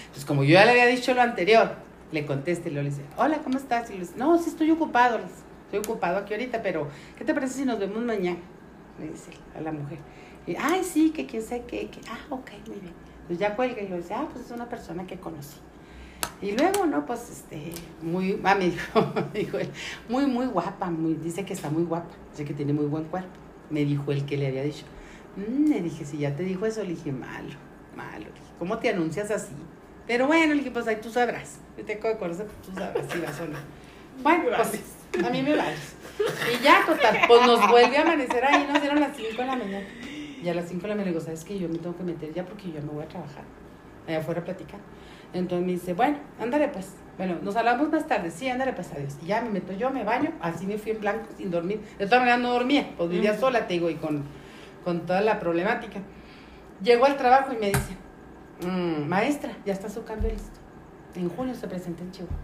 Entonces, como yo ya le había dicho lo anterior, le contesta y luego le dice, hola, ¿cómo estás? Y le dice, no, sí estoy ocupado, estoy ocupado aquí ahorita, pero ¿qué te parece si nos vemos mañana? Le dice a la mujer. Y, ay, sí, que quién sé qué, que, ah, ok, muy bien. Pues ya cuelga y lo dice, ah, pues es una persona que conocí. Y luego, ¿no? Pues, este, muy, ah, me [laughs] dijo, me dijo él, muy, muy guapa, muy, dice que está muy guapa, dice que tiene muy buen cuerpo. Me dijo el que le había dicho. Mm, le dije, si ya te dijo eso, le dije, malo, malo. Le dije, ¿cómo te anuncias así? Pero bueno, le dije, pues ahí tú sabrás. Yo te acabo de conocer, pues tú sabrás si vas o no. [laughs] Bueno, pues a mí me vales. Y ya, total, pues nos vuelve a amanecer ahí, nos dieron las 5 de la mañana. Y a las 5 de la mañana le digo, ¿sabes qué? Yo me tengo que meter ya porque yo me voy a trabajar. Allá afuera a platicar. Entonces me dice, bueno, ándale pues. Bueno, nos hablamos más tarde. Sí, ándale pues, adiós. Y ya me meto yo, me baño. Así me fui en blanco, sin dormir. De todas maneras no dormía. Pues vivía sola, te digo, y con, con toda la problemática. Llego al trabajo y me dice, "Mm, maestra, ya está su cambio listo. En junio se presenta en Chihuahua.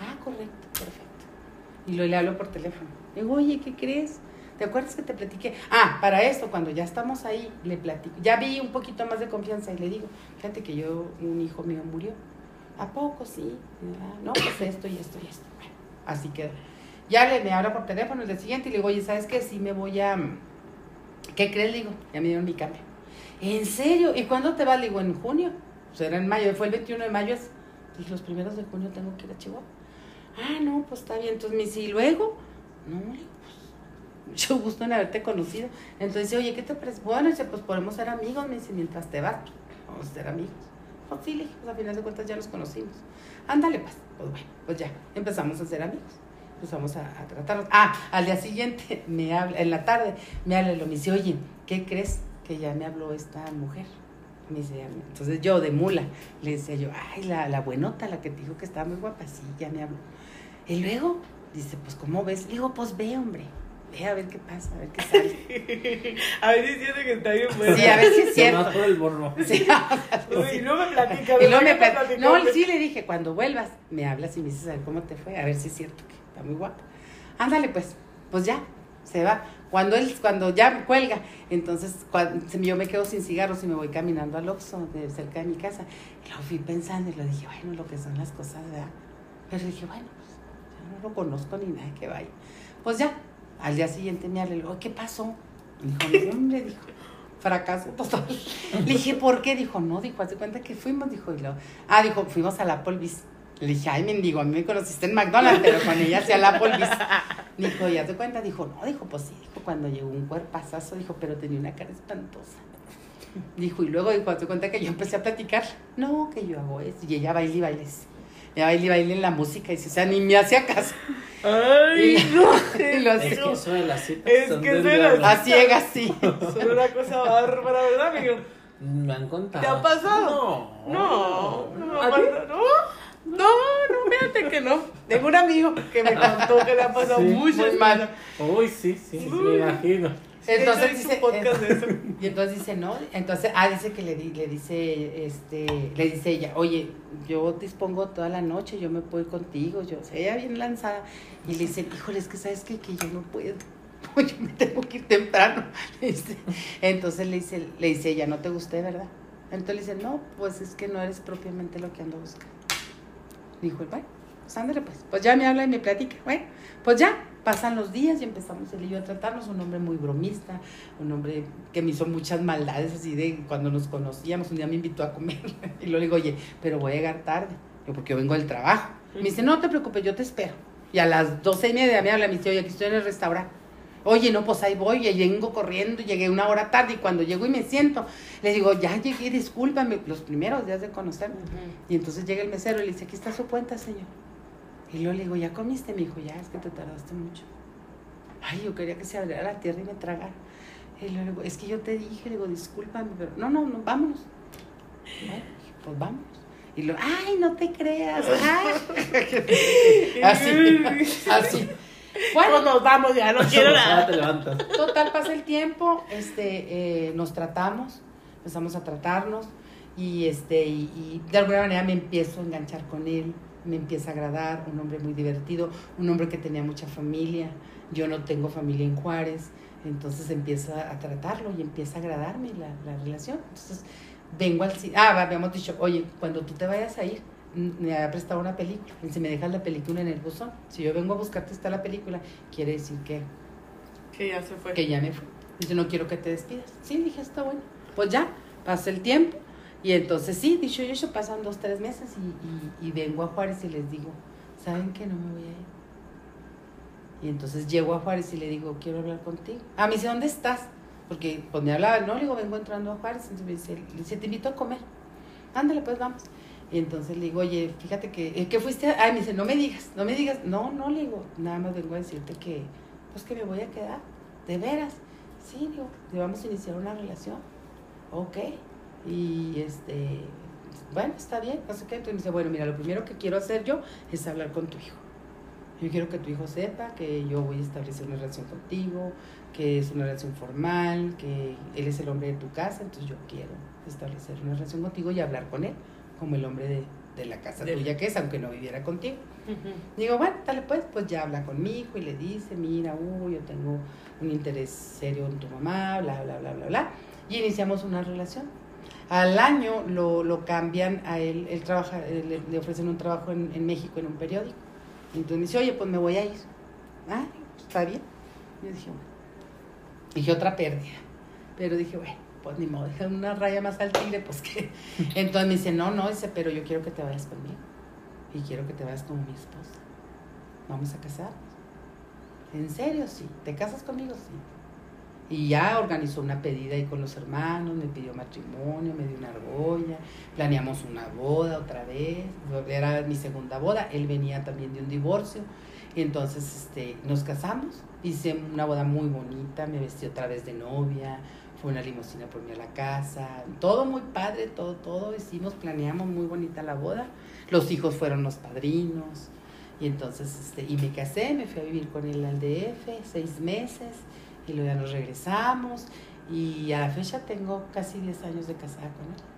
Ah, correcto, perfecto. Y lo le hablo por teléfono. Le digo, oye, ¿qué crees? ¿Te acuerdas que te platiqué? Ah, para esto, cuando ya estamos ahí, le platico. Ya vi un poquito más de confianza y le digo, fíjate que yo, un hijo mío murió. ¿A poco sí? Ah, No, pues esto y esto y esto. Bueno, así quedó. Ya le me habla por teléfono el día siguiente y le digo, oye, ¿sabes qué? Sí me voy a... ¿Qué crees? Le digo, ya me dieron mi cambio. ¿En serio? ¿Y cuándo te vas? Le digo, en junio. Sea, era en mayo, fue el 21 de mayo. es- Dije, los primeros de junio tengo que ir a Chihuahua. Ah, no, pues está bien. Entonces me dice, ¿y luego? No, le digo, pues, mucho gusto en haberte conocido. Entonces oye, ¿qué te parece? Bueno, dice, pues podemos ser amigos. Me dice, mientras te vas, pues, vamos a ser amigos. Pues sí, le dije, pues a final de cuentas ya nos conocimos. Ándale, pues, pues bueno, pues ya, empezamos a ser amigos. Empezamos a, a tratarnos. Ah, al día siguiente, [laughs] me habla, en la tarde, me habla y me dice, oye, ¿qué crees que ya me habló esta mujer? Me dice, entonces yo de mula, le decía yo, ay, la, la buenota, la que te dijo que estaba muy guapa, sí, ya me habló. Y luego, dice, pues, ¿cómo ves? Le digo, pues ve, hombre, ve a ver qué pasa, a ver qué sale. [laughs] A ver si siente que está bien bueno. Sí, a ver si es cierto. Nomás por el borro. [laughs] Sí, Uy, no me platica. y luego me ¿verdad plat- que No, platicó? sí le dije, cuando vuelvas, me hablas y me dices a ver cómo te fue, a ver si es cierto que está muy guapa. Ándale, pues, pues ya, se va. Cuando él, cuando ya cuelga, entonces cuando, yo me quedo sin cigarros y me voy caminando al Oxxo de cerca de mi casa. Y lo fui pensando y lo dije, bueno, lo que son las cosas, ¿verdad? Pero dije, bueno, pues, yo no lo conozco ni nada que vaya. Pues ya, al día siguiente me hablé, le digo, ¿qué pasó? Dijo, no, hombre, dijo, fracaso total. [laughs] Le dije, ¿por qué? Dijo, no, dijo, hace cuenta que fuimos, dijo, y lo, ah, dijo, fuimos a la Polvis. Le dije, ay, mendigo, a mí me conociste en McDonald's, pero con ella hacía la Polvis. [laughs] Dijo, ¿ya te cuenta? Dijo, no, dijo, pues sí, dijo, cuando llegó un cuerpazazo, dijo, pero tenía una cara espantosa. Dijo, y luego dijo, ¿te cuenta que yo empecé a platicar? No, que yo hago eso. Y ella baile y baile. Ella baile y baile en la música y dice, o sea, ni me hacía caso. Ay, Y- no. [laughs] y lo Es que eso de las citas Es que eso de las. A ciegas, sí. [laughs] Son una cosa bárbara, ¿verdad, amigo? Me han contado. ¿Te ha pasado? No. No, no me. No, no, no, fíjate que no. Tengo un amigo que me contó que le ha pasado Sí, muy muy mal. Uy, sí, sí, sí, me imagino. Entonces dice, podcast de eso. [laughs] Y entonces dice, no, entonces, ah, dice que le, le dice, este, le dice ella, oye, yo dispongo toda la noche, yo me puedo ir contigo, yo, o sea, ella bien lanzada, y le dice, híjole, es que sabes qué? que yo no puedo, [laughs] yo me tengo que ir temprano, [laughs] le dice. entonces le dice, le dice ella, no te gusté, ¿verdad? Entonces le dice, no, pues es que no eres propiamente lo que ando buscando. Dijo, bueno, pues ándale pues, pues ya me habla y me platica, bueno, pues ya, pasan los días y empezamos él y yo a tratarnos, un hombre muy bromista, un hombre que me hizo muchas maldades así de cuando nos conocíamos, un día me invitó a comer [laughs] y luego le digo, oye, pero voy a llegar tarde, yo porque yo vengo del trabajo. Me dice, no te preocupes, yo te espero. Y a las doce y media me habla, me dice, oye, aquí estoy en el restaurante. Oye, no, pues ahí voy, y vengo corriendo, llegué una hora tarde y cuando llego y me siento, le digo, ya llegué, discúlpame, los primeros días de conocerme. Y entonces llega el mesero y le dice, aquí está su cuenta, señor. Y luego le digo, ¿ya comiste? Me dijo, ya, es que te tardaste mucho. Ay, yo quería que se abriera la tierra y me tragara. Y luego le digo, es que yo te dije, le digo, discúlpame, pero no, no, no, vámonos. Bueno, pues vámonos. Y luego, ay, no te creas. ay". [laughs] así, así. Bueno, Bueno, nos vamos ya, no quiero nada. te levantas. Total, pasa el tiempo, este, eh, nos tratamos, empezamos a tratarnos y, este, y, y de alguna manera me empiezo a enganchar con él, me empieza a agradar, un hombre muy divertido, un hombre que tenía mucha familia, yo no tengo familia en Juárez, entonces empieza a tratarlo y empieza a agradarme la, la relación. Entonces vengo al cine, ah, habíamos dicho, oye, cuando tú te vayas a ir, mm, me ha prestado una película, y si me dejas la película en el buzón, si yo vengo a buscarte está la película, quiere decir que Que ya se fue. que ya me fui. Dice, no quiero que te despidas. Sí, dije, está bueno. Pues ya, pasa el tiempo. Y entonces sí, dicho y hecho, pasan dos, tres meses y, y- y vengo a Juárez y les digo, ¿saben que no me voy a ir? Y entonces llego a Juárez y le digo, quiero hablar contigo. Ah, me dice, ¿dónde estás? Porque pues me hablaba, no, le digo, vengo entrando a Juárez. Entonces me dice, le dice, te invito a comer. Ándale, pues vamos. Y entonces le digo, oye, fíjate que, eh, ¿qué fuiste? a-?" Ay, me dice, no me digas, no me digas. No, no, le digo, nada más vengo a decirte que, pues que me voy a quedar. ¿De veras? Sí, digo, que vamos a iniciar una relación. Ok. Y este, bueno, está bien, no sé qué. Entonces me dice, bueno, mira, lo primero que quiero hacer yo es hablar con tu hijo. Yo quiero que tu hijo sepa que yo voy a establecer una relación contigo, que es una relación formal, que él es el hombre de tu casa, entonces yo quiero establecer una relación contigo y hablar con él como el hombre de, de la casa De- tuya que es, aunque no viviera contigo. Ujú. Digo, bueno, dale pues, pues ya habla con mi hijo y le dice, mira, uh, yo tengo un interés serio en tu mamá, bla, bla, bla, bla, bla. Y iniciamos una relación. Al año lo, lo cambian a él, él trabaja, le, le ofrecen un trabajo en, en México en un periódico. Entonces me dice, oye, pues me voy a ir. Ah, está bien. Yo dije, bueno. Dije, otra pérdida. Pero dije, bueno, pues ni modo, dije, una raya más al tigre, pues que. [laughs] Entonces me dice, no, no, dice, pero yo quiero que te vayas conmigo. Y quiero que te vayas como mi esposa. Vamos a casarnos. ¿En serio? Sí. ¿Te casas conmigo? Sí. Y ya organizó una pedida ahí con los hermanos, me pidió matrimonio, me dio una argolla, planeamos una boda otra vez, era mi segunda boda, él venía también de un divorcio, entonces este, nos casamos, hice una boda muy bonita, me vestí otra vez de novia, fue una limusina por mí a la casa, todo muy padre, todo, todo hicimos, planeamos muy bonita la boda, los hijos fueron los padrinos, y entonces, este, y me casé, me fui a vivir con él al DF, seis meses, y luego ya nos regresamos, y a la fecha tengo casi 10 años de casada con él.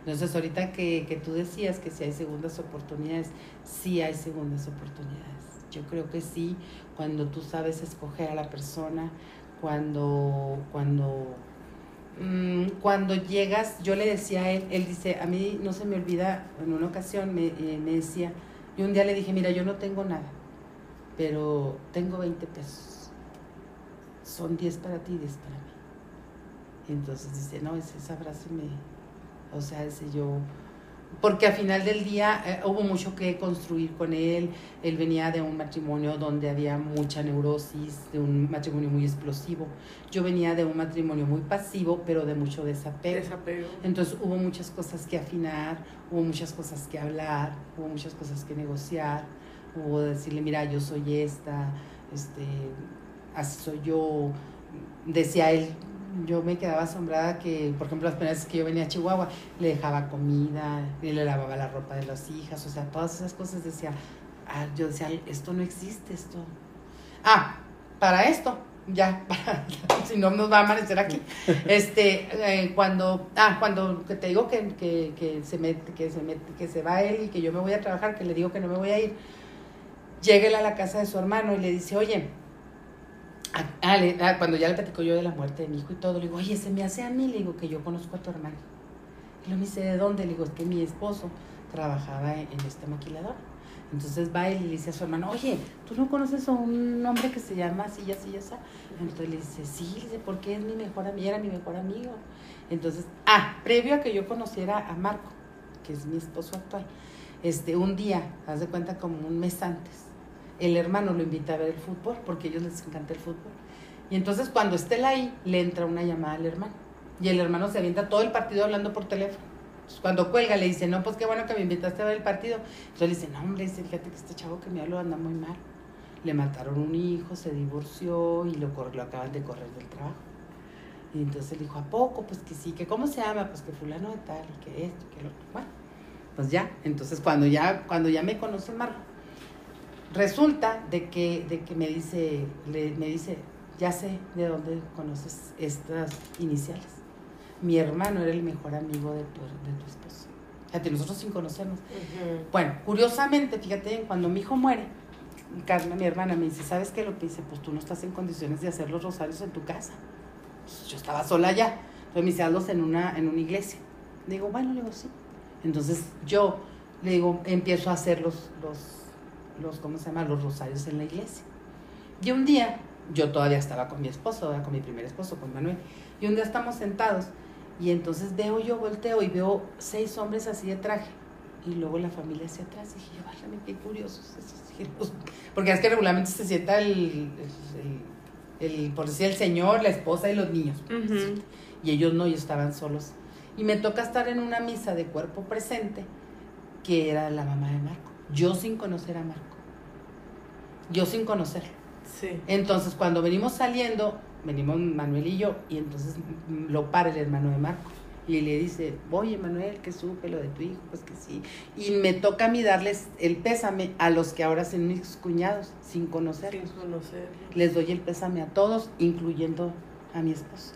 Entonces, ahorita que, que tú decías que si hay segundas oportunidades, sí hay segundas oportunidades. Yo creo que sí, cuando tú sabes escoger a la persona, cuando, cuando, mm, cuando llegas, yo le decía a él, él dice, a mí no se me olvida, en una ocasión me, eh, me decía, yo un día le dije, mira, yo no tengo nada, pero tengo 20 pesos. Son 10 para ti y 10 para mí. Y entonces dice, no, es- esa frase me, o sea, ese yo, porque al final del día eh, hubo mucho que construir con él. Él venía de un matrimonio donde había mucha neurosis, de un matrimonio muy explosivo. Yo venía de un matrimonio muy pasivo, pero de mucho desapego. Desapego. Entonces hubo muchas cosas que afinar, hubo muchas cosas que hablar, hubo muchas cosas que negociar, hubo decirle, mira, yo soy esta, este, así soy yo. Decía él, yo me quedaba asombrada que, por ejemplo, las primeras veces que yo venía a Chihuahua, le dejaba comida, y le lavaba la ropa de las hijas, o sea, todas esas cosas decía, ah, yo decía, esto no existe, esto. Ah, para esto, ya, [laughs] para, si no nos va a amanecer aquí. Este, eh, cuando, ah, cuando te digo que, que, que se me, que, se me, que se va él y que yo me voy a trabajar, que le digo que no me voy a ir, llega él a la casa de su hermano y le dice, oye, ah, ah, le- ah, cuando ya le platico yo de la muerte de mi hijo y todo, le digo, oye, se me hace a mí, le digo que yo conozco a tu hermano. Y luego me dice, ¿de dónde? Le digo, es que mi esposo trabajaba en, este maquilador. Entonces va y le dice a su hermano, oye, ¿tú no conoces a un hombre que se llama así así así? Entonces le dice, sí, le dice, porque es mi mejor amigo, era mi mejor amigo. Entonces, ah, previo a que yo conociera a Marco, que es mi esposo actual, este, un día, haz de cuenta como un mes antes, el hermano lo invita a ver el fútbol, porque a ellos les encanta el fútbol. Y entonces cuando esté él ahí, le entra una llamada al hermano. Y el hermano se avienta todo el partido hablando por teléfono. Cuando cuelga le dice, no, pues qué bueno que me invitaste a ver el partido. Entonces le dice, no, hombre, fíjate que este chavo que me habló anda muy mal. Le mataron un hijo, se divorció y lo, lo acaban de correr del trabajo. Y entonces le dijo, ¿a poco? Pues que sí, que cómo se llama, pues que fulano de tal, y que esto, que lo otro. Bueno, pues ya. Entonces cuando ya, cuando ya me conoce Marco, resulta de que, de que me dice, le, me dice, ya sé de dónde conoces estas iniciales. Mi hermano era el mejor amigo de tu, de tu esposo. Fíjate, nosotros sin conocernos. Ujú. Bueno, curiosamente, fíjate, cuando mi hijo muere, Carmen, mi hermana, me dice, ¿sabes qué? Lo que dice, pues tú no estás en condiciones de hacer los rosarios en tu casa. Pues, yo estaba sola allá. Entonces me dice, hazlos en una, en una iglesia. Le digo, bueno, le digo, sí. Entonces yo, le digo, empiezo a hacer los, los, los, ¿cómo se llama? Los rosarios en la iglesia. Y un día, yo todavía estaba con mi esposo, ¿verdad? con mi primer esposo, con Manuel. Y un día estamos sentados y entonces veo yo, volteo y veo seis hombres así de traje. Y luego la familia hacia atrás. Y dije, yo, válgame, qué curiosos esos. [laughs] Porque es que regularmente se sienta el, el, el- por decir, el señor, la esposa y los niños. Y ellos no, ellos estaban solos. Y me toca estar en una misa de cuerpo presente, que era la mamá de Marco. Yo sin conocer a Marco. Yo sin conocerlo. Sí. Entonces, cuando venimos saliendo, venimos Manuel y yo, y entonces lo para el hermano de Marco. Y le dice, oye Manuel, que supe lo de tu hijo, pues que sí. Y me toca a mí darles el pésame a los que ahora son mis cuñados, sin conocerlos. Sin conocerlo. Les doy el pésame a todos, incluyendo a mi esposo.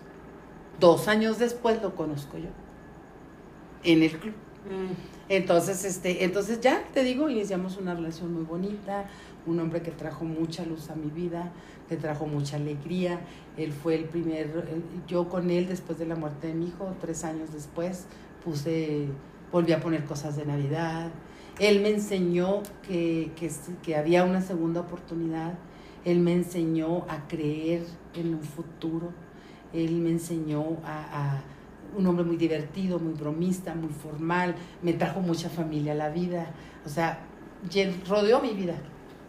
Dos años después lo conozco yo, en el club. Mm. Entonces, este, entonces ya te digo, iniciamos una relación muy bonita, un hombre que trajo mucha luz a mi vida, que trajo mucha alegría. Él fue el primer, eh, yo con él después de la muerte de mi hijo, tres años después, puse, volví a poner cosas de Navidad. Él me enseñó que, que, que había una segunda oportunidad. Él me enseñó a creer en un futuro. Él me enseñó a, a un hombre muy divertido, muy bromista, muy formal, me trajo mucha familia a la vida, o sea, rodeó mi vida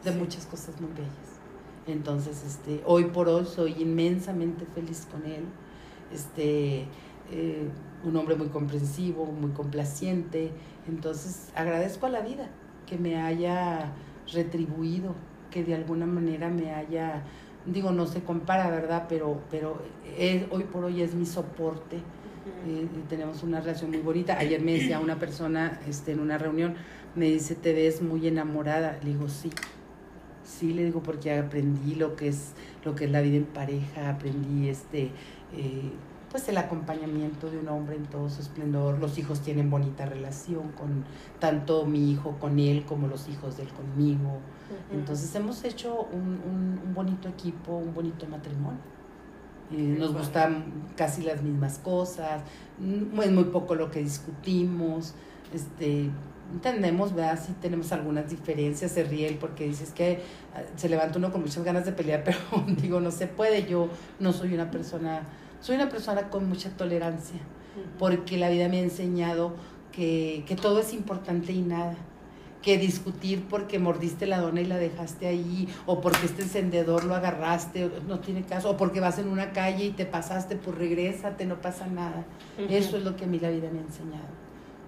de muchas cosas muy bellas. Entonces, este, hoy por hoy soy inmensamente feliz con él. Este, eh, un hombre muy comprensivo, muy complaciente. Entonces, agradezco a la vida que me haya retribuido, que de alguna manera me haya, digo, no se compara, ¿verdad? Pero, pero hoy por hoy es mi soporte. Eh, tenemos una relación muy bonita. Ayer me decía una persona este, en una reunión, me dice, te ves muy enamorada. Le digo, sí. Sí, le digo, porque aprendí lo que es, lo que es la vida en pareja, aprendí este, eh, pues el acompañamiento de un hombre en todo su esplendor. Los hijos tienen bonita relación con tanto mi hijo con él como los hijos de él conmigo. Entonces hemos hecho un, un, un bonito equipo, un bonito matrimonio. Eh, nos gustan casi las mismas cosas, es muy poco lo que discutimos, este, entendemos, ¿verdad? Sí tenemos algunas diferencias, se ríe él porque dices que ah, se levanta uno con muchas ganas de pelear, [laughs] pero digo, no se puede, yo no soy una persona, soy una persona con mucha tolerancia, porque la vida me ha enseñado que, que todo es importante y nada que discutir porque mordiste la dona y la dejaste ahí, o porque este encendedor lo agarraste, no tiene caso, o porque vas en una calle y te pasaste, pues regrésate, no pasa nada. Eso es lo que a mí la vida me ha enseñado,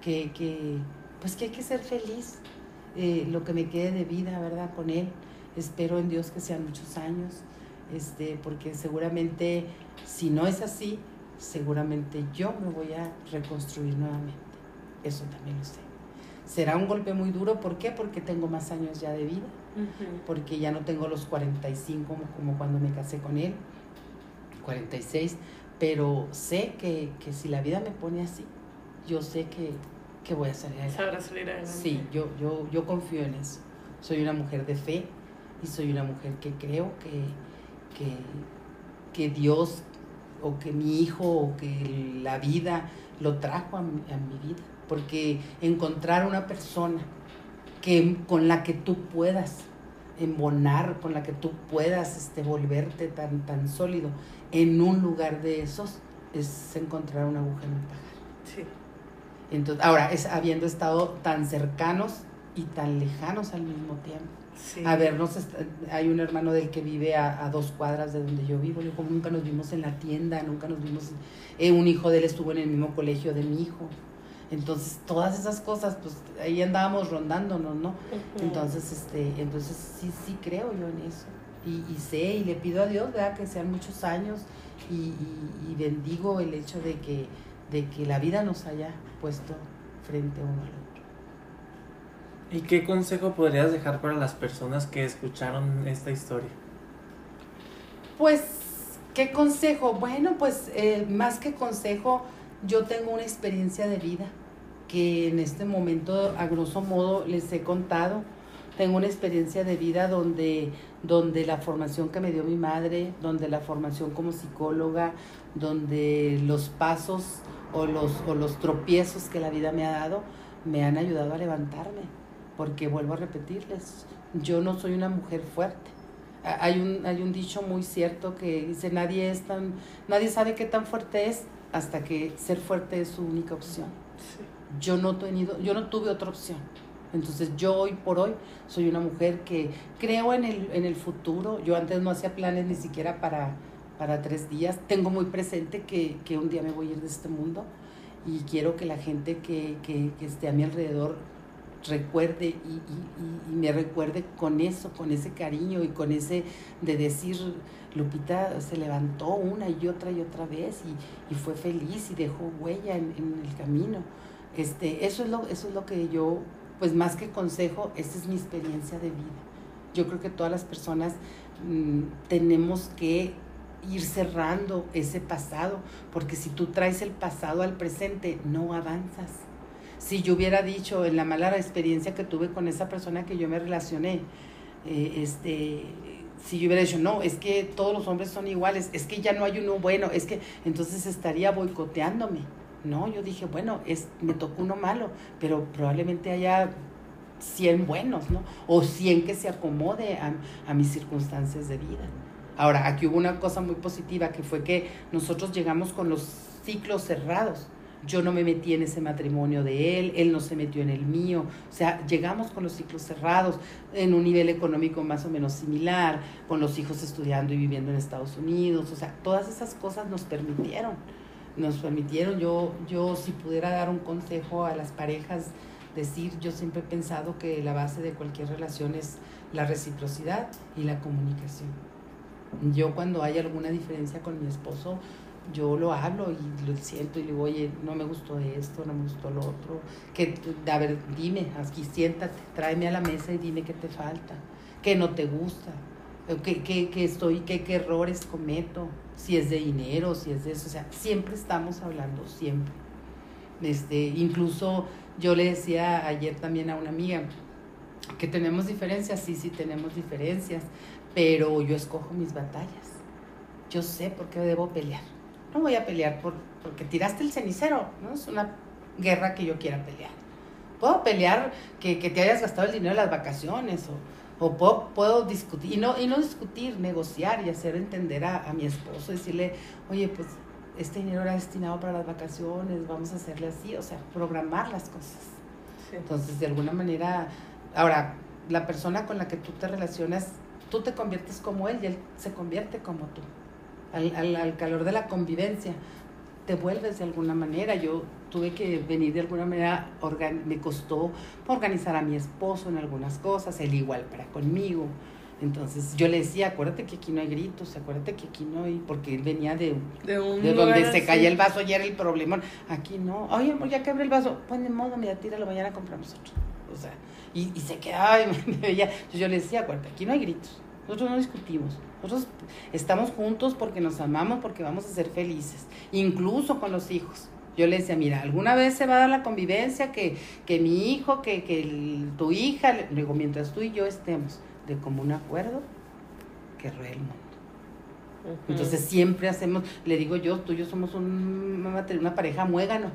que, que pues que hay que ser feliz, eh, lo que me quede de vida, ¿verdad? Con él. Espero en Dios que sean muchos años, este, porque seguramente, si no es así, seguramente yo me voy a reconstruir nuevamente. Eso también lo sé será un golpe muy duro. ¿Por qué? Porque tengo más años ya de vida, porque ya no tengo los 45 como, como, cuando me casé con él, 46, pero sé que, que, si la vida me pone así, yo sé que, que voy a salir adelante. Sabrá salir adelante. Sí, yo, yo, yo confío en eso. Soy una mujer de fe y soy una mujer que creo que, que, que Dios o que mi hijo o que la vida lo trajo a mi, a mi vida porque encontrar una persona que, con la que tú puedas embonar, con la que tú puedas este, volverte tan, tan sólido en un lugar de esos, es encontrar una aguja en un pajar. Sí. Entonces, ahora, es habiendo estado tan cercanos y tan lejanos al mismo tiempo. Sí. A vernos, hay un hermano del que vive a, a, dos cuadras de donde yo vivo. Yo como nunca nos vimos en la tienda, nunca nos vimos. Eh, un hijo de él estuvo en el mismo colegio de mi hijo. Entonces, todas esas cosas, pues ahí andábamos rondándonos, ¿no? Entonces, este, entonces sí, sí creo yo en eso. Y, y sé y le pido a Dios, ¿verdad? Que sean muchos años y, y, y, bendigo el hecho de que, de que la vida nos haya puesto frente uno al otro. ¿Y qué consejo podrías dejar para las personas que escucharon esta historia? Pues, ¿qué consejo? Bueno, pues eh, más que consejo, yo tengo una experiencia de vida que en este momento, a grosso modo, les he contado. Tengo una experiencia de vida donde, donde la formación que me dio mi madre, donde la formación como psicóloga, donde los pasos o los, o los tropiezos que la vida me ha dado, me han ayudado a levantarme. Porque vuelvo a repetirles, yo no soy una mujer fuerte. Hay un, hay un dicho muy cierto que dice, nadie, es tan, nadie sabe qué tan fuerte es hasta que ser fuerte es su única opción. Yo no, tenido, yo no tuve otra opción. Entonces yo hoy por hoy soy una mujer que creo en el, en el futuro. Yo antes no hacía planes ni siquiera para, para tres días. Tengo muy presente que, que, un día me voy a ir de este mundo y quiero que la gente que, que, esté a mi alrededor recuerde y, y, me recuerde con eso, con ese cariño y con ese de decir, Lupita se levantó una y otra y otra vez y, fue feliz y dejó huella en el camino. Este, eso, es lo, eso es lo que yo, pues más que consejo, esa es mi experiencia de vida. Yo creo que todas las personas mmm, tenemos que ir cerrando ese pasado, porque si tú traes el pasado al presente, no avanzas. si yo hubiera dicho en la mala experiencia que tuve con esa persona que yo me relacioné, eh, este, si yo hubiera dicho, no, es que todos los hombres son iguales, es que ya no hay uno bueno, es que entonces estaría boicoteándome. No, yo dije, bueno, es, me tocó uno malo, pero probablemente haya 100 buenos, ¿no? O 100 que se acomode a, a mis circunstancias de vida. Ahora, aquí hubo una cosa muy positiva, que fue que nosotros llegamos con los ciclos cerrados. Yo no me metí en ese matrimonio de él, él no se metió en el mío. O sea, llegamos con los ciclos cerrados, en un nivel económico más o menos similar, con los hijos estudiando y viviendo en Estados Unidos. O sea, todas esas cosas nos permitieron, nos permitieron. Yo, yo si pudiera dar un consejo a las parejas, decir, yo siempre he pensado que la base de cualquier relación es la reciprocidad y la comunicación. Yo cuando hay alguna diferencia con mi esposo, yo lo hablo y lo siento y le digo, oye, no me gustó esto, no me gustó lo otro. Que, a ver, dime, aquí siéntate, tráeme a la mesa y dime qué te falta, qué no te gusta, qué, qué, qué estoy, qué, qué errores cometo, si es de dinero, si es de eso. O sea, siempre estamos hablando, siempre. Este, incluso yo le decía ayer también a una amiga que tenemos diferencias, sí, sí tenemos diferencias, pero yo escojo mis batallas. Yo sé por qué debo pelear no voy a pelear por, porque tiraste el cenicero, no es una guerra que yo quiera pelear. Puedo pelear que, que te hayas gastado el dinero de las vacaciones o, o puedo, puedo, discutir, y no, y no discutir, negociar y hacer entender a, a mi esposo, decirle, oye, pues este dinero era destinado para las vacaciones, vamos a hacerle así, o sea, programar las cosas. Entonces, de alguna manera, ahora, la persona con la que tú te relacionas, tú te conviertes como él y él se convierte como tú al, al, al calor de la convivencia, te vuelves de alguna manera. Yo tuve que venir de alguna manera, me costó organizar a mi esposo en algunas cosas, él igual para conmigo. Entonces yo le decía, acuérdate que aquí no hay gritos, acuérdate que aquí no hay, porque él venía de, De, un de donde se caía el vaso y era el problema. Aquí no, oye, amor, ya quebré el vaso, pues de modo, mira, tíralo, mañana compramos otro. O sea, y, y se quedaba y [laughs] me veía. Entonces yo le decía, acuérdate, aquí no hay gritos, nosotros no discutimos, nosotros estamos juntos porque nos amamos, porque vamos a ser felices, incluso con los hijos. Yo le decía, mira, alguna vez se va a dar la convivencia que, que mi hijo, que, que el- tu hija, le digo, mientras tú y yo estemos de común acuerdo, que ruede el mundo. Entonces siempre hacemos, le digo yo, tú y yo somos un- una, una pareja muégano,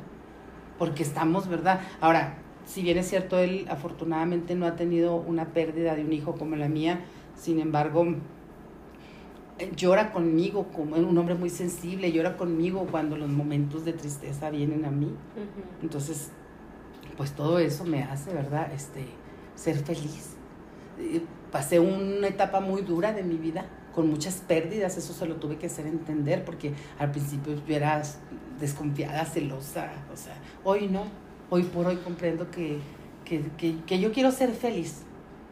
porque estamos, ¿verdad? Ahora, si bien es cierto, él afortunadamente no ha tenido una pérdida de un hijo como la mía, sin embargo, llora conmigo como un hombre muy sensible, llora conmigo cuando los momentos de tristeza vienen a mí. Ujú. Entonces, pues todo eso me hace, ¿verdad? Este, ser feliz. Eh, Pasé una etapa muy dura de mi vida, con muchas pérdidas, eso se lo tuve que hacer entender, porque al principio yo era desconfiada, celosa, o sea, hoy no, hoy por hoy comprendo que, que, que, que yo quiero ser feliz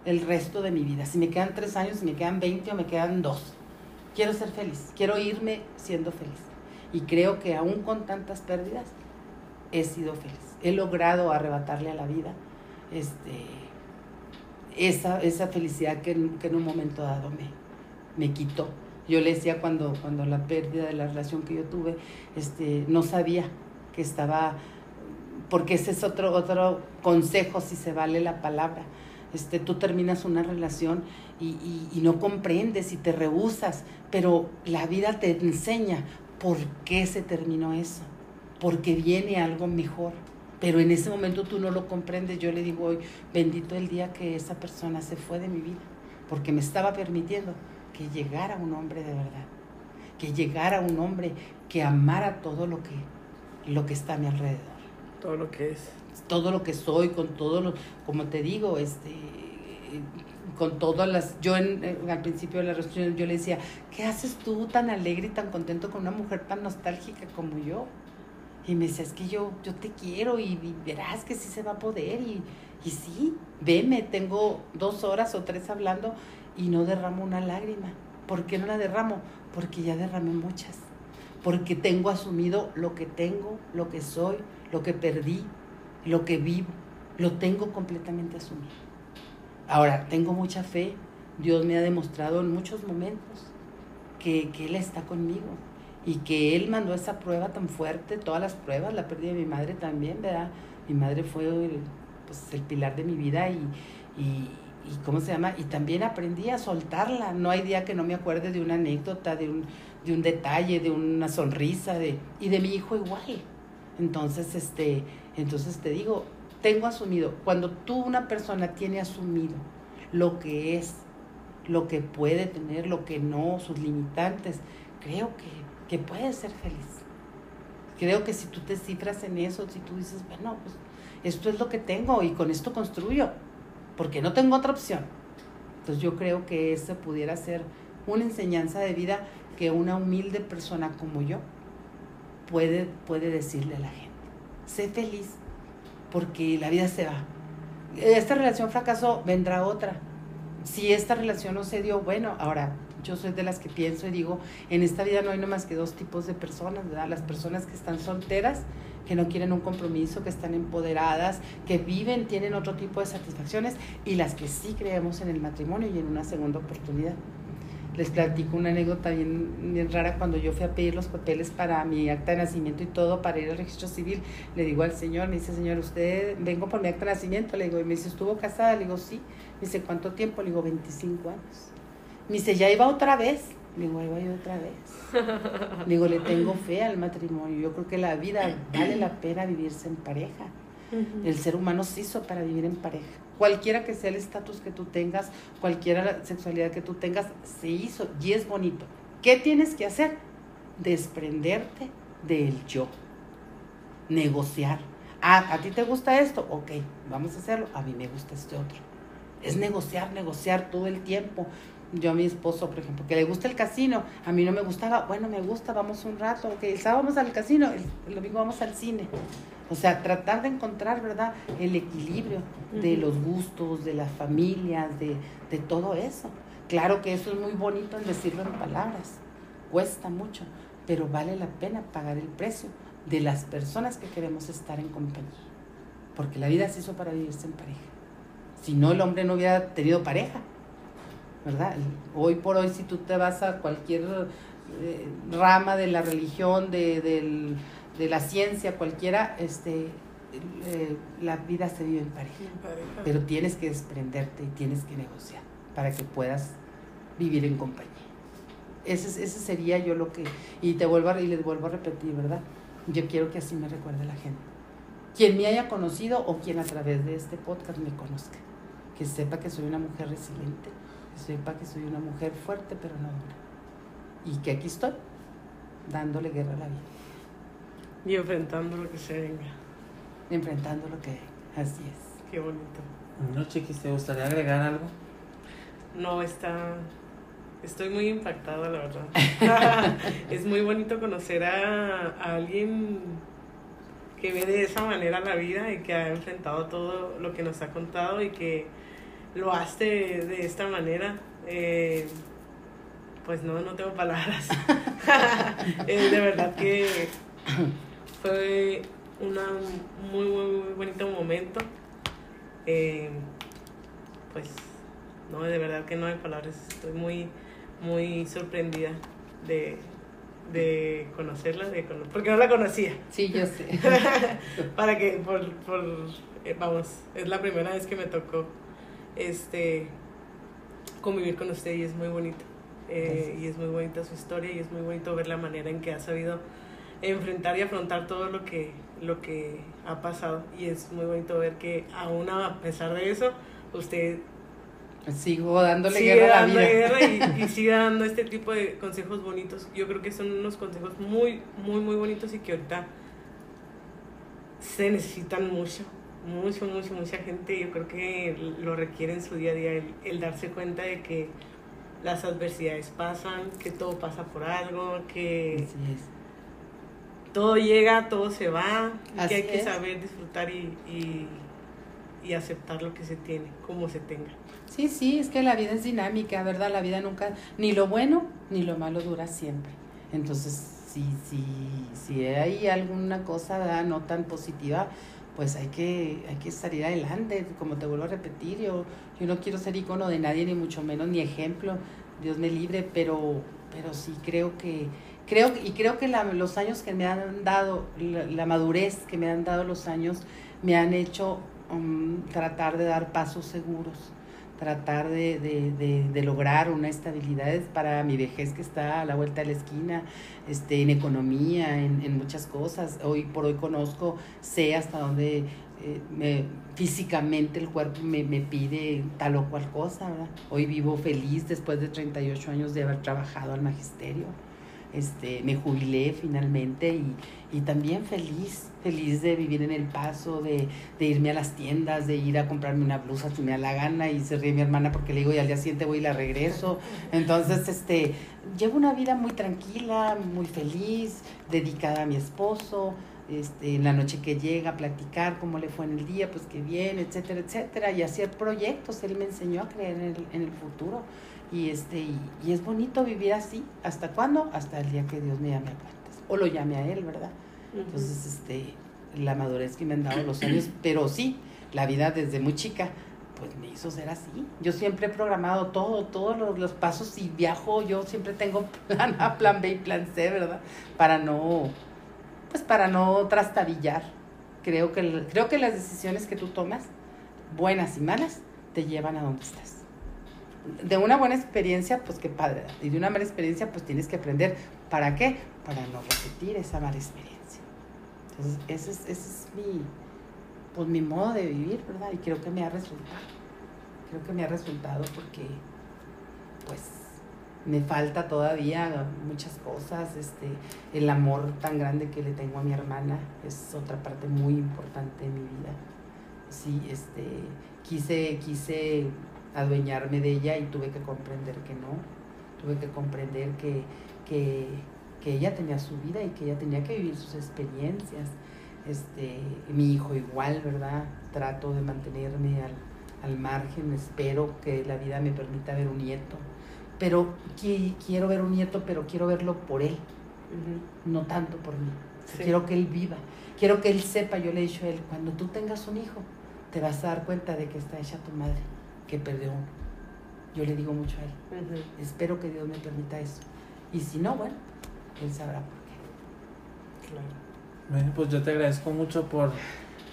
el resto de mi vida. Si me quedan tres años, si me quedan 20 o me quedan dos, quiero ser feliz, quiero irme siendo feliz. Y creo que aún con tantas pérdidas, he sido feliz. He logrado arrebatarle a la vida este, esa, esa felicidad que, que en un momento dado me, me quitó. Yo le decía cuando, cuando la pérdida de la relación que yo tuve, este, no sabía que estaba, porque ese es otro, otro consejo, si se vale la palabra. Este, tú terminas una relación y, y- y no comprendes y te rehusas, pero la vida te enseña por qué se terminó eso, porque viene algo mejor. Pero en ese momento tú no lo comprendes. Yo le digo hoy, bendito el día que esa persona se fue de mi vida, porque me estaba permitiendo que llegara un hombre de verdad, que llegara un hombre que amara todo lo que, lo que está a mi alrededor Todo lo que es. todo lo que soy, con todo lo, como te digo, este, con todas las, yo en, en- al principio de la relación yo le decía, ¿qué haces tú tan alegre y tan contento con una mujer tan nostálgica como yo? Y me decía, es que yo, yo te quiero y, y verás que sí se va a poder y, y sí, veme, tengo dos horas o tres hablando y no derramo una lágrima. ¿Por qué no la derramo? Porque ya derramé muchas. Porque tengo asumido lo que tengo, lo que soy, lo que perdí, lo que vivo, lo tengo completamente asumido. Ahora, tengo mucha fe, Dios me ha demostrado en muchos momentos que, que Él está conmigo y que él mandó esa prueba tan fuerte, todas las pruebas, la pérdida de mi madre también, ¿verdad? Mi madre fue el, pues, el pilar de mi vida y, y, y, ¿cómo se llama? Y también aprendí a soltarla. No hay día que no me acuerde de una anécdota, de un, de un detalle, de una sonrisa, de, y de mi hijo igual. Entonces, este, entonces te digo, tengo asumido, cuando tú una persona tiene asumido lo que es, lo que puede tener, lo que no, sus limitantes, creo que que puedes ser feliz. Creo que si tú te cifras en eso, si tú dices, bueno, pues esto es lo que tengo y con esto construyo, porque no tengo otra opción. Entonces yo creo que esa pudiera ser una enseñanza de vida que una humilde persona como yo puede, puede decirle a la gente. Sé feliz, porque la vida se va. Esta relación fracasó, vendrá otra. Si esta relación no se dio, bueno, ahora yo soy de las que pienso y digo, en esta vida no hay no más que dos tipos de personas, ¿verdad? Las personas que están solteras, que no quieren un compromiso, que están empoderadas, que viven, tienen otro tipo de satisfacciones, y las que sí creemos en el matrimonio y en una segunda oportunidad. Les platico una anécdota bien, bien rara cuando yo fui a pedir los papeles para mi acta de nacimiento y todo para ir al registro civil. Le digo al señor, me dice, señor, usted vengo por mi acta de nacimiento. Le digo, y me dice, ¿estuvo casada? Le digo, sí. Me dice, ¿cuánto tiempo? Le digo, 25 años. Me dice, ya iba otra vez. Le digo, ahí voy otra vez. Le digo, le tengo fe al matrimonio. Yo creo que la vida vale la pena vivirse en pareja. El ser humano se hizo para vivir en pareja. Cualquiera que sea el estatus que tú tengas, cualquiera la sexualidad que tú tengas, se hizo y es bonito. ¿Qué tienes que hacer? Desprenderte del yo. Negociar. Ah, ¿a ti te gusta esto? Ok, vamos a hacerlo. A mí me gusta este otro. Es negociar, negociar todo el tiempo yo a mi esposo, por ejemplo, que le gusta el casino, a mí no me gustaba, bueno, me gusta, vamos un rato, ok, el sábado vamos al casino, el, domingo vamos al cine. O sea, tratar de encontrar, ¿verdad?, el equilibrio de los gustos, de las familias, de, de todo eso. Claro que eso es muy bonito en decirlo en palabras, cuesta mucho, pero vale la pena pagar el precio de las personas que queremos estar en compañía. Porque la vida se hizo para vivirse en pareja. Si no, el hombre no hubiera tenido pareja ¿verdad? Hoy por hoy, si tú te vas a cualquier eh, rama de la religión, de, la ciencia, cualquiera, este, eh, la vida se vive en pareja. Pero tienes que desprenderte y tienes que negociar para que puedas vivir en compañía. Ese, ese sería yo lo que, y te vuelvo a, y les vuelvo a repetir, ¿verdad? Yo quiero que así me recuerde la gente. Quien me haya conocido o quien a través de este podcast me conozca. Que sepa que soy una mujer resiliente, que sepa que soy una mujer fuerte pero no dura. Y que aquí estoy, dándole guerra a la vida. Y enfrentando lo que se venga. Enfrentando lo que venga, así es. Qué bonito. No, Chiquis, ¿te gustaría agregar algo? No, está... Estoy muy impactada, la verdad. [laughs] es muy bonito conocer a, a alguien que ve de esa manera la vida y que ha enfrentado todo lo que nos ha contado y que lo hace de esta manera. Eh, pues no, no tengo palabras. [laughs] Eh, de verdad que fue un muy, muy, bonito momento. Eh, pues no, de verdad que no hay palabras. Estoy muy, muy sorprendida de, de conocerla, de porque no la conocía. Sí, yo sé. [laughs] Para que, por, por vamos, es la primera vez que me tocó este, convivir con usted y es muy bonito. Eh, y es muy bonita su historia y es muy bonito ver la manera en que ha sabido enfrentar y afrontar todo lo que, lo que ha pasado. Y es muy bonito ver que aún a pesar de eso, usted sigo dándole guerra a la vida. y, [laughs] y, sigue dando este tipo de consejos bonitos. Yo creo que son unos consejos muy, muy, muy bonitos y que ahorita se necesitan mucho mucho, mucho, mucha gente yo creo que lo requiere en su día a día, el, darse cuenta de que las adversidades pasan, que todo pasa por algo, que todo llega, todo se va, que hay que saber disfrutar y, y, y, aceptar lo que se tiene, como se tenga. Sí, sí, es que la vida es dinámica, ¿verdad? La vida nunca, ni lo bueno ni lo malo dura siempre. Entonces, si, si, si hay alguna cosa no tan positiva, pues hay que, hay que salir adelante, como te vuelvo a repetir, yo, yo no quiero ser icono de nadie, ni mucho menos, ni ejemplo, Dios me libre, pero, pero sí creo que, creo y creo que la, los años que me han dado, la, la, madurez que me han dado los años, me han hecho um, tratar de dar pasos seguros, tratar de, de, de, de, lograr una estabilidad para mi vejez que está a la vuelta de la esquina, este, en economía, en, en muchas cosas. Hoy por hoy conozco, sé hasta dónde eh, me, físicamente el cuerpo me, me, pide tal o cual cosa. Hoy vivo feliz después de 38 años de haber trabajado al magisterio. Este, me jubilé finalmente y, también feliz, feliz de vivir en el paso, de, de, irme a las tiendas, de ir a comprarme una blusa si me da la gana y se ríe mi hermana porque le digo y al día siguiente voy y la regreso. Entonces, este, llevo una vida muy tranquila, muy feliz, dedicada a mi esposo, este, en la noche que llega, platicar cómo le fue en el día, pues que bien, etcétera, etcétera, y hacer proyectos. Él me enseñó a creer en el, en el futuro. Y, este, y, y, es bonito vivir así. ¿Hasta cuándo? Hasta el día que Dios me llame a cuentas. O lo llame a Él, ¿verdad? Uh -huh. Entonces, este, la madurez que me han dado los años, pero sí, la vida desde muy chica, pues me hizo ser así. Yo siempre he programado todo, todos los, los pasos y viajo, yo siempre tengo [laughs] plan A, plan B y plan C, ¿verdad? Para no, pues para no trastabillar. Creo que, creo que las decisiones que tú tomas, buenas y malas, te llevan a donde estás de una buena experiencia, pues qué padre. Y de una mala experiencia, pues tienes que aprender. ¿Para qué? Para no repetir esa mala experiencia. Entonces, ese es, ese es mi, pues, mi modo de vivir, ¿verdad? Y creo que me ha resultado. Creo que me ha resultado porque, pues, me falta todavía muchas cosas. Este, el amor tan grande que le tengo a mi hermana es otra parte muy importante de mi vida. Sí, este, quise, quise adueñarme de ella y tuve que comprender que no, tuve que comprender que, que, que, ella tenía su vida y que ella tenía que vivir sus experiencias. Este, mi hijo igual, ¿verdad? Trato de mantenerme al, al margen, espero que la vida me permita ver un nieto, pero qui quiero ver un nieto, pero quiero verlo por él, uh -huh. no tanto por mí. Sí. Quiero que él viva, quiero que él sepa, yo le he dicho a él, cuando tú tengas un hijo, te vas a dar cuenta de que está hecha tu madre que perdió uno. Yo le digo mucho a él. Uh -huh. Espero que Dios me permita eso. Y si no, bueno, él sabrá por qué. Claro. Bueno, pues yo te agradezco mucho por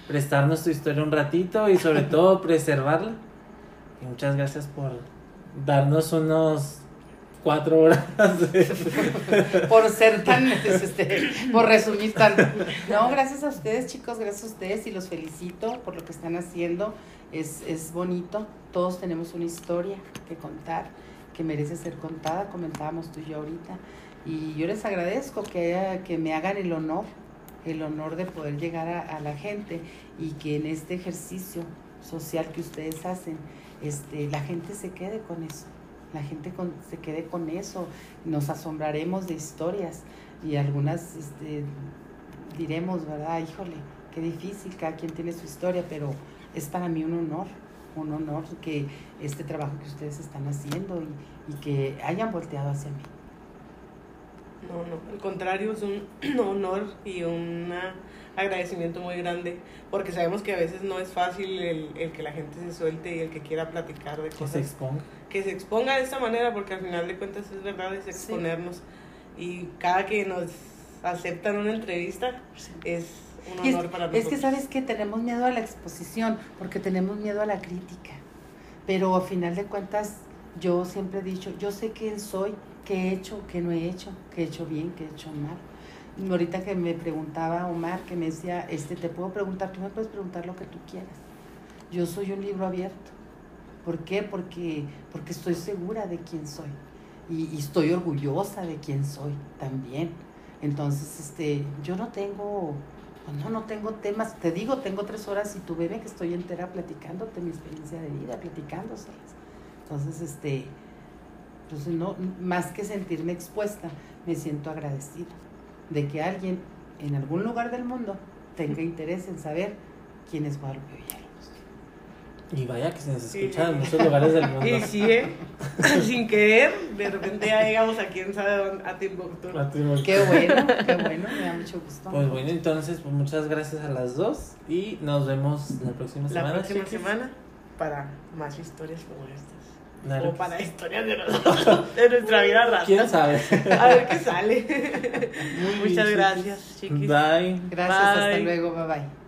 prestarnos tu historia un ratito y sobre todo [laughs] preservarla. Y muchas gracias por darnos unos cuatro horas de... [laughs] por ser tan este, por resumir tanto no gracias a ustedes chicos gracias a ustedes y los felicito por lo que están haciendo es, es bonito. Todos tenemos una historia que contar que merece ser contada comentábamos tú y yo ahorita. Y yo les agradezco que, que me hagan el honor el honor de poder llegar a, la gente y que en este ejercicio social que ustedes hacen este, la gente se quede con eso la gente con, se quede con eso, nos asombraremos de historias y algunas este, diremos, ¿verdad? Híjole, qué difícil, cada quien tiene su historia, pero es para mí un honor, un honor que este trabajo que ustedes están haciendo y, y que hayan volteado hacia mí. No, no, al contrario, es un [clears throat] honor y un agradecimiento muy grande, porque sabemos que a veces no es fácil el, el, que la gente se suelte y el que quiera platicar de que cosas. se exponga. Que se exponga de esta manera, porque al final de cuentas es verdad, es exponernos. Sí. Y cada que nos aceptan una entrevista sí. es un honor es, para nosotros. Es que sabes que tenemos miedo a la exposición, porque tenemos miedo a la crítica, pero al final de cuentas yo siempre he dicho, yo sé quién soy, qué he hecho, qué no he hecho, qué he hecho bien, qué he hecho mal. Ahorita que me preguntaba Omar, que me decía, este, te puedo preguntar, tú me puedes preguntar lo que tú quieras. Yo soy un libro abierto. ¿Por qué? Porque, porque estoy segura de quién soy. Y, y estoy orgullosa de quién soy también. Entonces, este, yo no tengo, no, no tengo temas. Te digo, tengo tres horas y tú ven que estoy entera platicándote mi experiencia de vida, platicándoselas. Entonces, este, entonces no, más que sentirme expuesta, me siento agradecida de que alguien en algún lugar del mundo tenga interés en saber quién es Guadalupe Villalobos. Y vaya que se nos escucha sí. en muchos lugares del mundo. [laughs] Y sí, ¿eh? [laughs] sin querer, de repente ya llegamos a quién sabe dónde, a Timbuktu. A Timbuktu. Qué bueno, [laughs] qué bueno, me da mucho gusto. Pues bueno, entonces, pues muchas gracias a las dos y nos vemos la próxima la semana. La próxima chiquis. semana para más historias como estas. Claro o que para sí. historias de nosotros, de nuestra vida rata. ¿Quién sabe? A ver qué sale. Muy bien, Muchas chiquis. gracias, chiquis. Bye. Gracias, hasta Bye. luego, bye bye.